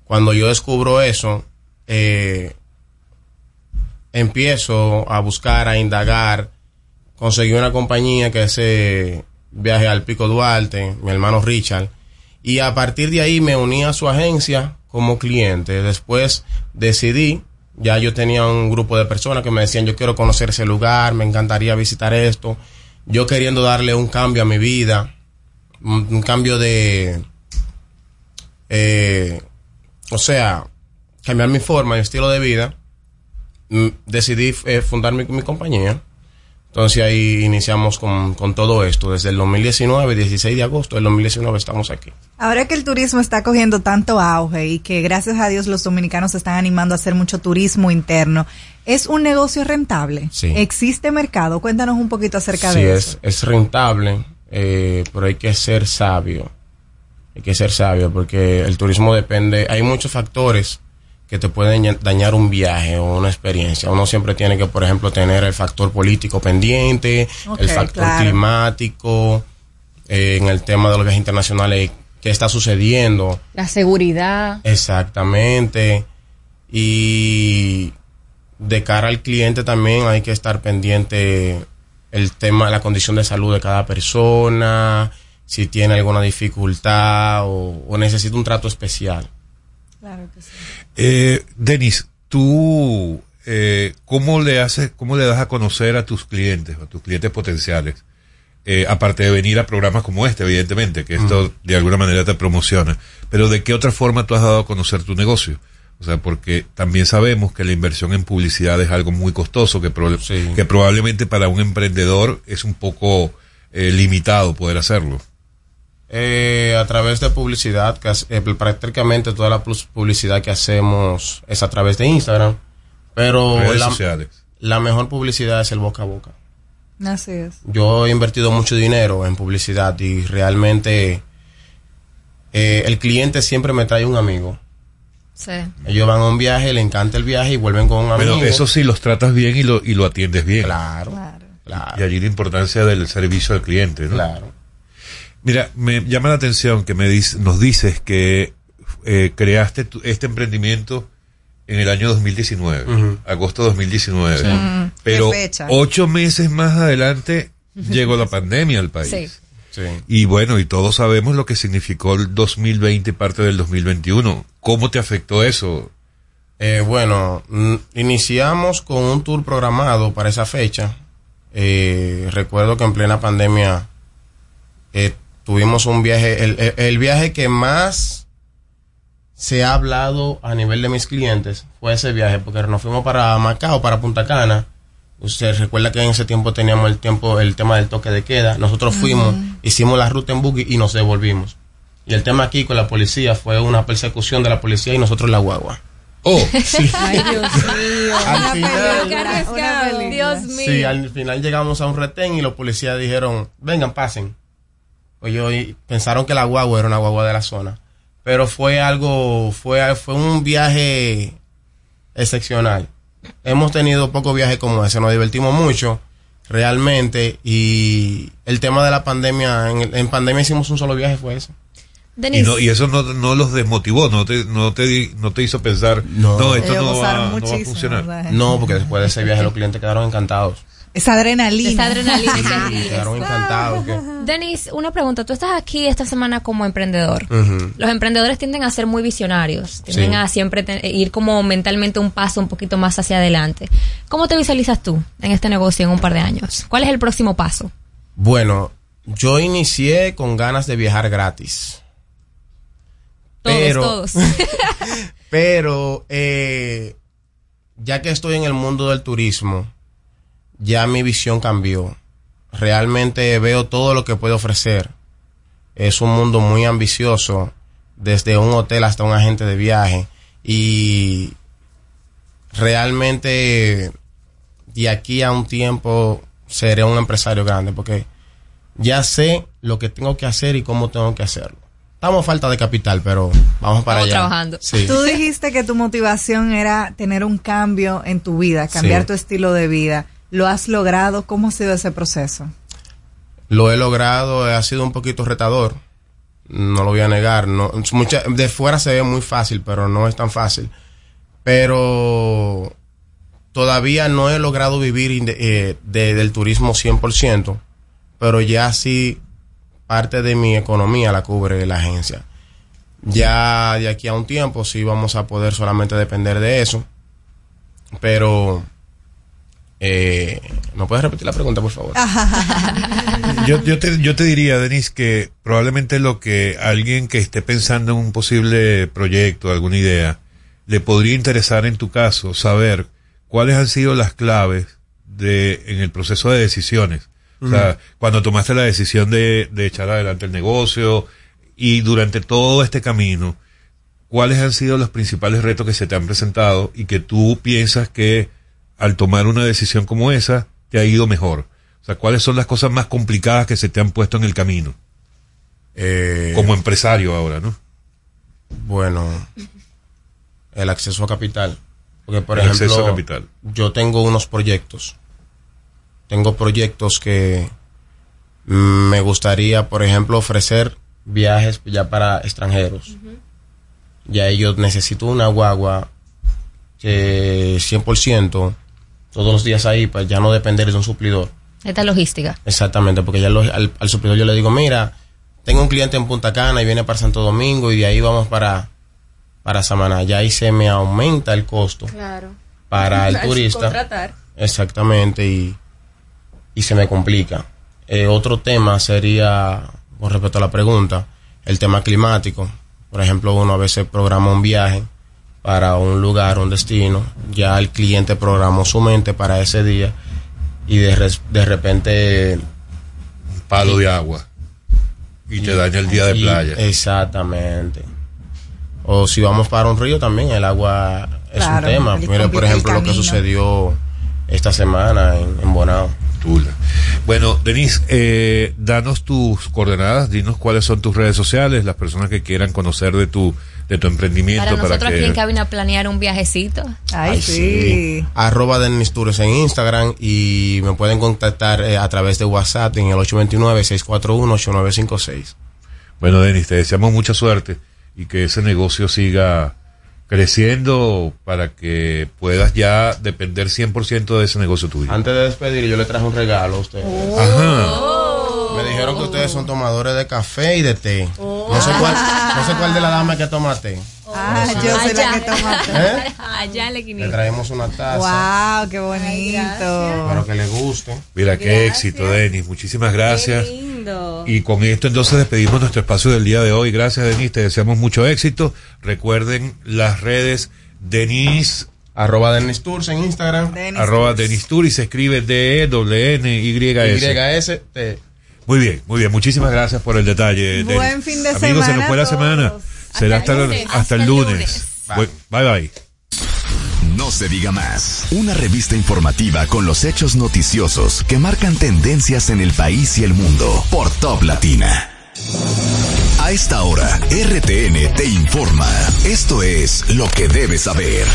Cuando yo descubro eso, eh, empiezo a buscar, a indagar. Conseguí una compañía que hace viaje al Pico Duarte, mi hermano Richard. Y a partir de ahí me uní a su agencia como cliente. Después decidí, ya yo tenía un grupo de personas que me decían, yo quiero conocer ese lugar, me encantaría visitar esto. Yo queriendo darle un cambio a mi vida, un, cambio de, eh, o sea, cambiar mi forma, mi estilo de vida. Mm, Decidí eh, fundar mi compañía. Entonces ahí iniciamos con, con todo esto. Desde el 2019, 16 de agosto del 2019 estamos aquí.
Ahora que el turismo está cogiendo tanto auge y que gracias a Dios los dominicanos se están animando a hacer mucho turismo interno, ¿es un negocio rentable?
Sí.
¿Existe mercado? Cuéntanos un poquito acerca
Sí,
de
es,
eso.
es rentable, eh, pero hay que ser sabio. Hay que ser sabio porque el turismo depende, hay muchos factores que te pueden ña- dañar un viaje o una experiencia. Uno siempre tiene que, por ejemplo, tener el factor político pendiente, el factor
claro.
climático, eh, en el tema de los viajes internacionales, qué está sucediendo.
La seguridad.
Exactamente. Y de cara al cliente también hay que estar pendiente el tema, la condición de salud de cada persona, si tiene alguna dificultad o, o necesita un trato especial.
Claro que sí.
Eh, Denis, tú, eh, ¿cómo le haces, cómo le das a conocer a tus clientes, a tus clientes potenciales? Eh, aparte de venir a programas como este, evidentemente, que esto de alguna manera te promociona. Pero ¿de qué otra forma tú has dado a conocer tu negocio? O sea, porque también sabemos que la inversión en publicidad es algo muy costoso, que, que probablemente para un emprendedor es un poco eh, limitado poder hacerlo.
Eh, a través de publicidad, que eh, prácticamente toda la publicidad que hacemos es a través de Instagram, pero
Redes
la,
sociales.
la mejor publicidad es el boca a boca.
Así es.
Yo he invertido mucho dinero en publicidad y realmente eh, el cliente siempre me trae un amigo.
Sí.
Ellos van a un viaje, le encanta el viaje y vuelven con un amigo.
Bueno, eso sí, los tratas bien y lo, y lo atiendes bien.
Claro.
Y allí la importancia del servicio al cliente, ¿no?
Claro.
Mira, me llama la atención que me dis- nos dices que eh, creaste tu- este emprendimiento en el año 2019,
Ujú.
agosto de 2019.
Sí.
Pero
¿Qué fecha?
ocho meses más adelante llegó la pandemia al país.
Sí.
Sí.
Y bueno, y todos sabemos lo que significó el 2020 y parte del 2021. ¿Cómo te afectó eso?
Eh, bueno, mm, iniciamos con un tour programado para esa fecha. Eh, recuerdo que en plena pandemia eh, tuvimos un viaje, el, el- viaje que más se ha hablado a nivel de mis clientes fue ese viaje, porque nos fuimos para Macao, para Punta Cana. Usted recuerda que en ese tiempo teníamos el tiempo, el tema del toque de queda. Nosotros fuimos, hicimos la ruta en buggy y nos devolvimos. Y el tema aquí con la policía fue una persecución de la policía y nosotros la guagua.
Oh, *laughs*
sí.
Ay, Dios mío.
Al final-.
Dios mío.
Sí, al final llegamos a un retén y los policías dijeron, vengan, pasen. Pues yo y pensaron que la guagua era una guagua de la zona. pero fue algo, fue, fue un viaje excepcional. Hemos tenido pocos viajes como ese, nos divertimos mucho realmente y el tema de la pandemia, en, en pandemia hicimos un solo viaje, fue eso.
Y, no, y eso no, no los desmotivó, no te, no te, di- no te hizo pensar, no, esto no va, no va a funcionar.
No, porque después de ese viaje los clientes quedaron encantados.
Esa adrenalina.
Esa adrenalina que aquí
Quedaron encantados. que-
Denis, una pregunta. Tú estás aquí esta semana como emprendedor. Los emprendedores tienden a ser muy visionarios, tienden
Sí.
a siempre te- ir como mentalmente un paso un poquito más hacia adelante. ¿Cómo te visualizas tú en este negocio en un par de años? ¿Cuál es el próximo paso?
Bueno, yo inicié con ganas de viajar gratis.
Todos,
pero,
todos. *laughs*
pero eh, ya que estoy en el mundo del turismo, ya mi visión cambió. Realmente veo todo lo que puede ofrecer. Es un mundo muy ambicioso, desde un hotel hasta un agente de viaje. Y realmente de aquí a un tiempo seré un empresario grande porque ya sé lo que tengo que hacer y cómo tengo que hacerlo. Estamos a falta de capital, pero vamos para
Estamos
allá.
trabajando.
Sí.
Tú dijiste que tu motivación era tener un cambio en tu vida, cambiar
Sí.
tu estilo de vida. ¿Lo has logrado? ¿Cómo ha sido ese proceso?
Lo he logrado, ha sido un poquito retador. No lo voy a negar. De fuera se ve muy fácil, pero no es tan fácil. Pero todavía no he logrado vivir eh, de- del turismo 100%, pero ya sí parte de mi economía la cubre la agencia. Ya de aquí a un tiempo sí vamos a poder solamente depender de eso. Pero... Eh, ¿Me puedes repetir la pregunta, por favor?
Yo, yo, te, yo te diría, Denis, que probablemente lo que alguien que esté pensando en un posible proyecto, alguna idea, le podría interesar en tu caso saber cuáles han sido las claves de en el proceso de decisiones. O sea, cuando tomaste la decisión de, de echar adelante el negocio y durante todo este camino, ¿cuáles han sido los principales retos que se te han presentado y que tú piensas que al tomar una decisión como esa te ha ido mejor? O sea, ¿cuáles son las cosas más complicadas que se te han puesto en el camino? como empresario ahora, ¿no?
Bueno, el acceso a capital. Porque, por
El
ejemplo,
acceso a capital.
yo tengo unos proyectos. Tengo proyectos que me gustaría, por ejemplo, ofrecer viajes ya para extranjeros. Ya ellos necesito una guagua que 100% todos los días ahí, pues ya no depender de un suplidor.
Esta logística.
Exactamente, porque ya lo- al, al suplidor yo le digo, mira, tengo un cliente en Punta Cana y viene para Santo Domingo y de ahí vamos para, para Samaná. Ya ahí se me aumenta el costo
Claro.
para el *laughs*
Al
turista.
Contratar.
Exactamente, y, y se me complica. Eh, otro tema sería, con respecto a la pregunta, el tema climático. Por ejemplo, uno a veces programa un viaje para un lugar, un destino, ya el cliente programó su mente para ese día y de, res- de repente...
Palo de agua. Y te daña el día de
y-
playa.
Exactamente. O si vamos para un río también, el agua es
Claro,
un tema.
el
Mira, por ejemplo, lo que sucedió esta semana en, en Bonao.
Tula. Bueno, Denise, eh, danos tus coordenadas, dinos cuáles son tus redes sociales, las personas que quieran conocer de tu, de tu emprendimiento.
Para nosotros
que...
aquí en cabina planear un viajecito.
Ay,
sí. Arroba Denis Tours en Instagram y me pueden contactar eh, a través de WhatsApp en el 829-641-8956.
Bueno, Denis, te deseamos mucha suerte y que ese negocio siga creciendo para que puedas ya depender 100% de ese negocio tuyo.
Antes de despedir, yo le traje un regalo a ustedes.
Ajá.
Me dijeron que ustedes son tomadores de café y de té. No, sé cuál, no sé cuál de la dama que toma té.
Ah, yo soy la que toma té.
¿Eh?
Allá
Le
esquinita.
traemos una taza.
Wow, qué bonito.
Espero que le guste.
Mira, qué éxito, Denis. Muchísimas gracias.
Lindo.
Y con esto entonces despedimos nuestro espacio del día de hoy. Gracias, Denis. Te deseamos mucho éxito. Recuerden las redes Denis.
Arroba Denis Tours en Instagram.
Arroba Denis Tour y se escribe D-E-N-Y-S.
YS.
Muy bien, muy bien. Muchísimas gracias por el detalle.
Buen fin de
Amigos, se
semana
nos fue la semana. Será hasta,
el lunes.
hasta
Hasta
el
el
lunes.
lunes.
Bye bye. bye.
No se diga más. Una revista informativa con los hechos noticiosos que marcan tendencias en el país y el mundo por Top Latina. A esta hora, RTN te informa. Esto es lo que debes saber.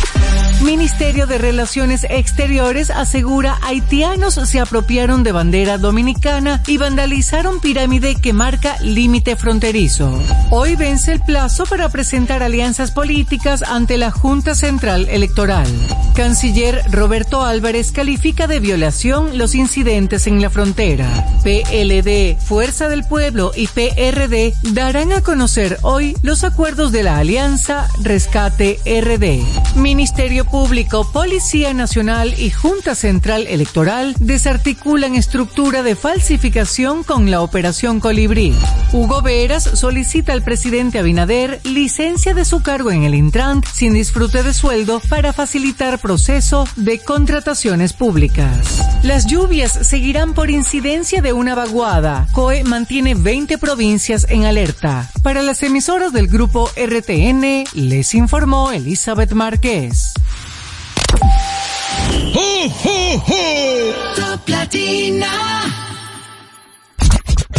Ministerio de Relaciones Exteriores asegura haitianos se apropiaron de bandera dominicana y vandalizaron pirámide que marca límite fronterizo. Hoy vence el plazo para presentar alianzas políticas ante la Junta Central Electoral. Canciller Roberto Álvarez califica de violación los incidentes en la frontera. PLD, Fuerza del Pueblo y PRD darán a conocer hoy los acuerdos de la Alianza Rescate RD. Ministerio Público, Policía Nacional y Junta Central Electoral desarticulan estructura de falsificación con la Operación Colibrí. Hugo Veras solicita al presidente Abinader licencia de su cargo en el Intrant sin disfrute de sueldo para facilitar proceso de contrataciones públicas. Las lluvias seguirán por incidencia de una vaguada. COE mantiene 20 provincias en alerta. Para las emisoras del grupo RTN, les informó Elizabeth Márquez.
Top Latina.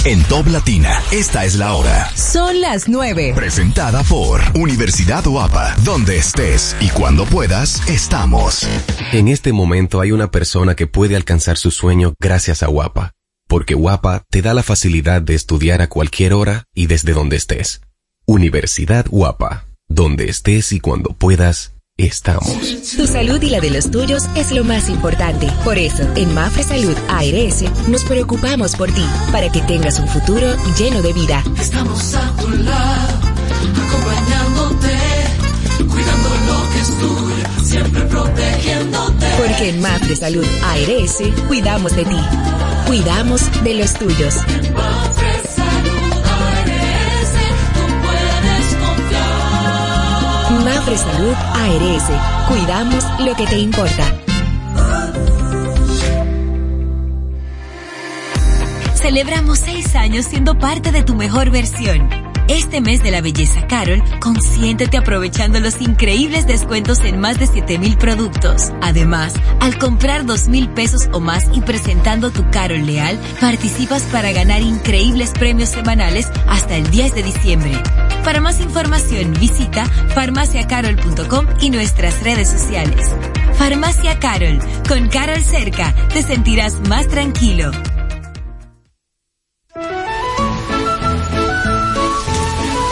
En Top Latina, esta es la hora.
Son las 9.
Presentada por Universidad Guapa, donde estés y cuando puedas, estamos.
En este momento hay una persona que puede alcanzar su sueño gracias a Guapa, porque Guapa te da la facilidad de estudiar a cualquier hora y desde donde estés. Universidad Guapa, donde estés y cuando puedas, estamos.
Tu salud y la de los tuyos es lo más importante. Por eso, en Mafre Salud ARS nos preocupamos por ti, para que tengas un futuro lleno de vida.
Estamos a tu lado, acompañándote, cuidando lo que es tuyo, siempre protegiéndote.
Porque en Mafre Salud ARS cuidamos de ti, cuidamos de los tuyos.
Mafre Salud ARS,
cuidamos lo que te importa.
Celebramos seis años siendo parte de tu mejor versión. Este mes de la belleza Carol, consiéntete aprovechando los increíbles descuentos en más de 7000 productos. Además, al comprar 2000 pesos o más y presentando tu Carol Leal, participas para ganar increíbles premios semanales hasta el 10 de diciembre. Para más información, visita farmaciacarol.com y nuestras redes sociales. Farmacia Carol, con Carol cerca, te sentirás más tranquilo.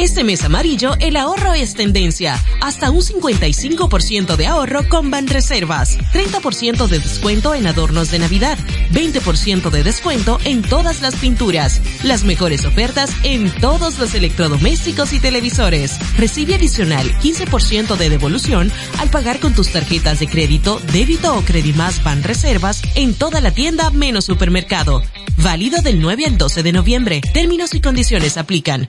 Este mes amarillo, el ahorro es tendencia. Hasta un 55% de ahorro con Banreservas. 30% de descuento en adornos de Navidad. 20% de descuento en todas las pinturas. Las mejores ofertas en todos los electrodomésticos y televisores. Recibe adicional 15% de devolución al pagar con tus tarjetas de crédito, débito o Credimás Banreservas en toda la tienda menos supermercado. Válido del 9 al 12 de noviembre. Términos y condiciones aplican.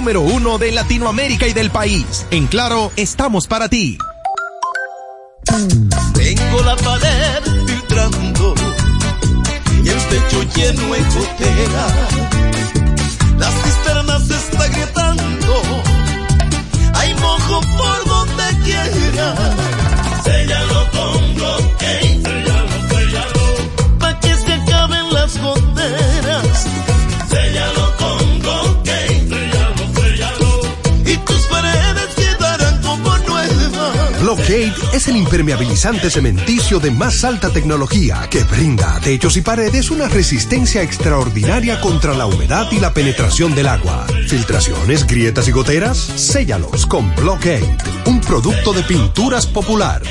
uno de Latinoamérica y del país. En Claro, estamos para ti.
Tengo la pared filtrando y el techo lleno de gotera. Las cisternas se está gritando, hay mojo por donde quiera. Séllalo con
Blockade es el impermeabilizante cementicio de más alta tecnología que brinda a techos y paredes una resistencia extraordinaria contra la humedad y la penetración del agua. Filtraciones, grietas y goteras, séllalos con Blockade, un producto de pinturas popular.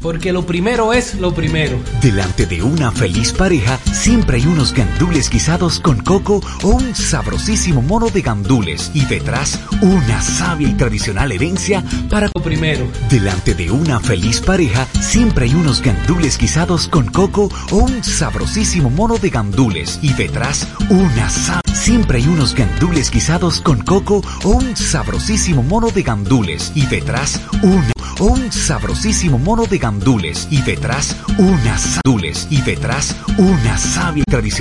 Porque lo primero es lo primero.
Delante de una feliz pareja siempre hay unos gandules guisados con coco o un sabrosísimo mono de gandules y detrás una sabia y tradicional herencia para
lo primero.
Delante de una feliz pareja siempre hay unos gandules guisados con coco o un sabrosísimo mono de gandules y detrás una sabia Siempre hay unos gandules guisados con coco o un sabrosísimo mono de gandules y detrás una un sabrosísimo mono de gandules y detrás unas gandules y detrás una sabia tradición